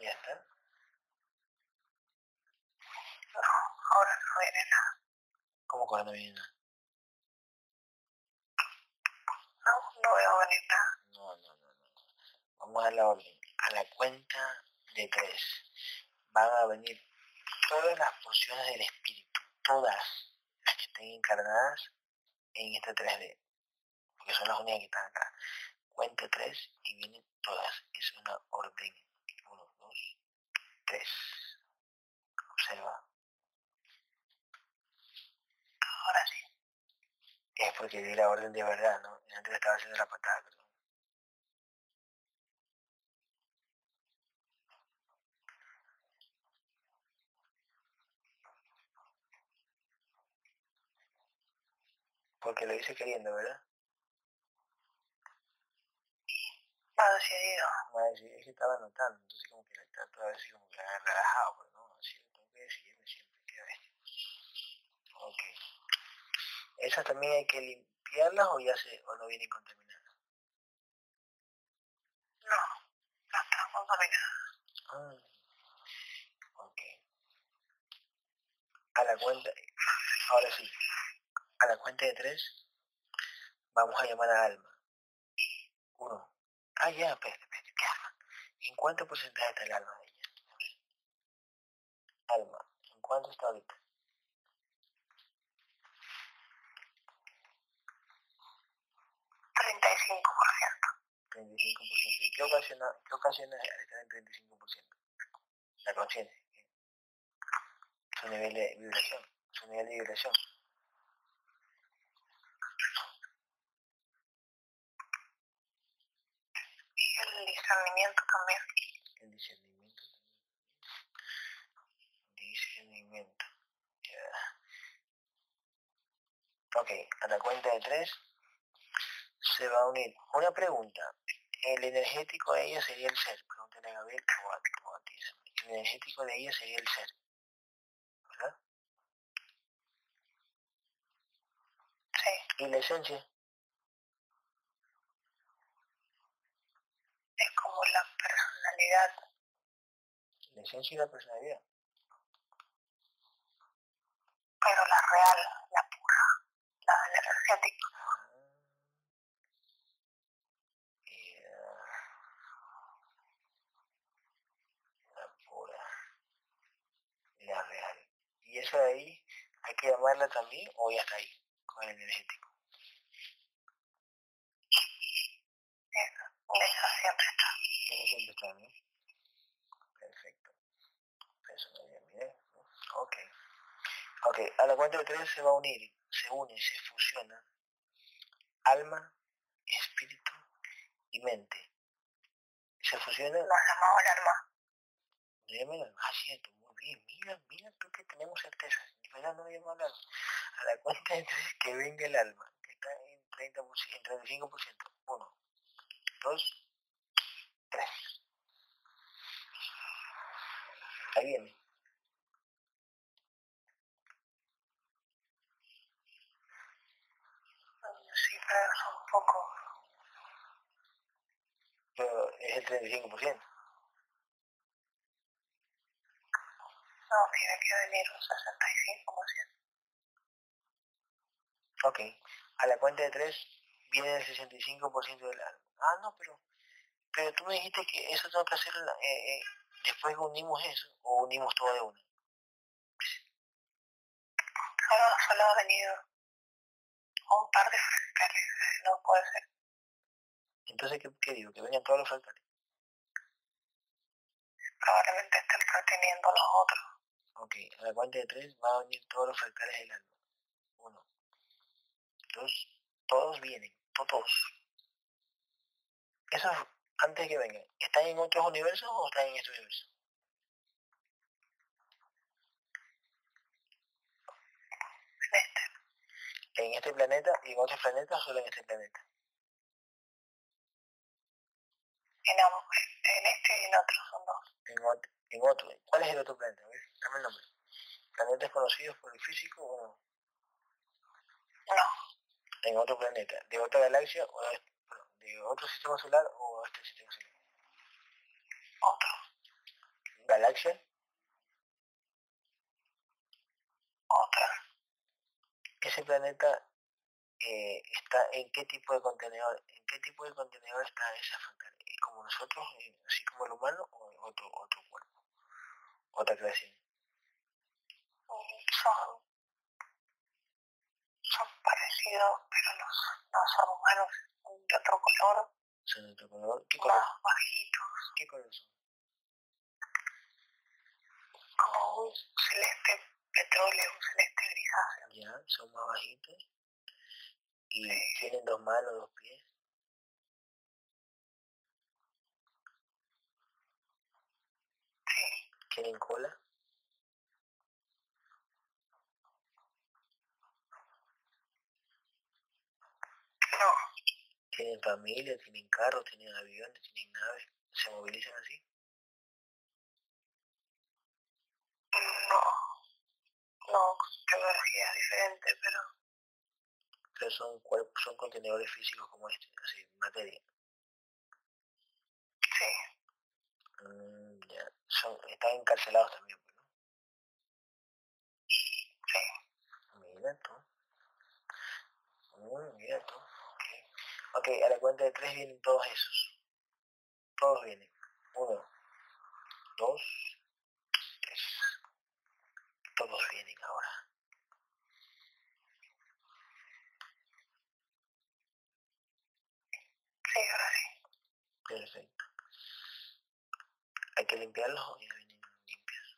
S1: Ya está.
S2: Ahora no viene nada.
S1: ¿Cómo cuando viene nada?
S2: No veo nada.
S1: No, no, no, no. Vamos a la orden. A la cuenta de tres van a venir todas las porciones del espíritu, todas las que estén encarnadas en este 3D, porque son las únicas que están acá. Cuenta tres y vienen todas. Es una orden. Uno, dos, tres. Observa.
S2: Ahora sí.
S1: Es porque di la orden de verdad, ¿no? Y antes estaba haciendo la patada, perdón. Porque lo hice queriendo, ¿verdad?
S2: Ha decidido.
S1: A decir, es que estaba anotando, entonces como que la trato a veces como que la relajado, pero no, así tengo que decidirme siempre, qué bestia. Ok. ¿Esas también hay que limpiarlas o ya se, o no vienen contaminadas?
S2: No, no está contaminada.
S1: Ah, ok. A la cuenta, ahora sí, a la cuenta de tres, vamos a llamar a Alma. Uno. Ah, ya, espérate, espérate, ¿qué alma? ¿En cuánto porcentaje está el alma de ella? Alma, ¿en cuánto está ahorita?
S2: Treinta y cinco por ciento.
S1: 35%. ¿Y qué ocasiona, qué ocasiona estar en 35%? La conciencia. Su nivel de vibración. Su nivel de vibración.
S2: Y el discernimiento también.
S1: El discernimiento. Discernimiento. Ya. Ok, a la cuenta de tres se va a unir. Una pregunta. El energético de ella sería el ser. Pregúntale a Gabriel El energético de ella sería el ser. ¿Verdad?
S2: Sí.
S1: ¿Y la esencia?
S2: Es como la personalidad.
S1: La esencia y la personalidad.
S2: Pero la real, la pura, la energética.
S1: Y eso de ahí hay que llamarla también o ya está ahí, con el energético.
S2: Eso siempre está.
S1: Eso siempre está, ¿no? Perfecto. Eso bien, bien. Ok. Ok, a la cuenta de tres se va a unir, se une, se fusiona alma, espíritu y mente. Se fusiona.
S2: Nos llamamos el alma.
S1: Ah, cierto, mira, mira tú que tenemos certeza. No a hablar. A la cuenta de tres que venga el alma, que está en 30%, en 35%. Uno, dos, tres. Ahí viene.
S2: Pero es
S1: el 35%.
S2: No, tiene que venir un 65%.
S1: Ok. A la cuenta de tres viene el 65% del alma. Ah, no, pero, pero tú me dijiste que eso tengo que hacer eh, eh, después que unimos eso, o unimos todo de una.
S2: Solo, solo ha venido un par de fractales, no puede ser.
S1: Entonces, ¿qué, qué digo? Que vengan todos los fractales.
S2: Probablemente estén reteniendo los otros.
S1: Ok, a la cuenta de tres va a venir todos los fractales del alma. Uno, dos, todos vienen, todos. Eso antes de que vengan. ¿Están en otros universos o están en este universo?
S2: En este.
S1: En este planeta y en otros planetas o solo en este planeta.
S2: En, en este y en otros son dos.
S1: En, en otro. ¿Cuál es el otro planeta? Dame el nombre. ¿Planetas conocidos por el físico o no?
S2: No.
S1: ¿En otro planeta? ¿De otra galaxia o de, de otro sistema solar o este sistema solar?
S2: Otro.
S1: ¿Galaxia?
S2: Otra.
S1: ¿Ese planeta eh, está en qué tipo de contenedor? ¿En qué tipo de contenedor está esa frontera? ¿Como nosotros, eh, así como el humano, o otro, otro cuerpo? Otra creación
S2: son, son parecidos, pero no son humanos, son de otro color.
S1: ¿Son de otro color? ¿Qué color?
S2: Más bajitos.
S1: ¿Qué color son?
S2: Como un celeste petróleo, un celeste grisáceo.
S1: Ya, son más bajitos. Y tienen dos manos, dos pies.
S2: Sí.
S1: ¿Tienen cola?
S2: No.
S1: ¿Tienen familia, tienen carros, tienen aviones, tienen naves? ¿Se movilizan así?
S2: No. No, tecnología diferente, pero...
S1: Pero son cuerpos, son contenedores físicos como este, así, materia.
S2: Sí.
S1: Mm, ya. Son, están encarcelados también, pues, ¿no?
S2: Sí.
S1: Mira tú. Mm, mira tú. Ok, a la cuenta de tres vienen todos esos. Todos vienen. Uno, dos, tres. Todos vienen ahora.
S2: Sí, ahora sí.
S1: Perfecto. Hay que limpiarlos o ya vienen limpios.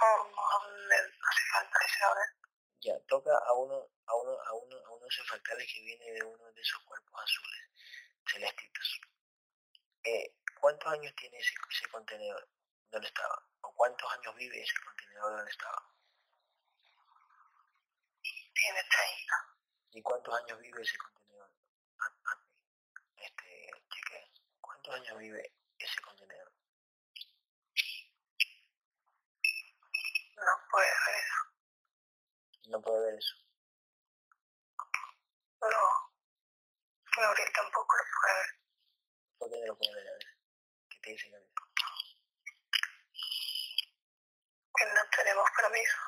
S2: No, no, no hace falta eso ahora
S1: ya toca a uno, a uno, a uno, a uno de esos fractales que viene de uno de esos cuerpos azules, celestitos. Eh, ¿Cuántos años tiene ese, ese contenedor? ¿Dónde estaba? ¿O cuántos años vive ese contenedor donde estaba?
S2: Tiene 30.
S1: ¿Y cuántos años vive ese contenedor? Ah, ah, este, cheque. ¿Cuántos años vive ese contenedor?
S2: No puede ver eso.
S1: No puede ver eso.
S2: No. Gabriel tampoco lo puede ver.
S1: ¿Por qué no lo puede ver? A ver. ¿Qué te dice Gabriel?
S2: Que no tenemos permiso.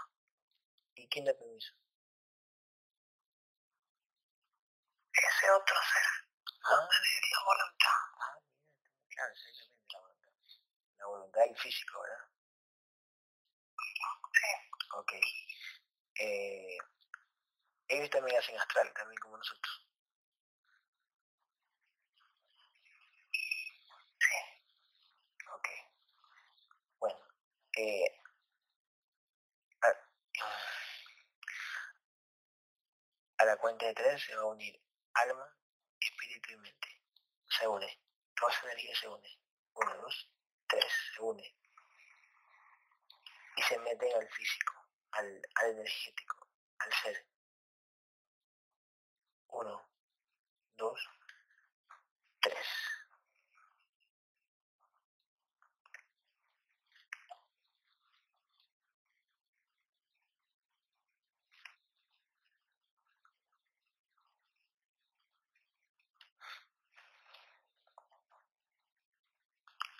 S1: ¿Y quién da permiso?
S2: Ese otro ser.
S1: Ah,
S2: La voluntad.
S1: ah, mira, claro, exactamente la voluntad. La voluntad y el físico, ¿verdad?
S2: Sí.
S1: Ok. Ellos también hacen astral, también como nosotros. Bueno, eh, a, a la cuenta de tres se va a unir alma, espíritu y mente. Se une. Toda esa energía se une. Uno, dos, tres, se une. Y se meten al físico, al, al energético, al ser. Uno, dos, tres.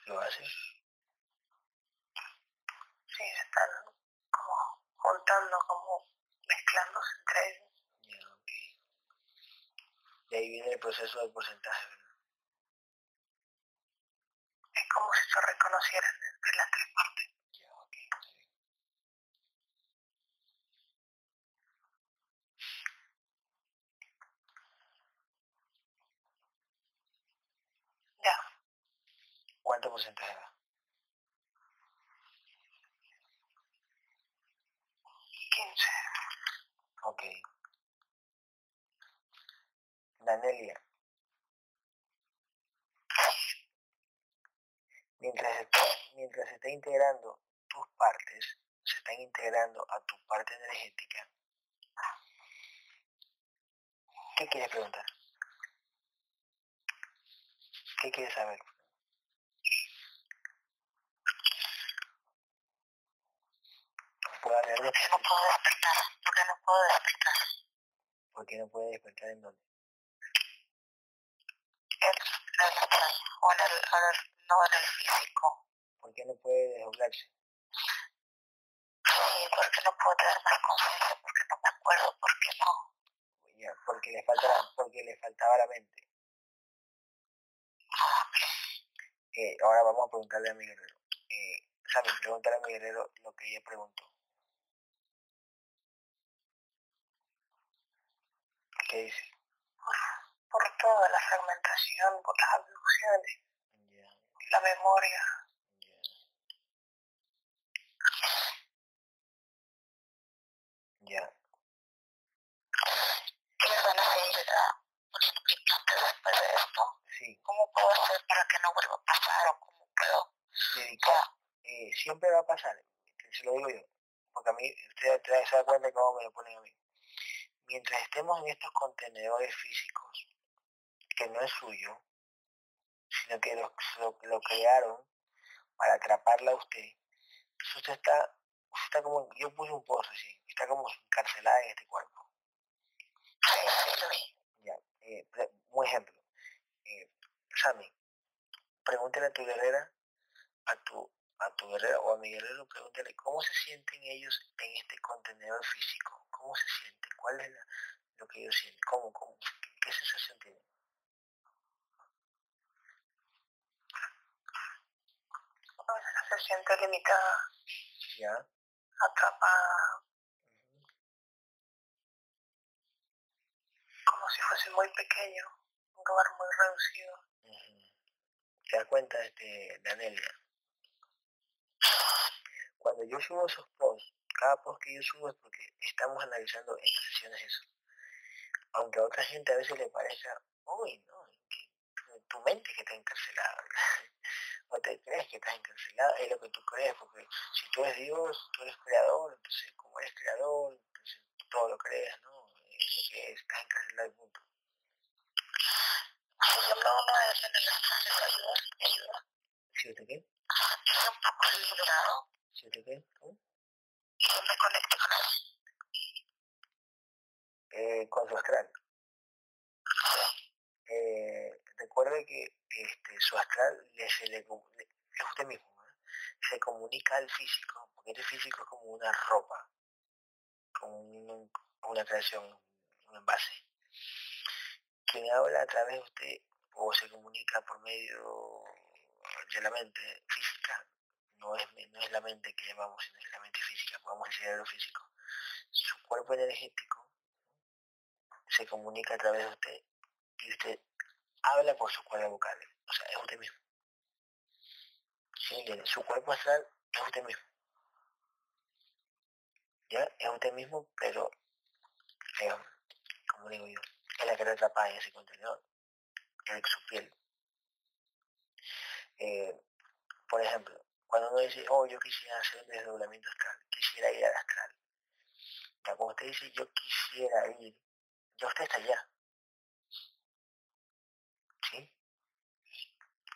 S1: ¿Lo haces?
S2: Sí, se están como juntando, como mezclándose entre ellos.
S1: Ya, ok. Y ahí viene el proceso del porcentaje, ¿verdad?
S2: Es como si se reconocieran entre las tres partes.
S1: Ya, ok, está bien.
S2: Ya.
S1: ¿Cuánto porcentaje
S2: 15.
S1: Ok. Danelia. Mientras mientras se está integrando tus partes, se están integrando a tu parte energética. ¿Qué quieres preguntar? ¿Qué quieres saber? ¿Puedo hablar de
S2: Porque no puedo despertar. Porque no puedo despertar.
S1: ¿Por qué no puede despertar en dónde?
S2: En el astral. O en el, en el- no en el físico.
S1: ¿Por qué no puede desdoblarse?
S2: Sí, porque no puedo tener más conciencia. Porque no me acuerdo. Porque no.
S1: Porque le falta la- porque le faltaba la mente. Eh, ahora vamos a preguntarle a mi guerrero. Eh, Sammy, pregúntale a mi guerrero lo que ella preguntó. ¿Qué dice?
S2: Por toda la fragmentación, por las abducciones, la memoria.
S1: ya. Ya,
S2: ¿Qué me van a seguir ah, poniendo implantes después de esto?
S1: sí.
S2: ¿Cómo puedo hacer para que no vuelva a pasar? ¿O cómo puedo?
S1: Dedicar. Eh, siempre va a pasar, se lo digo yo. Porque a mí, usted usted se da cuenta de cómo me lo ponen a mí. Mientras estemos en estos contenedores físicos, que no es suyo, sino que lo, lo, lo crearon para atraparla a usted, entonces usted está, usted está como, yo puse un post recién, está como encarcelada en este cuerpo. Ya, eh, un ejemplo. Eh, Sammy, pregúntale a tu guerrera, a tu, a tu guerrera o a mi guerrero, pregúntale cómo se sienten ellos en este contenedor físico. ¿Cómo se sienten? ¿Cuál es la- lo que ellos sienten? ¿Cómo, cómo? ¿Qué, qué sensación tienen?
S2: Se siente limitada,
S1: ¿Ya?
S2: atrapada, como si fuese muy pequeño, un lugar muy reducido.
S1: ¿Te das cuenta, este, Danelia? Cuando yo subo esos posts, cada post que yo subo es porque estamos analizando en las sesiones eso. Aunque a otra gente a veces le parezca, uy, no, tu, tu mente que está encarcelada. no te crees que estás encarcelado, es lo que tú crees, porque si tú eres Dios, tú eres creador, entonces como eres creador, entonces todo lo creas, ¿no? Es lo que es, estás encarcelado el
S2: yo me ayuda, ayuda.
S1: ¿Sí usted qué?
S2: Estoy un poco liberado.
S1: ¿Sí usted qué? ¿Cómo?
S2: Y me conecto con él.
S1: Eh, con su astral. Eh, recuerde que este, su astral le, se le, es usted mismo, se comunica al físico, porque este físico es como una ropa, como un, una creación, un envase. Quien habla a través de usted o se comunica por medio de la mente física, no es, no es la mente que llamamos, sino es la mente física, podemos decir lo físico. Su cuerpo energético se comunica a través de usted y usted habla por sus cuerdas vocales. O sea, es usted mismo. ¿Sí Su cuerpo astral es usted mismo. ¿Ya? Es usted mismo, pero, como digo yo, es la que lo atrapa en ese contenedor, en su piel. Eh, por ejemplo, cuando uno dice, oh, yo quisiera hacer un desdoblamiento astral, quisiera ir al astral. Ya, cuando usted dice, yo quisiera ir, ya usted está allá. ¿Sí?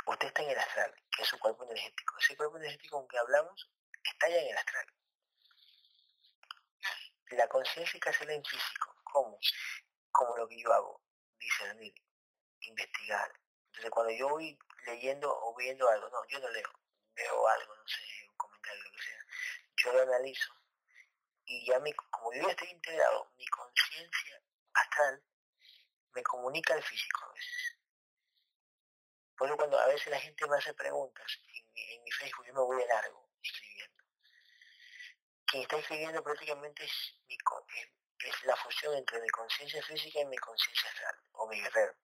S1: Usted está en el astral, que es su cuerpo energético. Ese cuerpo energético con que hablamos está ya en el astral. La conciencia que hace en físico. ¿Cómo? Como lo que yo hago. Discernir, investigar. Entonces cuando yo voy leyendo o viendo algo, no, yo no leo. Veo algo, no sé, un comentario, lo que sea. Yo lo analizo y ya mi, como yo estoy integrado, mi conciencia astral me comunica al físico a veces. Por eso cuando a veces la gente me hace preguntas en, mi Facebook, yo me voy de largo escribiendo. Quien está escribiendo prácticamente es, mi, es la fusión entre mi conciencia física y mi conciencia astral, o mi guerrero.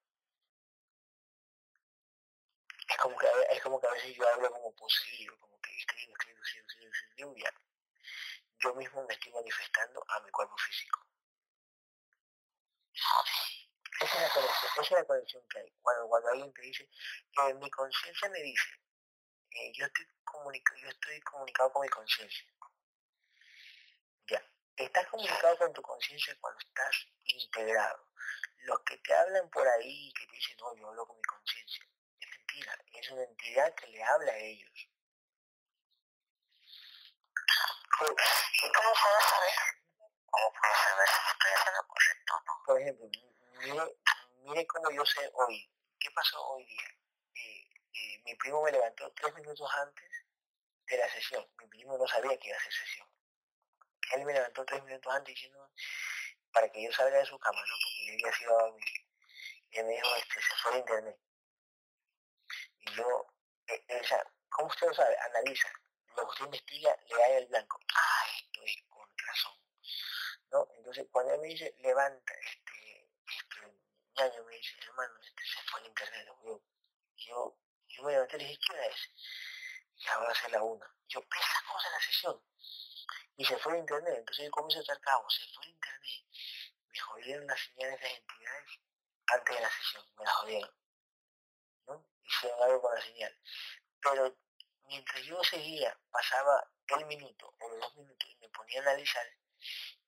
S1: Es como, que, es como que a veces yo hablo como poseído, como que escribo, escribo, escribo, escribo, escribo, y ya. Yo mismo me estoy manifestando a mi cuerpo físico. Esa es la conexión, esa es la conexión que hay. Cuando, cuando alguien te dice, eh, mi conciencia me dice, eh, yo, estoy yo estoy comunicado con mi conciencia. Ya, estás comunicado con tu conciencia cuando estás integrado. Los que te hablan por ahí, que te dicen, no, yo hablo con mi conciencia, es mentira, es una entidad que le habla a ellos.
S2: ¿Cómo puedo saber? ¿Cómo puedo saber si estoy haciendo correcto o no?
S1: Por ejemplo, mire, mire cómo yo sé hoy. ¿Qué pasó hoy día? Eh, eh, mi primo me levantó tres minutos antes de la sesión. Mi primo no sabía que iba a hacer sesión. Él me levantó tres minutos antes diciendo para que yo salga de su cama, ¿no? Porque yo ya sido a dormir. Y él me dijo, este, se fue de internet. Y yo, eh, eh ¿cómo usted lo sabe? Analiza. Lo que usted investiga, le da el blanco. Ah, esto es con razón. ¿No? Entonces, cuando él me dice, levanta, ñaño me dice, hermano, este se fue el internet, yo, yo, yo me levanté y le dije, ¿qué es? Y ahora a la una. Yo, pesa cosa en la sesión. Y se fue el internet, entonces yo comienzo a estar cabo, se fue el internet. Me jodieron las señales de las entidades antes de la sesión, me las jodieron. Hicieron algo con la señal. Pero mientras yo seguía, pasaba el minuto o los dos minutos y me ponía a analizar,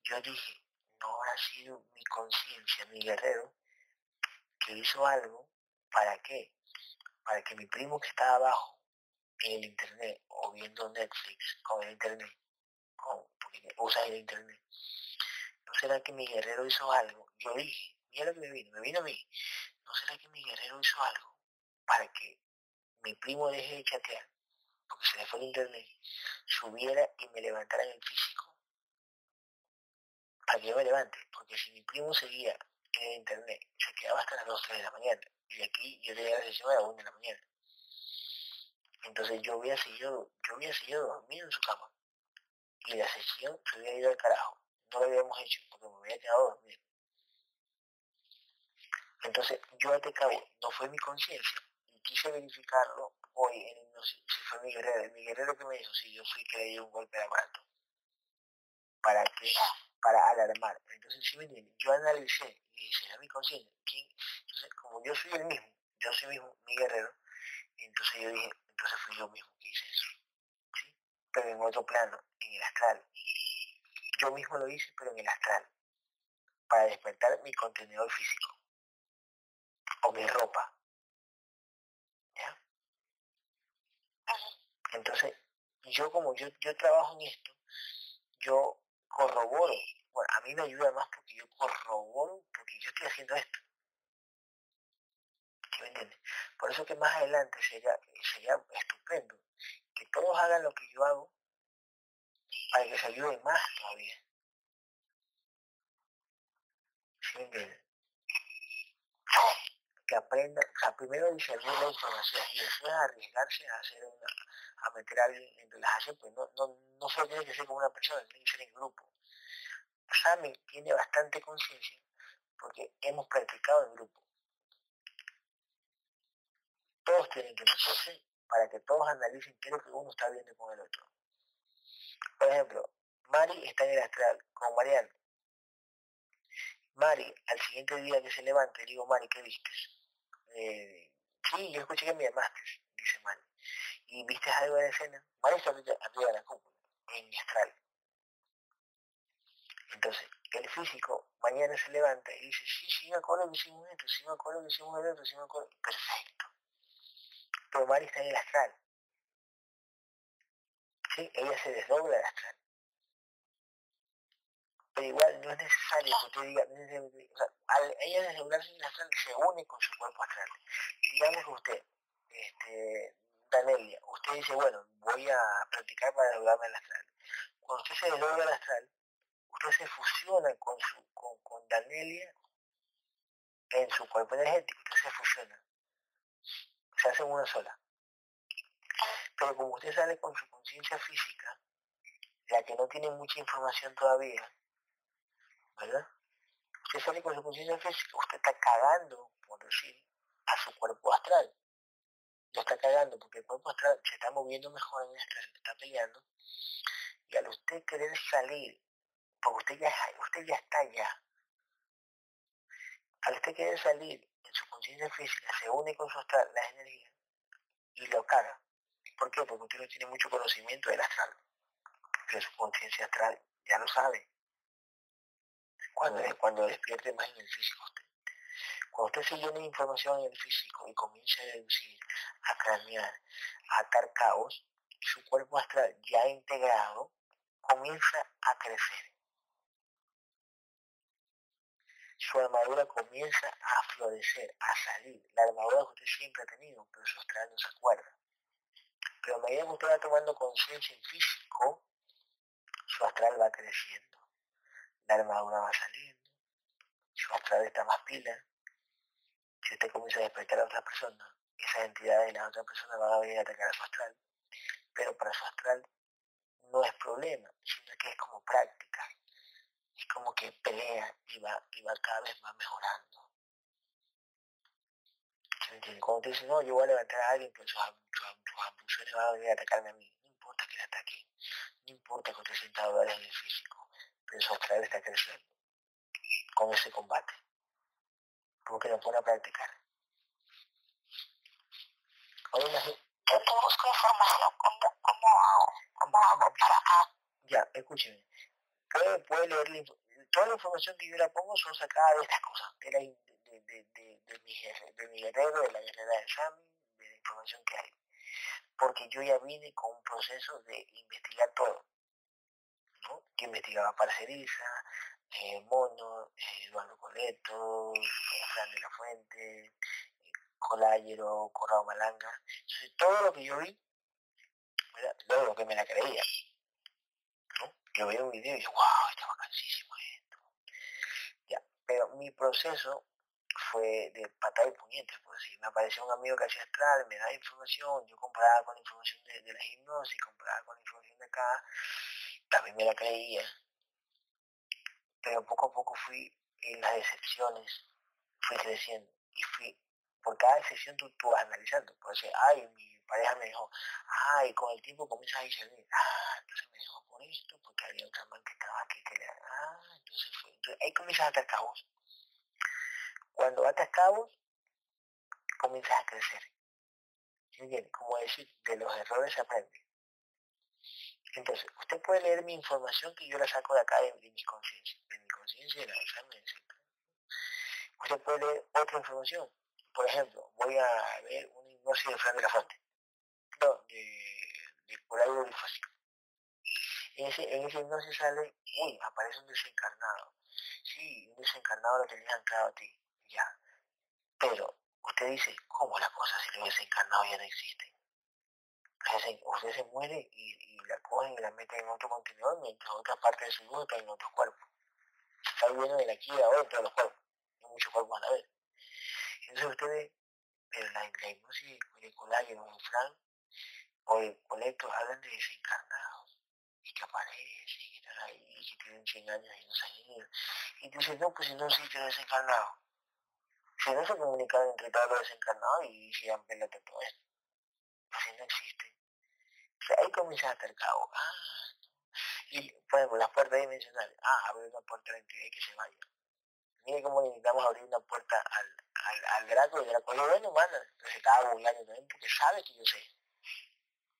S1: yo dije, no habrá sido mi conciencia, mi guerrero, que hizo algo, ¿para qué? Para que mi primo que estaba abajo en el internet o viendo Netflix con el internet, con, porque usa el internet, ¿no será que mi guerrero hizo algo? Yo dije, mira lo que me vino, me vino a mí, ¿no será que mi guerrero hizo algo para que mi primo deje de chatear, porque se le fue el internet, subiera y me levantara en el físico? Para que yo me levante, porque si mi primo seguía en internet. Se quedaba hasta las 2, 3 de la mañana. Y aquí yo tenía la sesión a las 1 de la mañana. Entonces yo había seguido, yo había seguido dormido en su cama. Y la sesión se había ido al carajo. No lo habíamos hecho porque me había quedado dormido. Entonces yo a cabo, no fue mi conciencia. Quise verificarlo hoy, en, no sé si fue mi guerrero. Mi guerrero que me dijo, sí, yo fui que le di un golpe de aparato. ¿Para que Para alarmar. Entonces, si me entienden, yo analicé y será mi conciencia. Entonces, como yo soy el mismo, yo soy mismo mi guerrero, entonces yo dije, Entonces fui yo mismo que hice eso. Pero en otro plano, en el astral. Yo mismo lo hice, pero en el astral. Para despertar mi contenedor físico. O mi ropa. ¿Ya? Entonces, yo como yo, yo trabajo en esto, yo corroboro. Bueno, a mí me ayuda más porque yo corroboro, porque yo estoy haciendo esto. me entiendes? Por eso que más adelante sería, sería estupendo que todos hagan lo que yo hago para que se ayuden más todavía. ¿Sí me entiendes? Que aprendan, o sea, primero discernir la información y después arriesgarse a hacer una, a meter a alguien en relajación, pues no, no, no solo tiene que ser con una persona, tiene que ser en grupo. Sami tiene bastante conciencia porque hemos practicado en grupo. Todos tienen que meterse para que todos analicen qué es lo que uno está viendo con el otro. Por ejemplo, Mari está en el astral con Mariano. Mari, al siguiente día que se levante, le digo, Mari, ¿qué viste? Eh, sí, yo escuché que me llamaste, dice Mari. ¿Y viste algo de escena? Mari está arriba de la cúpula, en mi astral. Entonces, el físico mañana se levanta y dice, sí, sí me acuerdo que hicimos esto, sí me acuerdo que hicimos esto, sí me acuerdo. Perfecto. Pero Mari está en el astral. ¿Sí? Ella se desdobla el astral. Pero igual no es necesario que usted diga, o sea, al ella en el astral se une con su cuerpo astral. Digamos que usted, este, Danelia, usted dice, bueno, voy a practicar para desdoblarme el astral. Cuando usted se desdobla el astral, usted se fusiona con, su, con, con Danelia en su cuerpo energético, usted se fusiona. Se hace una sola. Pero como usted sale con su conciencia física, la que no tiene mucha información todavía, ¿verdad? Usted sale con su conciencia física, usted está cagando, por decir, a su cuerpo astral. Lo está cagando porque el cuerpo astral se está moviendo mejor en el astral, está peleando. Y al usted querer salir porque usted ya, usted ya está allá. Al usted querer salir en su conciencia física, se une con su astral, la energía, y lo caga. ¿Por qué? Porque usted no tiene mucho conocimiento del astral. Pero su conciencia astral ya lo sabe. Cuando, cuando despierte más en el físico usted. Cuando usted se llena de información en el físico y comienza a deducir, a cranear, a atar caos, su cuerpo astral ya integrado comienza a crecer su armadura comienza a florecer, a salir. La armadura que usted siempre ha tenido, pero su astral no se acuerda. Pero a medida que usted va tomando conciencia en físico, su astral va creciendo. La armadura va saliendo, su astral está más pila. Si usted comienza a despertar a otra persona, esas entidades de la otra persona van a venir a atacar a su astral. Pero para su astral no es problema, sino que es como práctica es como que pelea y va, y va cada vez más mejorando. Cuando te dice, no, yo voy a levantar a alguien, pero sus, sus, van a venir a atacarme a mí. No importa que le ataque, no importa que esté sentado en el físico, pero su astral está creciendo con ese combate. Porque lo pone a practicar.
S2: Ahora Yo te busco información, ¿cómo, cómo hago? ¿Cómo hago para...?
S1: Ya, escúcheme puede, leer toda la información que yo le pongo son sacadas de estas cosas, de, la, de, de, de, de, mi, de mi guerrero, de la guerrera de Sami, de la información que hay. Porque yo ya vine con un proceso de investigar todo. ¿No? Yo investigaba Parceriza, eh, Mono, eh, Eduardo Coleto, Fran de la Fuente, eh, Colayero, Corrado Malanga. todo lo que yo vi, luego lo que me la creía yo veo un video y digo, wow, está vacancísimo esto. Ya, pero mi proceso fue de patada y puñetes, pues si me apareció un amigo que hacía astral, me daba información, yo comparaba con la información de, la hipnosis, comparaba con la información de acá, también me la creía. Pero poco a poco fui en las decepciones, fui creciendo y fui, por cada decepción tú, tú vas analizando, por decir, ay, mi pareja me dijo, ay, con el tiempo comienzas a discernir, ah, entonces me dejó por esto, porque había otra man que estaba aquí que le, ah, entonces fue, entonces ahí comienzas a atar cabos. Cuando atas cabos, comienzas a crecer. Como decir, de los errores se aprende. Entonces, usted puede leer mi información que yo la saco de acá de, mi conciencia, de mi conciencia de la examen, Usted puede leer otra información. Por ejemplo, voy a ver una hipnosis de Fran de la Fuente, no, de, de Polario Bifásico. En ese, en ese hipnosis sale, uy, aparece un desencarnado. Sí, un desencarnado lo tenías anclado a ti, ya. Pero usted dice, ¿cómo la cosa si los desencarnados ya no existen? Usted se muere y, la cogen y la meten en otro contenedor mientras otra parte de su luz está en otro cuerpo. Se está viviendo de aquí y ahora entre los cuerpos. Hay muchos cuerpos a la vez. Entonces usted pero la, la hipnosis de colágeno en Frank o de colectos hablan de desencarnados y que aparecen y están ahí, y que tienen 100 años y no se han ido. Y tú dices, no, pues si no existe desencarnado. Si no se comunican entre todos los desencarnados y se han pelado todo esto. Si no existe. Ahí comienza a cabo. Ah, y por ejemplo, las puertas dimensionales. Ah, abre una puerta de la entidad que se vaya. Mire cómo necesitamos abrir una puerta al, al, al y el Draco dice, bueno, mano, se estaba burlando también porque sabe que yo sé.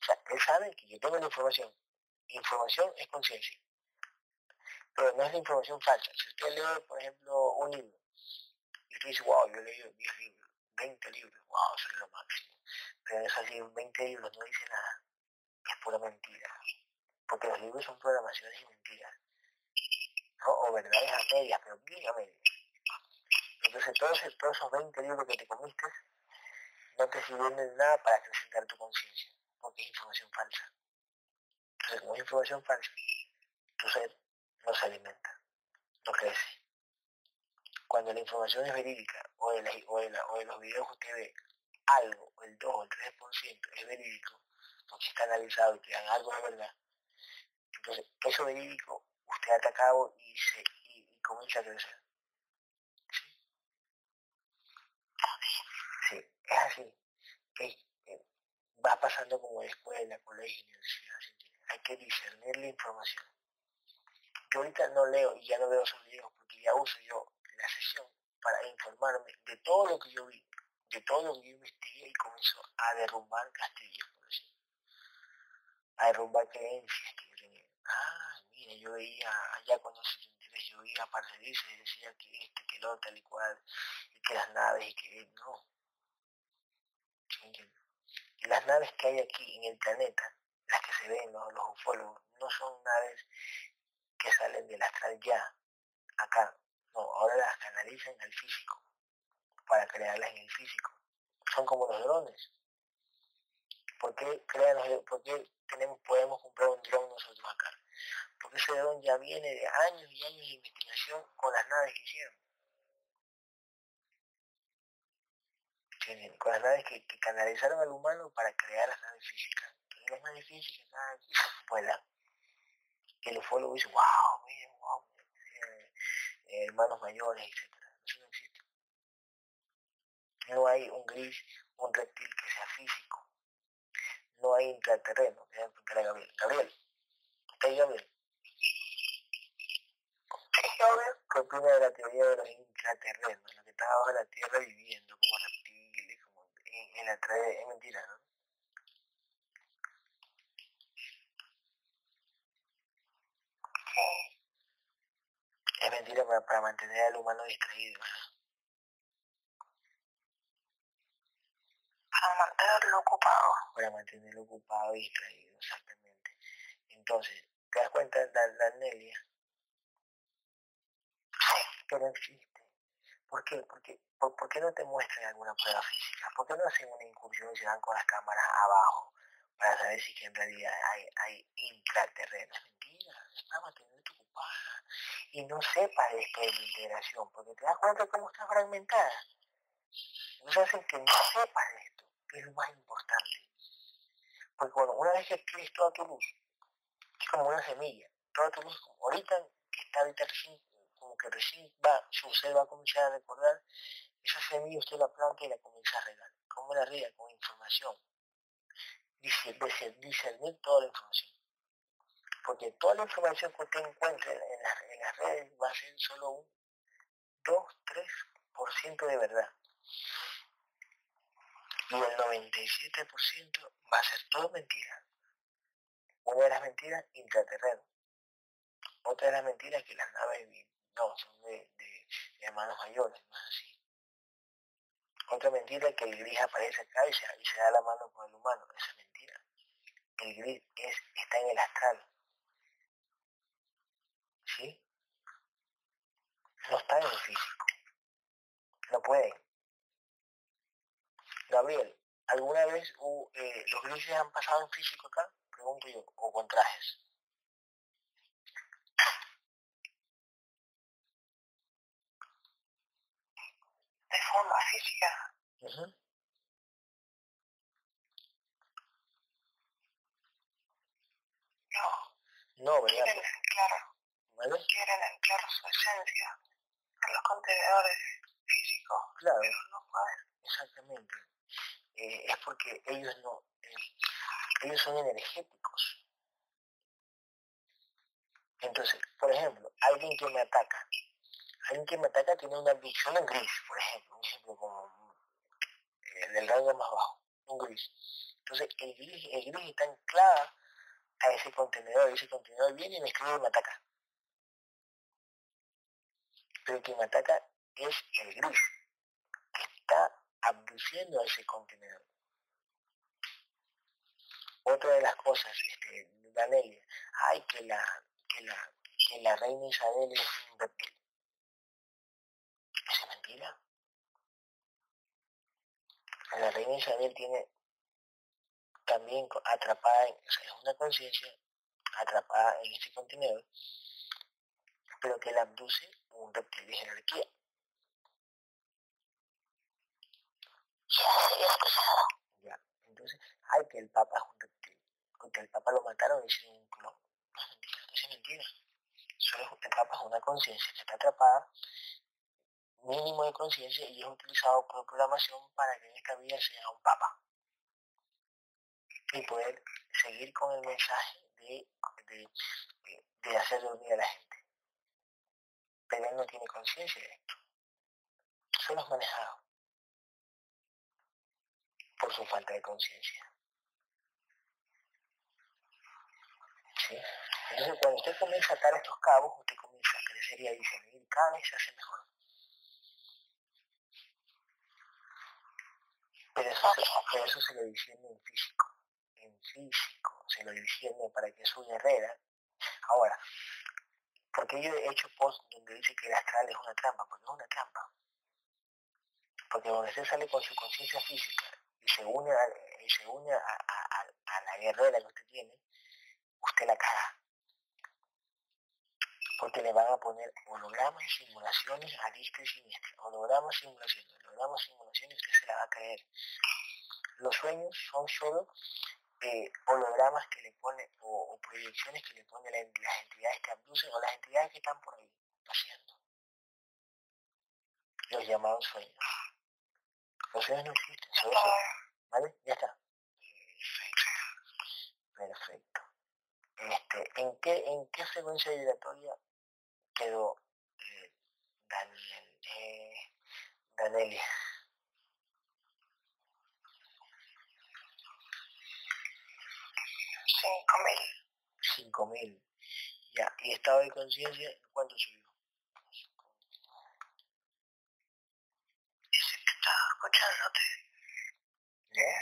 S1: O sea, él sabe que yo tengo la información. Información es conciencia. Pero no es la información falsa. Si usted lee, por ejemplo, un libro, y usted dice, wow, yo leído 10 libros, 20 libros, wow, eso es lo máximo. Pero en esos 20 libros no dice nada. Es pura mentira. Porque los libros son programaciones y mentiras. O verdades a medias, pero bien a medias. Entonces todos, todos esos 20 libros que te comiste no te sirven de nada para acrecentar tu conciencia, porque es información falsa. Entonces como es información falsa, tu ser no se alimenta, no crece. Cuando la información es verídica, o de, los videos que usted ve, algo, o el 2 o el 3% es verídico, porque está analizado y te dan algo de verdad, entonces eso verídico usted ata a cabo y, se, y comienza a crecer. Sí, es así. Va pasando como escuela, colegio, universidad. Hay que discernir la información. Yo ahorita no leo y ya no veo esos videos porque ya uso yo la sesión para informarme de todo lo que yo vi, de todo lo que yo investigué y comienzo a derrumbar castillos, por decirlo. A derrumbar creencias que yo tenía. Ah, mire, yo veía allá cuando se yo veía a y decía que este, que el otro, tal y cual, y que las naves y que no las naves que hay aquí en el planeta, las que se ven los, los ufólogos, no son naves que salen del astral ya, acá. No, ahora las canalizan al físico, para crearlas en el físico. Son como los drones. ¿Por qué, crean por qué tenemos, podemos comprar un dron nosotros acá? Porque ese dron ya viene de años y años de investigación con las naves que hicieron. con las naves que, canalizaron al humano para crear las naves físicas. Las naves físicas nada vuelan. Y el ufólogo dice, wow, eh, hermanos mayores, etc. Eso no existe. No hay un gris, un reptil que sea físico. No hay intraterreno. a Gabriel. Gabriel, ¿está ahí Gabriel? ¿Qué opina de la teoría de los intraterrenos? Los que están abajo de la tierra viviendo como en la trae, es mentira, ¿no? Es mentira para, para mantener al humano distraído.
S2: Para mantenerlo ocupado.
S1: Para mantenerlo ocupado y distraído, exactamente. Entonces, ¿te das cuenta de la, la Nelia?
S2: Sí.
S1: Que no existe. ¿Por qué? Porque ¿por, qué no te muestran alguna prueba física? ¿Por qué no hacen una incursión y se van con las cámaras abajo para saber si en realidad hay, hay intraterrenos? Mentira. Y no sepas esto de la integración, porque te das cuenta de cómo está fragmentada. Nos hacen que no sepas esto, que es lo más importante. Porque bueno, una vez que adquieres toda tu luz, es como una semilla, toda tu luz, ahorita que está ahorita recién, como que recién va, su ser va a comenzar a recordar esa semilla usted la planta y la comienza a regar. ¿Cómo la riega? Con información. Discernir toda la información. Porque toda la información que usted encuentre en, las, redes va a ser solo un 2-3% de verdad. Y el 97% va a ser todo mentira. Una de las mentiras, intraterreno. Otra de las mentiras que las naves no, son de, hermanos mayores, es así. Otra mentira que el gris aparece acá y se, y se da la mano con el humano. Esa es mentira. El gris es, está en el astral. ¿Sí? No está en el físico. No pueden. Gabriel, ¿alguna vez eh, los grises han pasado en físico acá? Pregunto yo, o con trajes.
S2: De forma física. No.
S1: No, ¿verdad?
S2: Quieren claro. Quieren en claro su esencia los contenedores físicos.
S1: Claro.
S2: Pero no pueden.
S1: Exactamente. Eh, es porque ellos no, eh, ellos son energéticos. Entonces, por ejemplo, alguien que me ataca, alguien que me ataca tiene una visión en gris, por ejemplo, un ejemplo como eh, del rango más bajo, un gris. Entonces, el gris, el gris está anclada a ese contenedor, ese contenedor viene y me escribe y me ataca. Pero quien ataca es el gris, que está abduciendo a ese contenedor. Otra de las cosas, este, Danelia, ay, que la, que la, que la reina Isabel es un reptil. ¿Es mentira? La reina Isabel tiene también atrapada, o sea, es una conciencia atrapada en este contenedor, pero que la abduce un reptil de jerarquía. Ya, entonces, ay, que el Papa es un reptil, porque el Papa lo mataron y hicieron un clon. No es mentira, no es mentira. Solo el Papa es una conciencia que está atrapada, mínimo de conciencia, y es utilizado por programación para que en esta vida sea un Papa. Y poder seguir con el mensaje de, de hacer dormir a la gente. Pero él no tiene conciencia de esto. Solo es manejado por su falta de conciencia. ¿Sí? Entonces, cuando usted comienza a atar estos cabos, usted comienza a crecer y a discernir cada vez se hace mejor. Pero eso, se, eso se lo diciendo en físico, en físico, se lo diciendo para que su guerrera. Ahora, porque yo he hecho post donde dice que el astral es una trampa, porque es una trampa. Porque donde usted sale con su conciencia física y se une, a, y se une a, a, la guerrera que usted tiene, usted la caga. Porque le van a poner hologramas y simulaciones a diestra y siniestra. Hologramas, simulaciones, hologramas, simulaciones, usted se la va a creer. Los sueños son solo de hologramas que le pone o, o proyecciones que le pone la, las entidades que abducen o las entidades que están por ahí paseando. Los llamados sueños. Los sueños no existen, solo son, ah. ¿vale? Ya está. Perfecto. Este, ¿en, qué, ¿En qué secuencia vibratoria quedó eh, Daniel, eh,
S2: Daniel?
S1: 5.000. 5.000. Ya, ¿y estado de conciencia cuánto subió?
S2: Dice que está escuchándote.
S1: ¿Eh?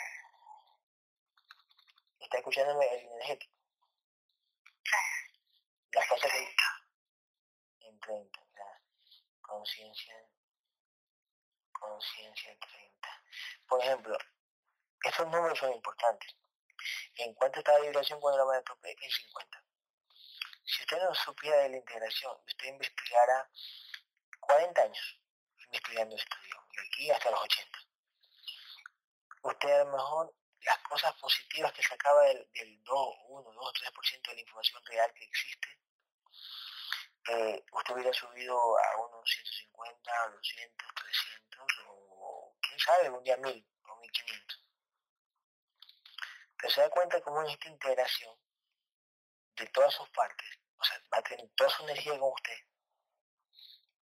S1: Está escuchándome el energético.
S2: Sí.
S1: Las cosas que... En 30, ya conciencia... Conciencia en 30. Por ejemplo, estos números son importantes ¿En cuánto está la vibración cuando la tope? En 50. Si usted no supiera de la integración, usted investigara 40 años investigando estudio, y aquí hasta los 80. Usted a lo mejor las cosas positivas que sacaba del, del 2, 1, 2 o 3% de la información real que existe, eh, usted hubiera subido a unos 150, 200, 300 o quién sabe, un día 1000 o 1500 se da cuenta cómo en esta integración de todas sus partes, o sea, va a tener toda su energía con usted,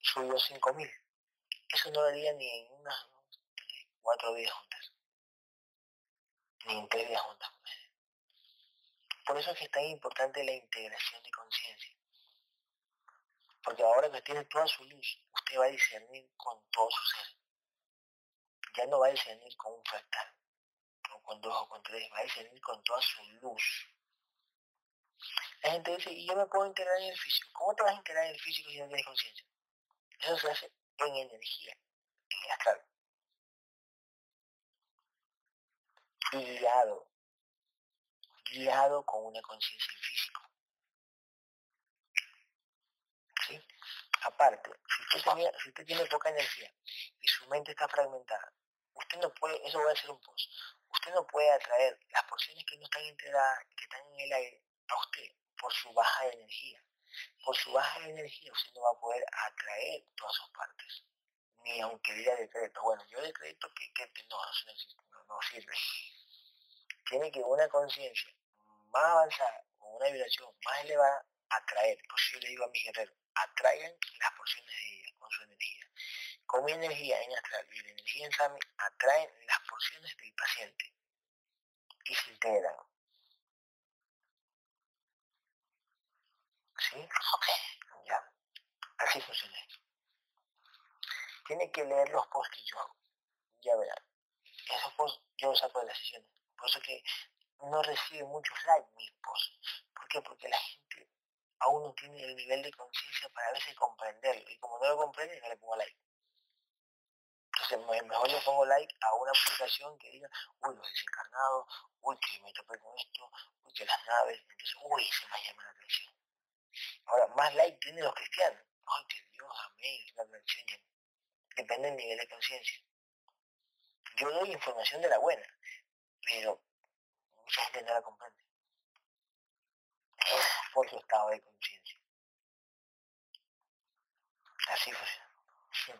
S1: subió 5000. Eso no daría ni en unas cuatro vidas juntas. ni en tres días juntas Por eso es que es tan importante la integración de conciencia. Porque ahora que tiene toda su luz, usted va a discernir con todo su ser. Ya no va a discernir con un fractal, o con dos o con tres, va a discernir con toda su luz. La gente dice, y yo me puedo integrar en el físico. ¿Cómo te vas a integrar en el físico si no tienes conciencia? Eso se hace en energía, en el astral. Guiado. Guiado con una conciencia en físico. ¿Sí? Aparte, si usted, si usted tiene poca energía y su mente está fragmentada, usted no puede, eso va a ser un post, usted no puede atraer las porciones que no están integradas, que están en el aire, a usted por su baja energía. Por su baja energía usted no va a poder atraer todas sus partes. Ni aunque diga decreto. Bueno, yo decreto que, que no, no, sirve. Tiene que una conciencia más avanzada, con una vibración más elevada, atraer. Por eso yo le digo a mis guerreros, atraigan las porciones de ella con su energía. Con mi energía en astral y la energía en Sami, atraen las porciones del paciente y se integran. ¿Sí? Ok. Ya. Así funciona. Tiene que leer los posts que yo hago. Ya verá. Esos posts yo los saco de las sesiones. Por eso que no recibe muchos likes mis posts. ¿Por qué? Porque la gente aún no tiene el nivel de conciencia para a veces comprenderlo. Y como no lo comprende, no le pongo like. Mejor le pongo like a una publicación que diga, uy, los desencarnados, uy, que me topé con esto, uy, que las naves, entonces, uy, se me llama la atención. Ahora, más like tienen los cristianos. Ay, que Dios, amén, la atención. Depende del nivel de conciencia. Yo doy información de la buena, pero mucha gente no la comprende. Por su estado de conciencia. Así fue.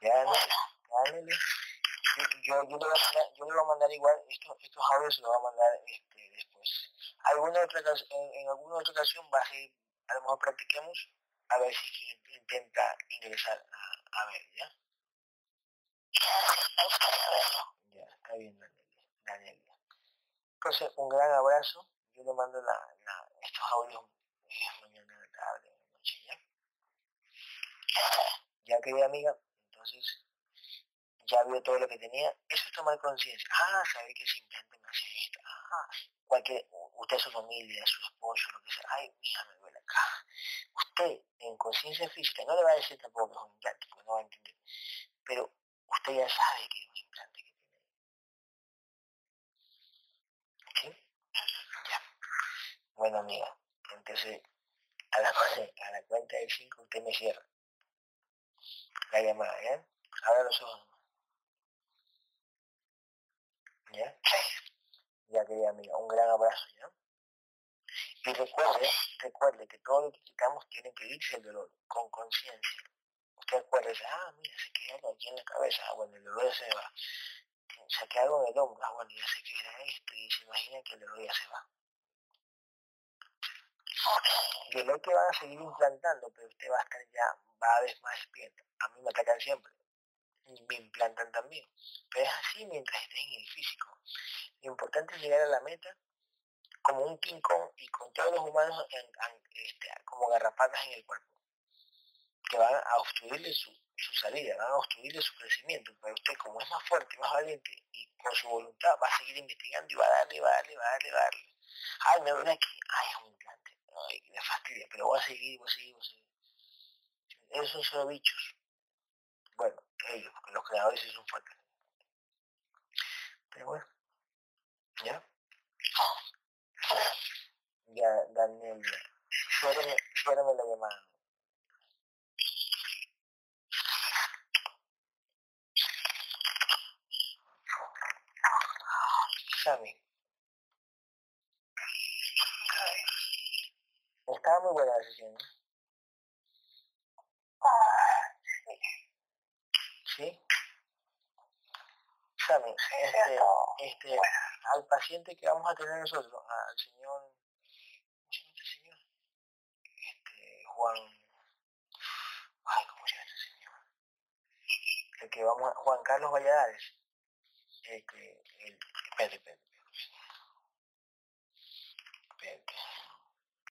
S1: Ya, no, ya, yo, yo, yo, le voy a mandar, yo le voy a mandar igual, estos, estos audios se los voy a mandar este, después. Alguna otra, en, en alguna otra ocasión va a seguir, a lo mejor practiquemos, a ver si intenta ingresar a, a ver, ¿ya? Ya, está bien, Daniel. Entonces, un gran abrazo. Yo le mando la, la, estos audios eh, mañana, tarde, noche, ¿ya? Ya, querida amiga, entonces ya vio todo lo que tenía. Eso es tomar conciencia. Ah, sabe que simplemente me hace esto. Ah, cualquier, usted, su familia, su esposo, lo que sea. Ay, hija, me duele acá. Usted, en conciencia física, no le va a decir tampoco que es un implante, porque no va a entender. Pero usted ya sabe que es un implante que tiene. ¿Sí? Ya. Bueno, amiga, entonces, a la, cuenta del 5 usted me cierra la llamada, ¿ya? Ahora los ojos. ¿Ya? Ya querida amiga, un gran abrazo, ¿ya? Y recuerde, recuerde que todo lo que quitamos tiene que irse el dolor, con conciencia. Usted recuerde, ah, mira, se queda algo aquí en la cabeza, ah, bueno, el dolor se va. Se queda algo en el hombro, ah, bueno, ya se queda esto, y se imagina que el dolor ya se va. Y el dolor que van a seguir implantando, pero usted va a estar ya cada vez más despierta. A mí me atacan siempre me implantan también. Pero es así mientras estés en el físico. Lo importante es llegar a la meta como un King y con todos los humanos este, como garrapatas en el cuerpo, que van a obstruirle su, salida, van a obstruirle su crecimiento. Pero usted, como es más fuerte, más valiente y con su voluntad, va a seguir investigando y va a darle, va a darle, va a darle, va a darle. Ay, me duele aquí. Ay, es un implante. Me fastidia, pero voy a seguir, voy a seguir, voy a seguir. Esos son bichos. Bueno, ellos, porque los creadores sí son fuertes. Pero bueno, ¿ya? Ya, Daniel, ya. Suérame, la llamada. Sammy. Estaba muy buena la sesión, ¿no? ¿Sí? Sammy, este, este, al paciente que vamos a tener nosotros, al señor, ¿cómo se llama este señor? Este, Juan, ay, ¿cómo se llama este señor? El que vamos a, Juan Carlos Valladares, que, el, Espera, espera.